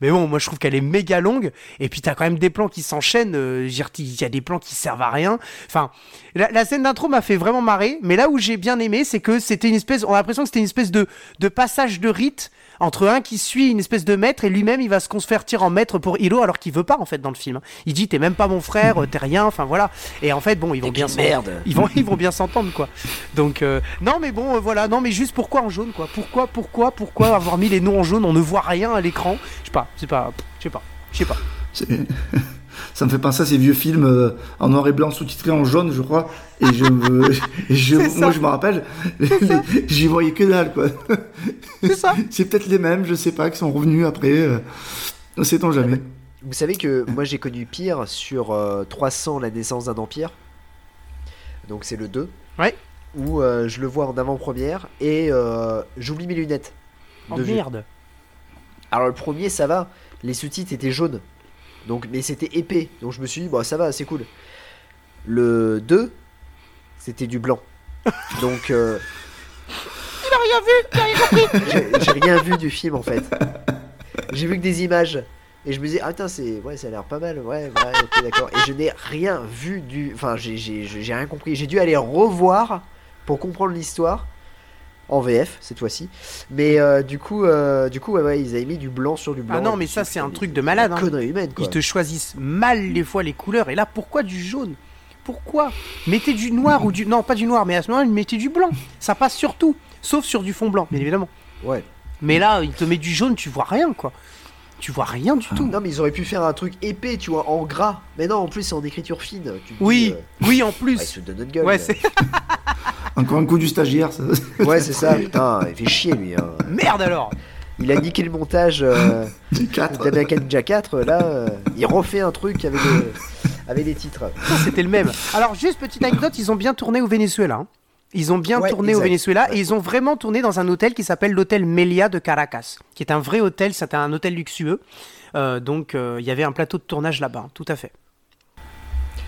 Mais bon, moi je trouve qu'elle est méga longue. Et puis t'as quand même des plans qui s'enchaînent. euh, Il y a des plans qui servent à rien. Enfin, la, la scène d'intro m'a fait vraiment marrer. Mais là où j'ai bien aimé, c'est que c'était une espèce. On a l'impression que c'était une espèce de, de passage de rite entre un qui suit une espèce de maître et lui-même il va se convertir en maître pour Hilo alors qu'il veut pas en fait dans le film. Il dit t'es même pas mon frère, euh, t'es rien, enfin voilà. Et en fait bon ils vont bien qu'une s'en- merde. ils vont ils vont bien s'entendre quoi. Donc euh, non mais bon euh, voilà non mais juste pourquoi en jaune quoi? Pourquoi pourquoi pourquoi avoir mis les noms en jaune? On ne voit rien à l'écran. Je sais pas c'est pas je sais pas je sais pas. Ça me fait penser à ces vieux films euh, en noir et blanc sous-titrés en jaune, je crois. Et je, me- et je moi, je me rappelle, j'y voyais que dalle, quoi. C'est ça. C'est peut-être les mêmes, je sais pas, qui sont revenus après. Euh, Sait-on jamais. Vous savez que moi j'ai connu pire sur euh, 300 la naissance d'un empire. Donc c'est le 2. Ouais. Où euh, je le vois en avant-première et euh, j'oublie mes lunettes. Oh de vue. merde. Alors le premier ça va, les sous-titres étaient jaunes. Donc mais c'était épais. Donc je me suis dit bon ça va, c'est cool. Le 2 c'était du blanc. Donc euh, Il a rien vu, il a rien compris. j'ai rien vu du film en fait. J'ai vu que des images. Et je me disais, ah putain, c'est... Ouais, ça a l'air pas mal, ouais, d'accord. Et je n'ai rien vu du... Enfin, j'ai rien compris. J'ai dû aller revoir pour comprendre l'histoire. En VF, cette fois-ci. Mais euh, du coup, euh, du coup ouais, ouais, ils avaient mis du blanc sur du blanc. Ah non, Et mais ça c'est un truc de malade. Hein. Connerie humaine, quoi. Ils te choisissent mal des fois les couleurs. Et là, pourquoi du jaune? Pourquoi? Mettez du noir ou du... Non, pas du noir, mais à ce moment-là, mettez du blanc. Ça passe sur tout. Sauf sur du fond blanc, bien évidemment. Ouais. Mais là, il te met du jaune, tu vois rien, quoi. Tu vois rien du tout. Non, mais ils auraient pu faire un truc épais, tu vois, en gras. Mais non, en plus, c'est en écriture fine. Tu Oui, dis, euh, oui, en plus. ah, ils se donnent notre gueule. Ouais, c'est... Encore un coup du stagiaire, ça. Ouais, c'est ça, putain, il fait chier lui. hein. Merde alors Il a niqué le montage euh, Du 4. d'American Ninja 4, là, euh, il refait un truc avec des, avec des titres. C'était le même. Alors, juste petite anecdote, ils ont bien tourné au Venezuela. hein. Ils ont bien Ouais, tourné au. Venezuela Ouais. et ils ont vraiment tourné dans un hôtel qui s'appelle l'hôtel Melia de Caracas, qui est un vrai hôtel, c'est un hôtel luxueux. Euh, donc, euh, il y avait un plateau de tournage là-bas, tout à fait.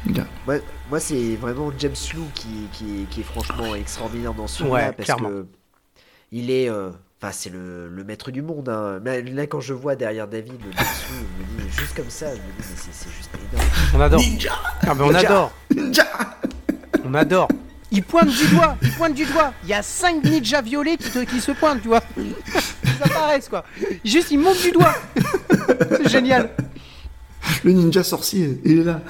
Bien. Moi, moi, c'est vraiment James Lou qui, qui, qui est franchement extraordinaire dans ce Ouais, parce clairement. que il est... euh, Enfin, c'est le, le maître du monde. Hein. Là, là, quand je vois derrière David le James Lou, je me dis, juste comme ça, je me dis, mais c'est juste énorme. On adore. Ah, mais on Ninja. adore. Ninja On adore. Il pointe du doigt, il pointe du doigt. Il y a 5 ninjas violets qui, te- qui se pointent, tu vois. Ils apparaissent, quoi. Juste, ils montent du doigt. C'est génial. Le ninja sorcier, il est là.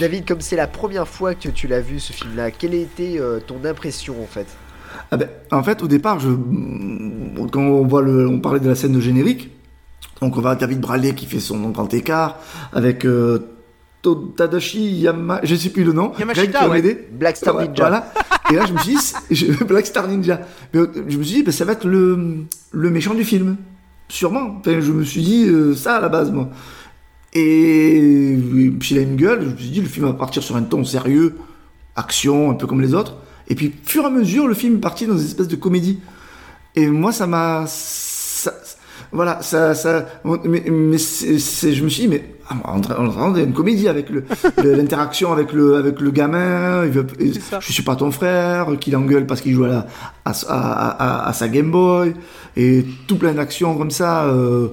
David, comme c'est la première fois que tu l'as vu ce film-là, quelle était euh, ton impression en fait? Ah ben, en fait, au départ, je, quand on voit le, on parlait de la scène de générique, donc on voit David Bradley qui fait son grand écart avec euh, Tadashi Yama, je sais plus le nom. Yamashita, ouais. Black Star Ninja. Voilà. Et là, je me suis dit, Black Star Ninja. Mais, euh, je me suis dit, ben, ça va être le, le méchant du film. Sûrement. Enfin, je me suis dit euh, ça à la base, moi. Et puis il a une gueule, je me suis dit, le film va partir sur un ton sérieux, action, un peu comme les autres. Et puis, fur et à mesure, le film est parti dans une espèce de comédie. Et moi, ça m'a. Voilà, ça. ça mais mais c'est- c'est- je me suis dit, mais. ah, On est en train d'une comédie avec le- l'interaction avec le, avec le gamin. Il veut, je suis pas ton frère, qu'il engueule parce qu'il joue à, la- à, à, à- à sa Game Boy. Et tout plein d'actions comme ça. euh,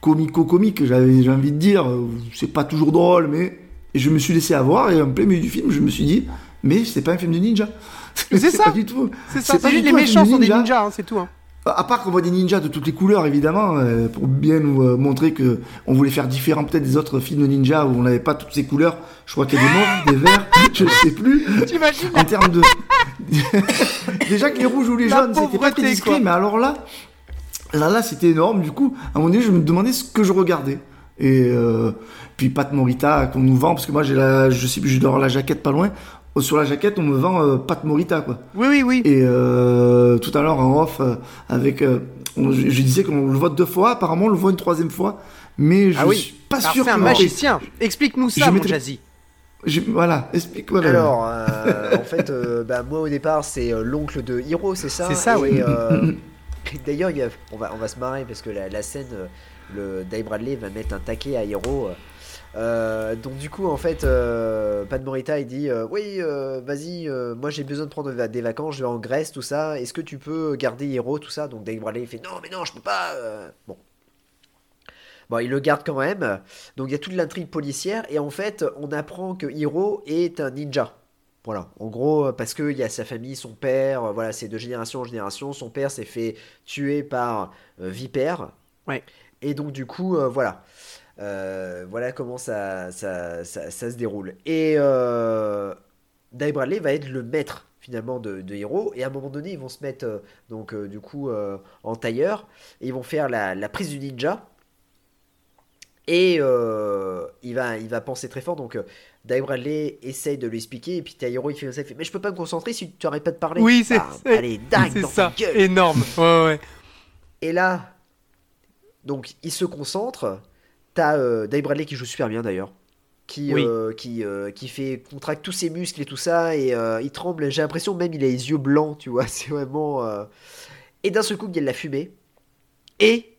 comico-comique, j'avais j'ai envie de dire. euh, C'est pas toujours drôle, mais et je me suis laissé avoir et en plein milieu du film, je me suis dit, mais c'est pas un film de ninja. C'est ça. Pas du tout. C'est ça, c'est juste les méchants sont des ninja. ninjas, hein, c'est tout. hein. À part qu'on voit des ninjas de toutes les couleurs, évidemment, euh, pour bien nous euh, montrer que on voulait faire différent peut-être des autres films de ninja où on n'avait pas toutes ces couleurs. Je crois qu'il y a des mauves, des verts, je ne sais plus. T'imagines En termes de. Déjà que les rouges ou les La jaunes, c'était pas très discret, quoi. mais alors là, là, là, c'était énorme. Du coup, à un moment donné, je me demandais ce que je regardais. Et euh, puis Pat Morita qu'on nous vend, parce que moi, j'ai la, je sais plus, je avoir la jaquette pas loin. Oh, Sur la jaquette, on me vend euh, Pat Morita, quoi. Oui, oui, oui. Et euh, tout à l'heure en off, euh, avec, euh, on- je, je disais qu'on le voit deux fois, apparemment on le voit une troisième fois, mais je Ah oui. suis pas Alors, sûr. c'est un que- magicien. Explique-nous ça, Je mon Jazzy. Je- voilà, explique-moi. Alors, euh, en fait, euh, bah, moi au départ, c'est euh, l'oncle de Hiro, c'est ça? C'est ça, Et, oui. euh, D'ailleurs, a- on va, on va se marrer parce que la, la scène, le Dave Bradley va mettre un taquet à Hiro. Euh, donc du coup, en fait, euh, Pat Morita il dit euh, oui, euh, vas-y, moi j'ai besoin de prendre va- des vacances, je vais en Grèce, tout ça. Est-ce que tu peux garder Hiro, tout ça? Donc Dave Bradley il fait non, mais non, je peux pas. Bon. Bon, il le garde quand même. Donc il y a toute l'intrigue policière et en fait, on apprend que Hiro est un ninja. Voilà, en gros, parce qu'il y a sa famille, son père, voilà, c'est de génération en génération. Son père s'est fait tuer par Vipère. Ouais. Et donc, du coup, voilà. Euh, voilà comment ça, ça, ça, ça se déroule. Et euh, Dave Bradley va être le maître finalement de, de Hiro. Et à un moment donné, ils vont se mettre euh, donc euh, du coup en tailleur et ils vont faire la, la prise du ninja. Et il, va, il va penser très fort. Donc, Dave Bradley essaye de lui expliquer. Et puis, Taïro, il fait ça. Il fait Mais je peux pas me concentrer si tu arrêtes pas de parler. Oui, c'est c'est- Allez, dingue c'est dans ça. ta gueule. Énorme. Ouais, ouais. Et là, Donc il se concentre. T'as euh, Dave Bradley qui joue super bien d'ailleurs. Qui, Oui. euh, qui, euh, qui fait contracte tous ses muscles et tout ça et euh, il tremble j'ai l'impression même il a les yeux blancs tu vois c'est vraiment euh, et d'un seul coup il y a de la fumée et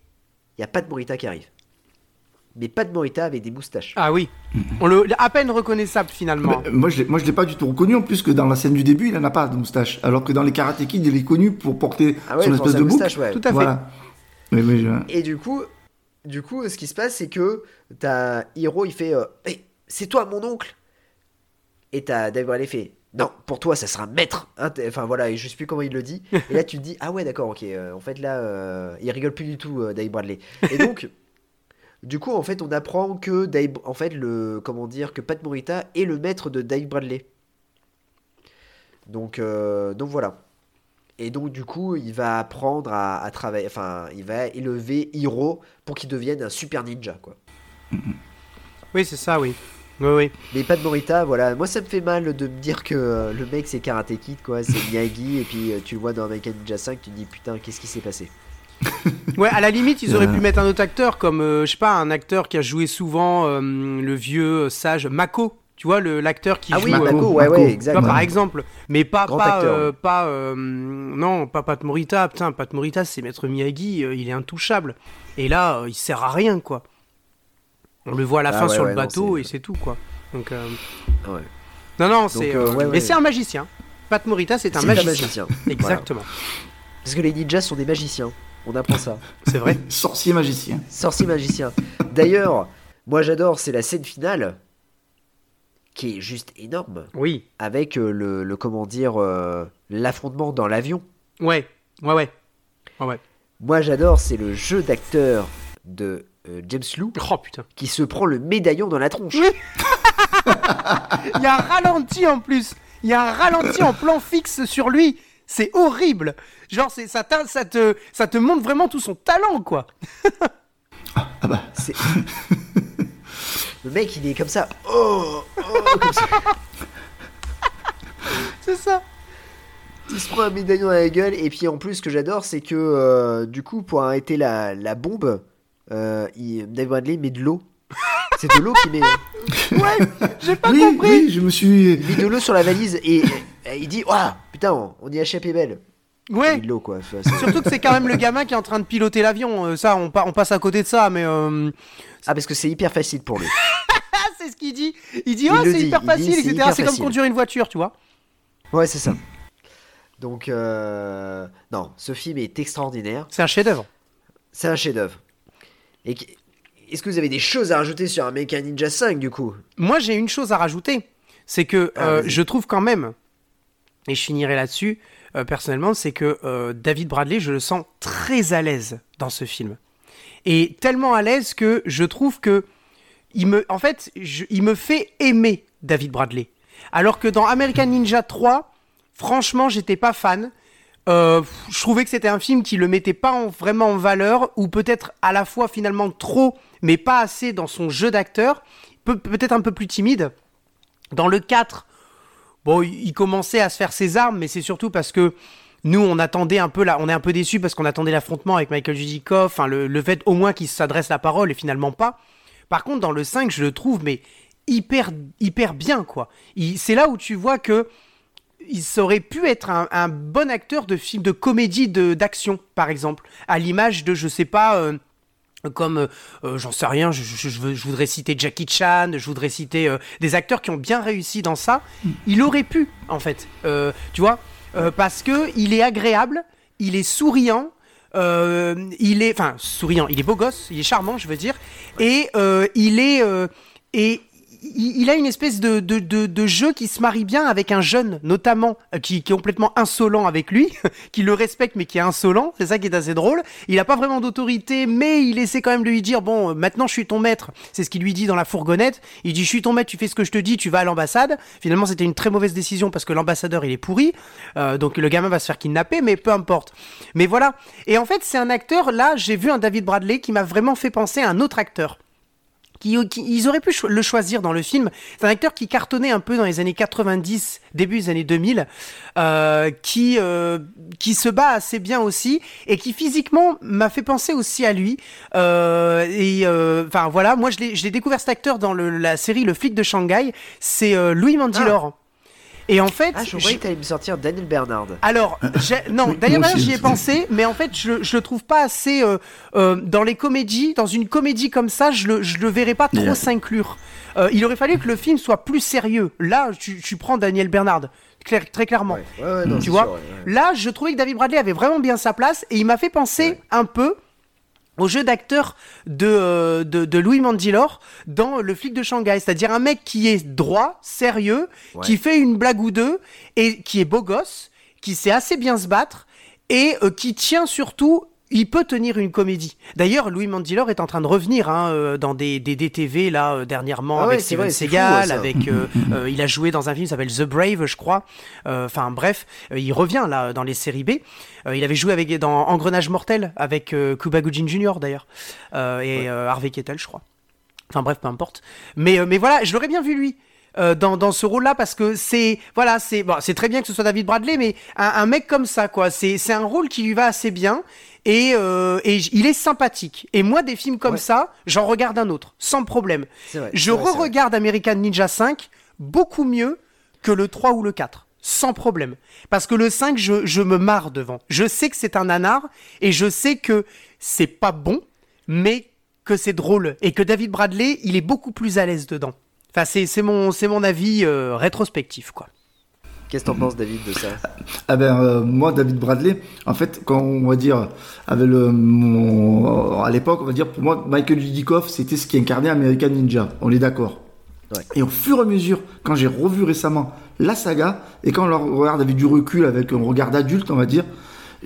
il y a Pat Morita qui arrive mais Pat Morita avec des moustaches Ah oui. On le, à peine reconnaissable finalement. Euh, Moi, je moi, je l'ai pas du tout reconnu. En plus que dans la scène du début, il en a pas de moustache. Alors que dans les Karate Kid, il est connu pour porter Ah ouais, son espèce de moustache, ouais. Tout à fait. Voilà. Mais, mais je- Et du coup, du coup, ce qui se passe, c'est que t'as Hiro, il fait, euh, Hey, c'est toi mon oncle. Et t'as Dave Bradley fait, non, pour toi, ça sera maître. Hein, enfin voilà, et je sais plus comment il le dit. Et là, tu te dis, ah ouais, d'accord, ok. euh, en fait, là, euh, il rigole plus du tout, Dave Bradley. Et donc, du coup, en fait, on apprend que Dave, en fait, le, comment dire, que Pat Morita est le maître de Dave Bradley. Donc, euh, donc voilà. Et donc, du coup, il va apprendre à, à travailler. Enfin, il va élever Hiro pour qu'il devienne un super ninja, quoi. Oui, c'est ça, oui. Oui, oui. Mais pas de Morita, voilà. Moi, ça me fait mal de me dire que euh, le mec, c'est Karate Kid, quoi. C'est Miyagi. et puis, euh, tu le vois dans American Ninja 5, tu te dis, putain, qu'est-ce qui s'est passé? Ouais, à la limite, ils auraient Euh. pu mettre un autre acteur, comme, euh, je sais pas, un acteur qui a joué souvent euh, le vieux sage Mako. Tu vois, le- l'acteur qui Ah joue. oui, euh, Mako, ouais, ouais, exact. par exemple. Mais pas, Grand pas, euh, pas, euh, non, pas Pat Morita. Putain, Pat Morita, c'est Maître Miyagi, euh, il est intouchable. Et là, euh, il sert à rien, quoi. On le voit à la Ah fin ouais, sur ouais, le bateau et c'est tout, quoi. Donc, euh, Ouais. non, non, c'est. euh, euh, ouais, Mais c'est un magicien. Pat Morita, c'est un C'est magicien. Voilà. Exactement. Parce que les ninjas sont des magiciens. On apprend ça. C'est vrai. Sorcier magicien. Sorcier magicien. D'ailleurs, moi, j'adore, c'est la scène finale qui est juste énorme. Oui. Avec euh, le, le, comment dire, euh, l'affrontement dans l'avion. Ouais. Ouais, ouais. Ouais, ouais. Moi, j'adore, c'est le jeu d'acteur de euh, James Lou Oh putain. qui se prend le médaillon dans la tronche. Il y a un ralenti en plus. Il y a un ralenti en plan fixe sur lui. C'est horrible. Genre, c'est ça, t'a- ça te, ça te montre vraiment tout son talent, quoi. C'est- le mec, il est comme ça. Oh, oh, comme ça. C'est ça. Il se prend un médaillon à la gueule. Et puis en plus, ce que j'adore, c'est que euh, du coup, pour arrêter la, la bombe, euh, il, Dave Bradley met de l'eau. C'est de l'eau qu'il met. Ouais, j'ai pas oui, compris. oui, je me suis. Il met de l'eau sur la valise et, et il dit Waouh, putain, on, on y a échappé belle. Ouais. quoi. Surtout que c'est quand même le gamin qui est en train de piloter l'avion. Euh, ça, on, pa- on passe à côté de ça, mais. euh, Ah, parce que c'est hyper facile pour lui. C'est ce qu'il dit. Il dit, oh, c'est hyper dit, facile, etc. C'est comme conduire une voiture, tu vois. Ouais, c'est ça. Donc, euh... non, ce film est extraordinaire. C'est un chef-d'œuvre. C'est un chef-d'œuvre. Et est-ce que vous avez des choses à rajouter sur American Ninja 5 du coup? Moi, j'ai une chose à rajouter. C'est que Ah, euh, je trouve quand même, et je finirai là-dessus, euh, personnellement, c'est que euh, David Bradley, je le sens très à l'aise dans ce film. Et tellement à l'aise que je trouve que, il me, en fait, il me fait aimer David Bradley. Alors que dans American Ninja 3, franchement, j'étais pas fan. Euh, je trouvais que c'était un film qui le mettait pas en- vraiment en valeur, ou peut-être à la fois finalement trop, mais pas assez dans son jeu d'acteur, Pe- peut-être un peu plus timide. Dans le 4, bon, il commençait à se faire ses armes, mais c'est surtout parce que nous, on attendait un peu là, on est un peu déçus parce qu'on attendait l'affrontement avec Michael Judikoff, le, fait au moins qu'il s'adresse la parole et finalement pas. Par contre, dans le 5, je le trouve mais hyper hyper bien quoi. C'est là où tu vois que il aurait pu être un, bon acteur de film de comédie d'action par exemple, à l'image de je sais pas. euh, comme euh, euh, j'en sais rien, je, je- je veux- je voudrais citer Jackie Chan, je voudrais citer euh, des acteurs qui ont bien réussi dans ça. Il aurait pu, en fait, Euh, tu vois, euh, parce que il est agréable, il est souriant, euh, il est, enfin souriant, il est beau gosse, il est charmant, je veux dire, et euh, il est euh, et il a une espèce de, de, de, de jeu qui se marie bien avec un jeune, notamment, euh, qui, qui est complètement insolent avec lui, qui le respecte mais qui est insolent, c'est ça qui est assez drôle. Il n'a pas vraiment d'autorité, mais il essaie quand même de lui dire, bon, euh, maintenant je suis ton maître, c'est ce qu'il lui dit dans la fourgonnette. Il dit, je suis ton maître, tu fais ce que je te dis, tu vas à l'ambassade. Finalement, c'était une très mauvaise décision parce que l'ambassadeur, il est pourri, Euh, donc le gamin va se faire kidnapper, mais peu importe. Mais voilà. Et en fait, c'est un acteur, là, j'ai vu un David Bradley qui m'a vraiment fait penser à un autre acteur qui, qui- ils auraient pu le choisir dans le film. C'est un acteur qui cartonnait un peu dans les années 90, début des années 2000, euh, qui euh, qui se bat assez bien aussi et qui physiquement m'a fait penser aussi à lui. Euh, et euh, enfin voilà, moi je l'ai découvert cet acteur dans le- la série Le flic de Shanghai. C'est euh, Louis Mandylor. Et en fait, Ah, je croyais que t'allais me sortir Daniel Bernard. alors, non, moi aussi, j'y ai pensé, mais en fait, je, je le trouve pas assez euh, euh, dans les comédies. Dans une comédie comme ça, je le, je le verrais pas trop s'inclure. Euh, il aurait fallu que le film soit plus sérieux. Là, tu, tu prends Daniel Bernard, clair- très clairement. ouais, non, tu c'est vois. sûr, ouais, ouais. Là, je trouvais que David Bradley avait vraiment bien sa place et il m'a fait penser un peu au jeu d'acteur de, euh, de, de Louis Mandylor dans Le flic de Shanghai. C'est-à-dire un mec qui est droit, sérieux, Ouais. qui fait une blague ou deux et qui est beau gosse, qui sait assez bien se battre et euh, qui tient surtout. Il peut tenir une comédie. D'ailleurs, Louis Mandylor est en train de revenir hein, euh, dans des, des DTV là euh, dernièrement Ah avec Steven vrai, fou, Seagal, avec euh, euh, il a joué dans un film qui s'appelle The Brave, je crois. Euh, Enfin bref, il revient là dans les séries B. Il avait joué avec dans Engrenage mortel avec Cuba Gooding Jr. d'ailleurs et Harvey Keitel, je crois. Enfin bref, peu importe. Mais mais voilà, je l'aurais bien vu lui. euh, dans, dans ce rôle-là parce que c'est voilà c'est bon, c'est très bien que ce soit David Bradley mais un, un mec comme ça quoi c'est c'est un rôle qui lui va assez bien et, euh, et il est sympathique. Et moi des films comme ça j'en regarde un autre sans problème. Vrai, je re-regarde American Ninja 5 beaucoup mieux que le 3 ou le 4 sans problème. Parce que le 5 je, je me marre devant. Je sais que c'est un nanar et je sais que c'est pas bon mais que c'est drôle et que David Bradley il est beaucoup plus à l'aise dedans. Enfin c'est mon mon avis euh, rétrospectif quoi Qu'est-ce que t'en penses, David, de ça? Ah ben euh, moi David Bradley, en fait quand on va dire avec le mon, à l'époque on va dire pour moi Michael Dudikoff c'était ce qui incarnait American Ninja, on est d'accord. Et au fur et à mesure quand j'ai revu récemment la saga et quand on la regarde avec du recul avec un regard d'adulte on va dire,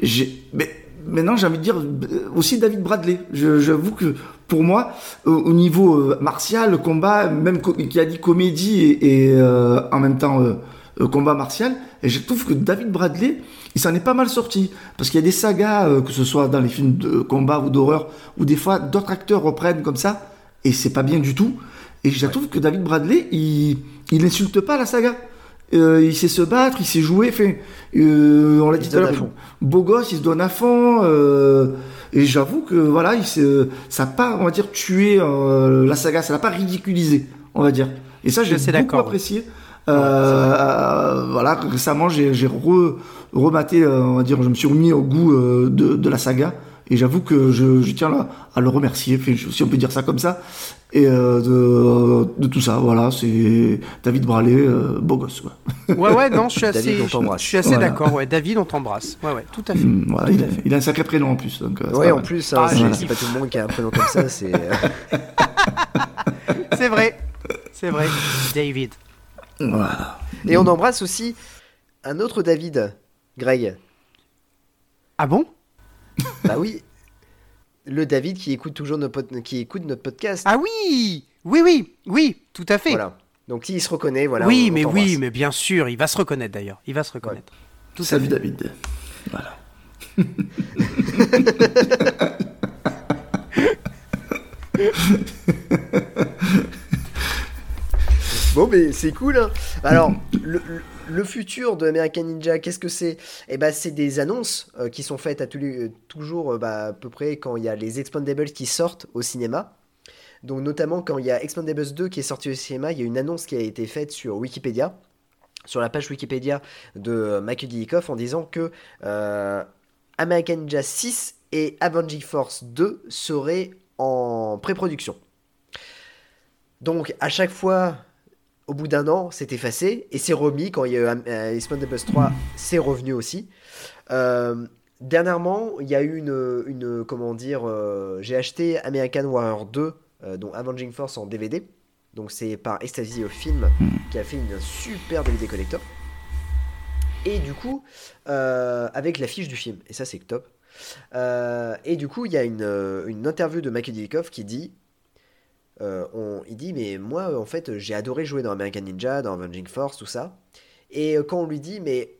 j'ai mais maintenant j'ai envie de dire euh, aussi David Bradley. J'avoue que pour moi au, au niveau euh, martial, combat, même qui a dit comédie et, et, euh, en même temps euh, euh, combat martial. Et je trouve que David Bradley, il s'en est pas mal sorti. Parce qu'il y a des sagas, euh, que ce soit dans les films de combat ou d'horreur, où des fois d'autres acteurs reprennent comme ça, et c'est pas bien du tout. Et je trouve que David Bradley, il, il insulte pas la saga. Euh, il sait se battre, il sait jouer. Fait, euh, on l'a dit tout à l'heure, beau gosse, il se donne à fond. euh, et j'avoue que voilà, il ça n'a pas, on va dire, tué euh, la saga, ça l'a pas ridiculisé, on va dire. Et ça, j'ai beaucoup ouais. Euh, euh, voilà, récemment, j'ai j'ai re, rematé, euh, on va dire, je me suis remis au goût de, de la saga. Et j'avoue que je, je tiens là à le remercier, si on peut dire ça comme ça, et euh, de, de tout ça. Voilà, c'est David Bradley, euh, beau gosse. ouais ouais non je suis assez David, on je, t'embrasse. je suis assez Voilà. d'accord ouais David on t'embrasse ouais ouais tout à fait Mm, voilà, il, a, il a un sacré prénom en plus. Donc, Ouais, pas en plus, hein, Ah, c'est pas tout le monde qui a un prénom comme ça. C'est c'est vrai c'est vrai David Voilà. Et on embrasse aussi un autre David, Greg. ah bon? Bah oui. Le David qui écoute toujours nos pod- qui écoute notre podcast. ah oui oui oui oui tout à fait Voilà. Donc s'il se reconnaît, voilà. oui on- on mais oui mais bien sûr il va se reconnaître d'ailleurs il va se reconnaître tout Salut David. Voilà. Bon, mais c'est cool. hein. Alors, le, le- futur de American Ninja, qu'est-ce que c'est? Eh ben, c'est des annonces euh, qui sont faites à tous les- euh, toujours euh, bah, à peu près quand il y a les Expandables qui sortent au cinéma. Donc, notamment quand il y a Expandables 2 qui est sorti au cinéma, il y a une annonce qui a été faite sur Wikipédia, sur la page Wikipédia de euh, Michael Dudikoff en disant que American Ninja 6 et Avenging Force 2 seraient en pré-production. Donc, à chaque fois, au bout d'un an, c'est effacé et c'est remis quand il y a eu euh, Expandables 3, c'est revenu aussi. Euh, dernièrement, il y a eu une, comment dire, euh, j'ai acheté American Warrior 2, euh, dont Avenging Force en DVD. Donc c'est par Ecstasy of Film qui a fait une super DVD collector. Et du coup, euh, avec l'affiche du film, et ça c'est top. Euh, et du coup, il y a une, euh, interview de Michael Dudikoff qui dit euh, on- il dit mais moi en fait j'ai adoré jouer dans American Ninja, dans Avenging Force, tout ça. Et euh, quand on lui dit mais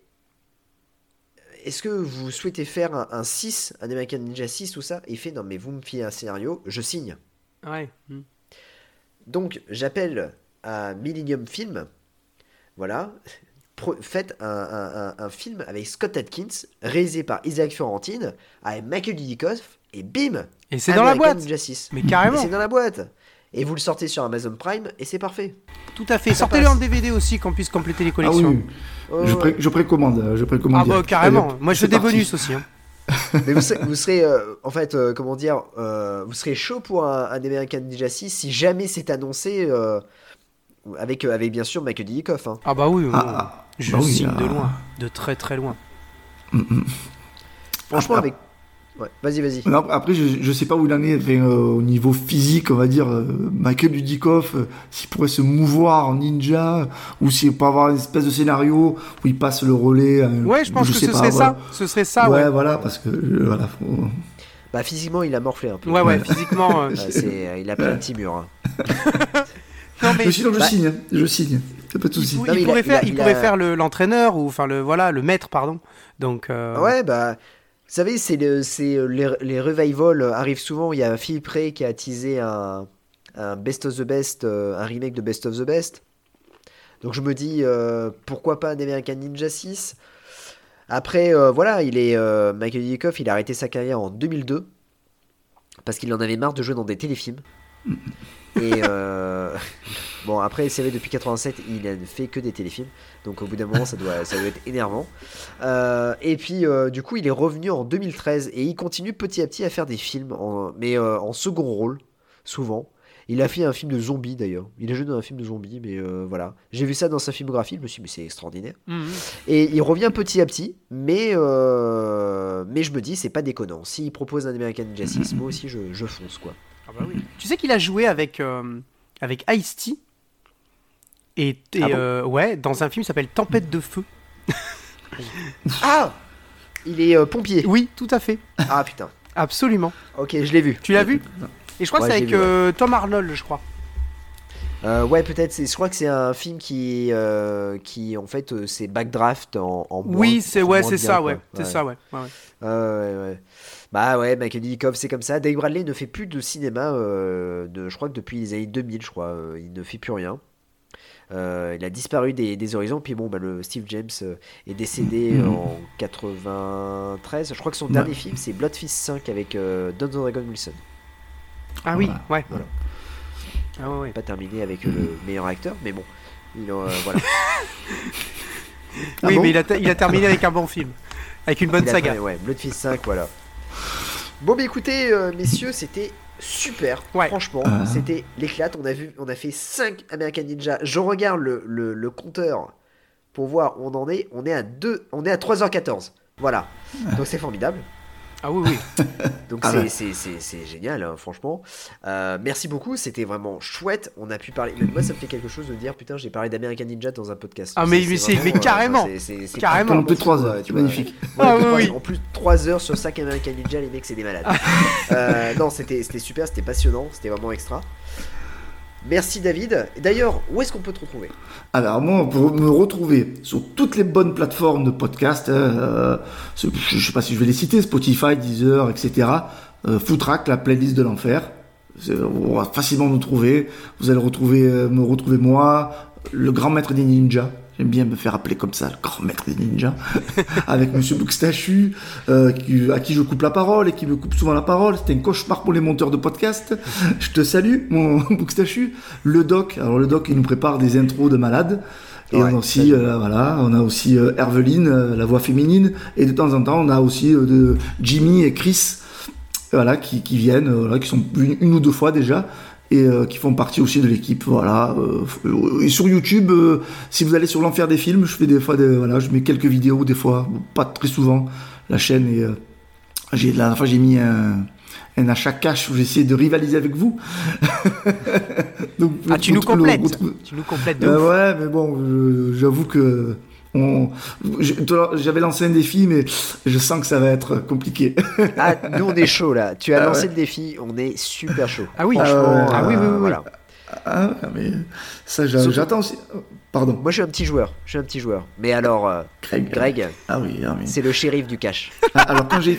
est-ce que vous souhaitez faire un, un 6, un American Ninja 6, tout ça? Il fait non mais vous me filez un scénario, je signe. ouais. Donc, j'appelle à Millennium Film. Voilà. Faites un, un- un- un film avec Scott Atkins, réalisé par Isaac Fiorentine, avec Michael Dudikoff, et bim Et c'est dans la boîte. Ninja 6. Mais carrément. C'est dans la boîte. Et vous le sortez sur Amazon Prime, et c'est parfait. Tout à fait. Sortez-le en DVD aussi, qu'on puisse compléter les Ah collections. oui, je, pré- je précommande, je précommande. Ah bah carrément. Allez, Moi je veux des parti. bonus aussi. hein. Mais vous serez, vous serez, euh, en fait, euh, comment dire, euh, vous serez chaud pour un, un American Ninja 6 si jamais c'est annoncé euh, avec, euh, avec bien sûr Michael Dudikoff. Hein. Ah bah oui. oui. Ah, je bah oui, signe de ah. loin, de très très loin. Franchement, Ah, avec. Ouais, vas-y, vas-y. Après, je, je sais pas où il en est enfin, euh, au niveau physique, on va dire. euh, Michael Dudikoff, euh, s'il pourrait se mouvoir en ninja, ou s'il peut avoir une espèce de scénario où il passe le relais. euh, Ouais, je pense que sais ce pas, serait voilà. ça. Ce serait ça, ouais, ouais. voilà, parce que euh, voilà, faut- Bah, physiquement, il a morflé un peu. Ouais, ouais, physiquement. euh, euh, il a pris un petit mur. hein. Non mais Mais sinon, je Bah- signe, hein, je signe. C'est pas de il, Non, a- pourrait il a- faire, il il pourrait a- faire le- l'entraîneur ou enfin le voilà le maître pardon. Donc euh, Ouais, bah. Vous savez, c'est euh, les, revivals euh, arrivent souvent. Il y a Philippe Ray qui a teasé un, Best of the Best, euh, un remake de Best of the Best. Donc je me dis, pourquoi pas un American Ninja 6 Après, voilà, il est Michael Dudikoff, il a arrêté sa carrière en 2002 parce qu'il en avait marre de jouer dans des téléfilms. Et euh, bon, après, c'est vrai, depuis 87, il ne fait que des téléfilms. Donc au bout d'un moment, ça doit, ça doit être énervant. Euh, et puis, euh, du coup, il est revenu en 2013 et il continue petit à petit à faire des films, en- mais en second rôle, souvent. Il a fait un film de zombies d'ailleurs. Il a joué dans un film de zombies, mais voilà. J'ai vu ça dans sa filmographie, je me suis dit, mais c'est extraordinaire. mhm. Et il revient petit à petit, mais, mais je me dis, c'est pas déconnant. S'il propose un American 6, moi aussi je, je fonce quoi. Ah bah oui. Tu sais qu'il a joué avec euh, avec Ice-T et, et, Ah bon euh, ouais dans un film qui s'appelle Tempête de feu. Ah Il est euh, pompier. Oui, tout à fait. Ah putain. Absolument. Ok, je l'ai vu. Tu l'as vu Et je crois Ouais, que c'est avec vu, ouais. Tom Arnold, je crois. Euh, ouais, peut-être. Je crois que c'est un film qui, euh, qui en fait, euh, c'est backdraft en, en oui, c'est ouais, c'est ça, ouais, c'est ça, ouais. ouais, ouais. Bah ouais, Michael Dudikoff, c'est comme ça. Dave Bradley ne fait plus de cinéma, euh, de, je crois que depuis les années 2000, je crois, euh, il ne fait plus rien. Euh, il a disparu des, des horizons. Puis bon, bah, le Steve James euh, est décédé Mhm. en 93. Je crois que son Ouais. dernier film, c'est Blood Fist 5 avec euh, Don Dragon Wilson. Ah oui, ouais. Voilà. Ah ouais, ouais. Pas terminé avec le meilleur acteur, mais bon. Il, euh, voilà. Ah oui, bon mais il a, il a terminé avec un bon film, avec une bonne Il saga. fait- ouais, Blood Fist 5, voilà. Bon, bah écoutez, euh, messieurs, c'était super. Ouais. Franchement, Ah. c'était l'éclate. On a vu, on a fait 5 American Ninja. Je regarde le, le, le compteur pour voir où on en est. On est à 2, on est à 3h14. Voilà. Donc c'est formidable. Ah oui, oui. Donc Ah c'est, ouais. génial, hein, franchement. Euh, merci beaucoup, c'était vraiment chouette. On a pu parler. Même moi, ça me fait quelque chose de dire putain, j'ai parlé d'American Ninja dans un podcast. Ah, mais- mais c'est- vraiment, mais euh, carrément. c'est- c'est- c'est Carrément. pas Pendant plus de possible, 3 heures, tu vois. magnifique. Ouais, Ah, oui, oui. En plus, 3 heures sur 5 American Ninja, les mecs, c'est des malades. Euh, non, c'était, c'était super, c'était passionnant, c'était vraiment extra. Merci David. D'ailleurs, où est-ce qu'on peut te retrouver? Alors moi, pour me retrouver sur toutes les bonnes plateformes de podcast, euh, je ne sais pas si je vais les citer, Spotify, Deezer, etc. Euh, Footrack, la playlist de l'enfer. On va facilement nous trouver. Vous allez retrouver, euh, me retrouver moi, le grand maître des ninjas. J'aime bien me faire appeler comme ça, le grand maître des ninjas, avec Monsieur Bookstachu, euh, qui- à qui je coupe la parole et qui me coupe souvent la parole. C'était un cauchemar pour les monteurs de podcast. Je te salue, mon Bookstachu. Le doc, alors le doc, il nous prépare des intros de malades. Et Ouais, on a aussi, euh, voilà, on a aussi euh, Herveline, euh, la voix féminine, et de temps en temps, on a aussi euh, de Jimmy et Chris, voilà, qui, qui viennent, euh, voilà, qui sont une, une ou deux fois déjà, et euh, qui font partie aussi de l'équipe, voilà. euh, et sur YouTube, euh, si vous allez sur l'enfer des films, je fais des fois, des, voilà, je mets quelques vidéos, des fois, pas très souvent, la chaîne, et j'ai, la dernière fois, j'ai mis un, un achat cash où j'ai essayé de rivaliser avec vous. Donc, Ah, tu nous le- Tu nous complètes de euh, ouf. ouais, mais bon, j'avoue que j'avais lancé un défi, mais je sens que ça va être compliqué. Ah, nous on est chaud là. Tu as Ah lancé ouais. le défi, on est super chaud. Ah oui. Franchement, Ah oui, oui, oui, oui. voilà. Ah, mais ça, j'attends aussi. Pardon. Moi, je suis un petit joueur. Je suis un petit joueur. Mais alors, euh, Greg. Ah oui, ah oui. c'est le shérif du cash. Ah, Alors quand j'ai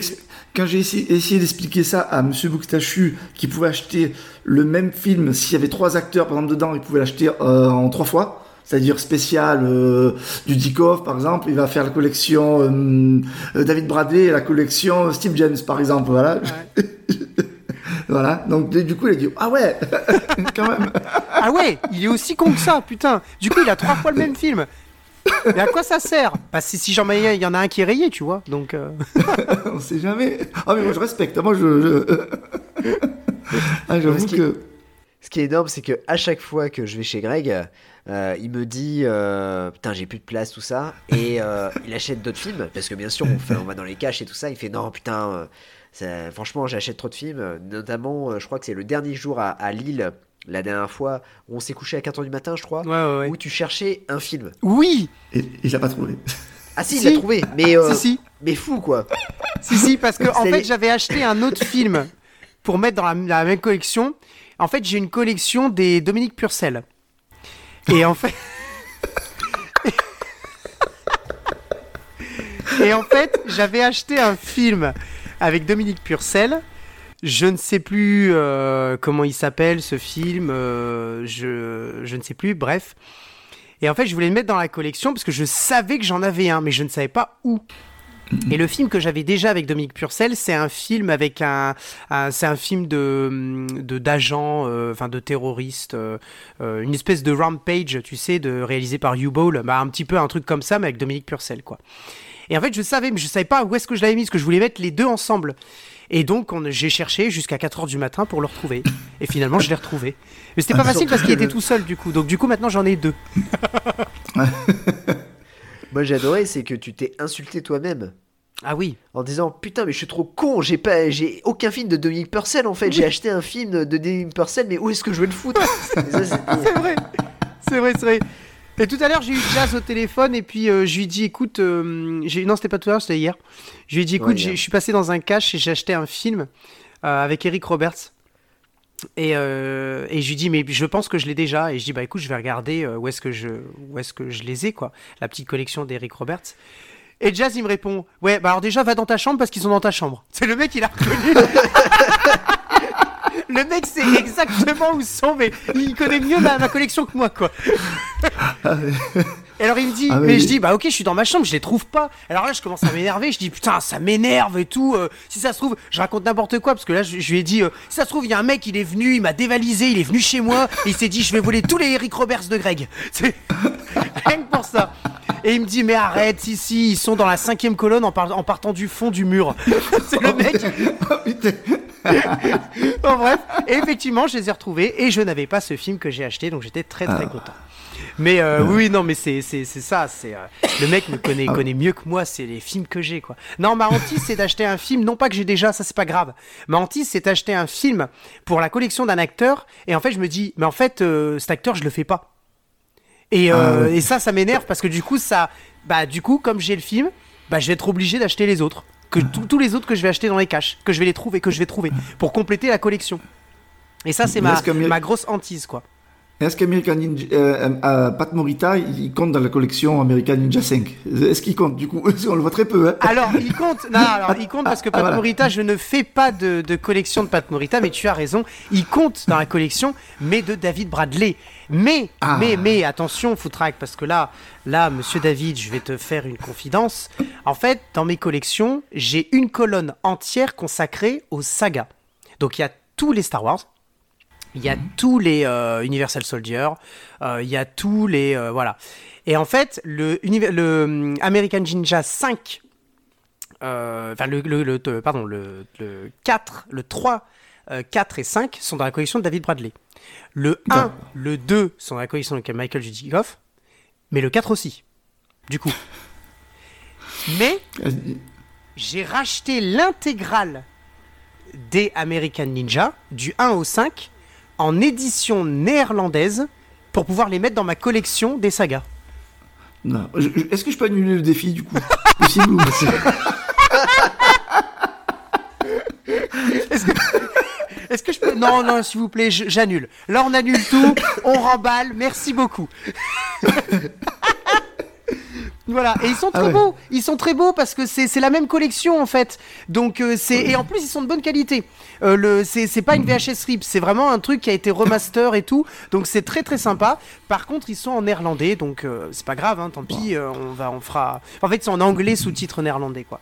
quand j'ai essayé, essayé d'expliquer ça à Monsieur Bouktachu, qui pouvait acheter le même film s'il y avait trois acteurs par exemple dedans, il pouvait l'acheter euh, en trois fois. C'est-à-dire spécial euh, du Dikov par exemple, il va faire la collection euh, euh, David Bradley et la collection Steve James par exemple, voilà. voilà. Donc du coup il a dit ah ouais, quand même. Ah ouais, il est aussi con que ça, putain. Du coup, il a trois fois le même film. Mais à quoi ça sert? Bah, si, si j'en il y en a un qui est rayé, tu vois. Donc. euh, On sait jamais. Ah mais moi je respecte. Moi je. je- ah j'avoue que. Ce qui est énorme, c'est que à chaque fois que je vais chez Greg, euh, il me dit euh, putain j'ai plus de place tout ça et euh, il achète d'autres films parce que bien sûr on, fait, on va dans les caches et tout ça. Il fait non putain euh, ça- franchement j'achète trop de films. Notamment euh, je crois que c'est le dernier jour à, à Lille la dernière fois où on s'est couché à 4h du matin je crois où tu cherchais un film. Oui Et il l'a pas trouvé. Ah si, il l'a trouvé mais euh, Si, si. mais fou quoi. Si, si, parce que en fait, j'avais acheté un autre film pour mettre dans la, la même collection. En fait, j'ai une collection des Dominique Purcell. Et en fait. Et en fait, j'avais acheté un film avec Dominique Purcell. Je ne sais plus euh, comment il s'appelle ce film. euh, je, je ne sais plus. Bref. Et en fait, je voulais le mettre dans la collection parce que je savais que j'en avais un, mais je ne savais pas où. Et le film que j'avais déjà avec Dominique Purcell, c'est un film avec un, un- c'est un film de de d'agents, euh, enfin de terroristes, euh, euh, une espèce de rampage, tu sais, de réalisé par U-Ball, bah un petit peu un truc comme ça, mais avec Dominique Purcell, quoi. Et en fait, je savais, mais je savais pas où est-ce que je l'avais mis, parce que je voulais mettre les deux ensemble. Et donc, on- j'ai cherché jusqu'à 4h du matin pour le retrouver. Et finalement, je l'ai retrouvé. Mais c'était pas facile parce qu'il était tout seul, du coup. Donc, du coup, maintenant, j'en ai deux. Moi adoré c'est que tu t'es insulté toi-même. Ah oui. En disant putain mais je suis trop con, j'ai pas j'ai aucun film de Dominique Purcell en fait, j'ai acheté un film de Dominique Purcell mais où est-ce que je vais le foutre? C'est vrai, c'est vrai, c'est vrai. Et tout à l'heure, j'ai eu Jazz au téléphone et puis euh, je lui ai dit, écoute, euh, j'ai... non, c'était pas tout à l'heure, c'était hier. Je lui ai dit, écoute, Ouais, je suis passé dans un cache et j'ai acheté un film euh, avec Eric Roberts. Et, euh, et je lui dis, mais je pense que je l'ai déjà. Et je dis, bah écoute, je vais regarder euh, où est-ce que je, où est-ce que je les ai, quoi. La petite collection d'Eric Roberts. Et Jazz, il me répond, ouais, bah alors déjà, va dans ta chambre parce qu'ils sont dans ta chambre. C'est le mec, il a reconnu. le mec sait exactement où sont, mais il connaît mieux ma, ma collection que moi, quoi. Et alors il me dit, Ah oui. mais je dis, bah ok, je suis dans ma chambre, je les trouve pas. Alors là, je commence à m'énerver, je dis, putain, ça m'énerve et tout. euh, si ça se trouve, je raconte n'importe quoi, parce que là, je, je lui ai dit, euh, si ça se trouve, il y a un mec, il est venu, il m'a dévalisé, il est venu chez moi, et il s'est dit, je vais voler tous les Eric Roberts de Greg. C'est rien que pour ça. Et il me dit, mais arrête, si, si, ils sont dans la cinquième colonne en, par- en partant du fond du mur. C'est le mec. bon, bref. Et effectivement, je les ai retrouvés et je n'avais pas ce film que j'ai acheté, donc j'étais très très content. Mais euh, oui, non, mais c'est c'est c'est ça. C'est euh, le mec me connaît connaît mieux que moi. C'est les films que j'ai quoi. Non, ma hantise c'est d'acheter un film, non pas que j'ai déjà, ça c'est pas grave. Ma hantise c'est d'acheter un film pour la collection d'un acteur et en fait je me dis, mais en fait euh, cet acteur je le fais pas. Et, Ah et ça, ça m'énerve parce que du coup, ça, bah, du coup, comme j'ai le film, bah, je vais être obligé d'acheter les autres. Que tous- tous les autres que je vais acheter dans les caches, que je vais les trouver, que je vais trouver, pour compléter la collection. Et ça, c'est ma, ma grosse hantise, quoi. Est-ce qu'American Ninja, euh, euh, Pat Morita, il compte dans la collection American Ninja 5 Est-ce qu'il compte? Du coup On le voit très peu. Hein Alors, il compte, non, alors, il compte parce que Ah, Pat voilà. Morita, je ne fais pas de, de collection de Pat Morita, mais tu as raison, il compte dans la collection, mais de David Bradley. Mais, Ah. mais, mais, attention, Footrack, parce que là, là, monsieur David, je vais te faire une confidence. En fait, dans mes collections, j'ai une colonne entière consacrée aux sagas. Donc, il y a tous les Star Wars. Il y a tous les euh, Universal Soldier, euh, il y a tous les euh, voilà. Et en fait, le, hum, American Ninja 5 euh, enfin le, le, le- euh, pardon, le, le 4, le 3, euh, 4 et 5 sont dans la collection de David Bradley. Le 1, D'accord. le 2 sont dans la collection de Michael Dudikoff, mais le 4 aussi, du coup. Mais j'ai racheté l'intégrale des American Ninja, du 1 au 5, en édition néerlandaise, pour pouvoir les mettre dans ma collection des sagas. Non. Je- je- Est-ce que je peux annuler le défi du coup? Possible ou Est-ce que je peux? Non, non, s'il vous plaît, je- j'annule. Là, on annule tout, on remballe. Merci beaucoup. Voilà, et ils sont Ah très ouais. beaux, ils sont très beaux parce que c'est c'est la même collection en fait. Donc euh, c'est et en plus ils sont de bonne qualité. Euh, le c'est c'est pas une VHS rip, c'est vraiment un truc qui a été remaster et tout. Donc c'est très très sympa. Par contre ils sont en néerlandais, donc euh, c'est pas grave, hein, tant pis, euh, on va on fera. En fait c'est en anglais sous-titres néerlandais quoi.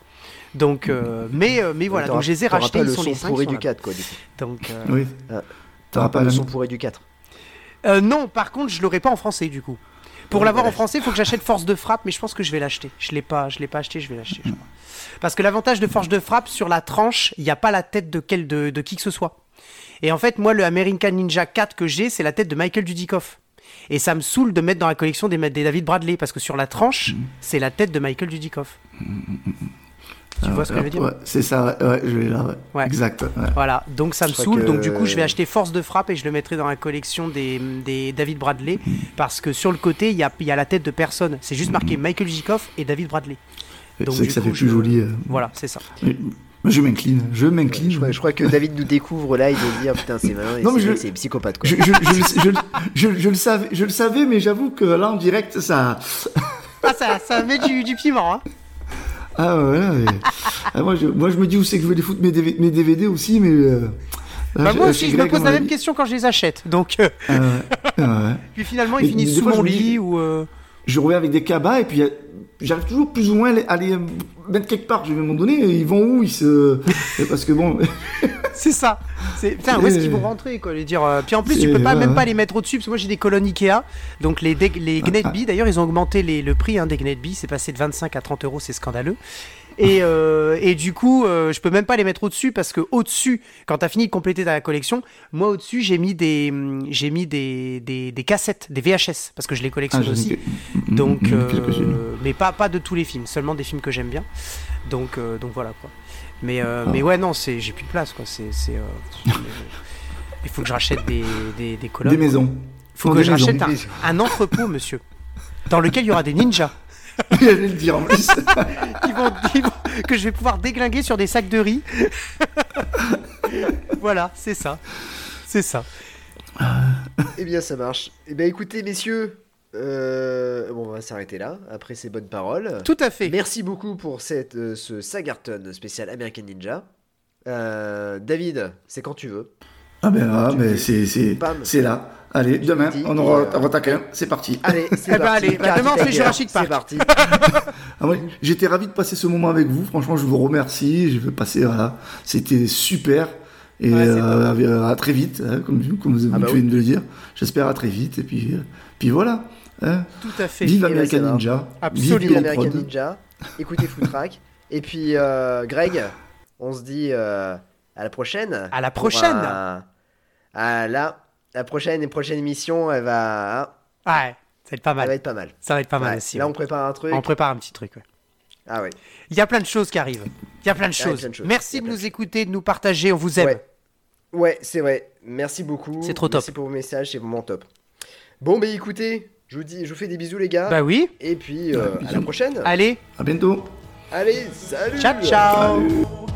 Donc euh, mais euh, mais voilà, donc je les ai rachetés, ils le sont son les 5 pourri sont du là. 4, quoi, du coup. Donc euh, Oui. T'auras pas pas le son pourri du 4. euh, non, par contre je l'aurai pas en français du coup. Pour l'avoir en français, il faut que j'achète Force de frappe, mais je pense que je vais l'acheter. Je l'ai pas, je l'ai pas acheté, je vais l'acheter. Parce que l'avantage de Force de frappe sur la tranche, il n'y a pas la tête de quel de, de qui que ce soit. Et en fait, moi, le American Ninja 4 que j'ai, c'est la tête de Michael Dudikoff. Et ça me saoule de mettre dans la collection des, des David Bradley parce que sur la tranche, c'est la tête de Michael Dudikoff. Tu vois ce que je veux dire Ouais, c'est ça, ouais, ouais, je vais là, ouais. Ouais. Exact. ouais. Voilà, donc ça me Je saoule. que- Donc du coup, je vais acheter Force de frappe et je le mettrai dans la collection des, des David Bradley parce que sur le côté, il y a, il y a la tête de personne. C'est juste marqué Michael Dudikoff et David Bradley. Donc, C'est que ça coup, fait plus je- joli. euh. Voilà, c'est ça. Je m'incline, je m'incline. Je crois, je crois que David nous découvre là, il doit dire putain, c'est malin, et Non, mais c'est je- c'est psychopathe quoi. Je, je, je, je, je- je le savais, je le savais, mais j'avoue que là en direct, ça. Ah, ça, ça met du, du piment. Hein. Ah ouais, ouais, Ah, moi, je, moi je me dis où c'est que je vais les foutre mes DVD, mes DVD aussi, mais. euh, là, Bah, moi aussi, je me pose la même question quand je les achète. Donc, euh, ouais, ouais. puis finalement, ils Mais finissent sous fois, mon lit ou. euh, Je reviens avec des cabas et puis euh, j'arrive toujours plus ou moins à les- mettre quelque part. Je vais moment donné, ils vont où ils se. Parce que bon. C'est ça. C'est putain, où est-ce qu'ils vont C'est- rentrer quoi les dire. euh, Puis en plus, tu peux pas ouais, même ouais. pas les mettre au-dessus parce que moi j'ai des colonnes Ikea. Donc les dé- les Gnetby d'ailleurs, ils ont augmenté les- le prix hein, des Gnetby, c'est passé de 25 à 30 euros, c'est scandaleux. Et, euh, et du coup, euh, je peux même pas les mettre au-dessus parce que au-dessus, quand t'as fini de compléter ta collection, moi au-dessus j'ai mis des hum, j'ai mis des, des, des cassettes, des VHS parce que je les collectionne Ah, aussi. que- Donc, Mm, euh, mais pas pas de tous les films, seulement des films que j'aime bien. Donc euh, donc voilà quoi. Mais Ah. mais ouais non, c'est j'ai plus de place quoi. C'est c'est il faut que je rachète des des, des colonnes. Des maisons. Il faut que je rachète un, un entrepôt, monsieur, dans lequel il y aura des ninjas. J'allais le dire en plus. qui vont, qui vont- que je vais pouvoir déglinguer sur des sacs de riz. voilà, c'est ça. C'est ça. Eh bien, ça marche. Eh bien, écoutez, messieurs, euh, bon, on va s'arrêter là, après ces bonnes paroles. Tout à fait. Merci beaucoup pour cette, euh, ce Sagarton spécial American Ninja. Euh, David, c'est quand tu veux. Ah ben là, Tu mais c'est là. Allez, demain, dis, on aura euh. C'est parti. Allez, c'est Eh ben, parti. allez, bah, demain, on fait Tiger, Jurassic Park. C'est parti. Ah ouais, J'étais ravi de passer ce moment avec vous. Franchement, je vous remercie. Je vais passer, voilà. C'était super. Et Ouais, c'est euh, à très vite, hein, comme, comme vous Ah bah tu viens de le dire. J'espère à très vite. Et puis, euh, puis voilà. hein. Tout à fait. Vive Eh ben, American. Ninja. Absolument. Vive Prod. Ninja. Écoutez Footrack. Et puis, euh, Greg, on se dit euh, à la prochaine. À la prochaine. un- à la, la prochaine et prochaine émission, elle va, hein, Ouais, ça va être pas elle va mal. être pas mal. Ça va être pas mal Ouais, aussi. Là, ouais. on prépare un truc. On prépare un petit truc. ouais. Ah ouais. Il y a plein de choses qui arrivent. Il y a plein de Il y a choses. plein de choses. Il Merci de nous écouter, de nous partager. On vous aime. Ouais, ouais c'est vrai. Merci beaucoup. C'est trop Merci top. pour vos messages, c'est vraiment top. Bon, bah écoutez, je vous dis, je vous fais des bisous, les gars. Bah oui. Et puis, euh, à la prochaine. Allez, À bientôt. Allez, salut ciao ciao. Salut.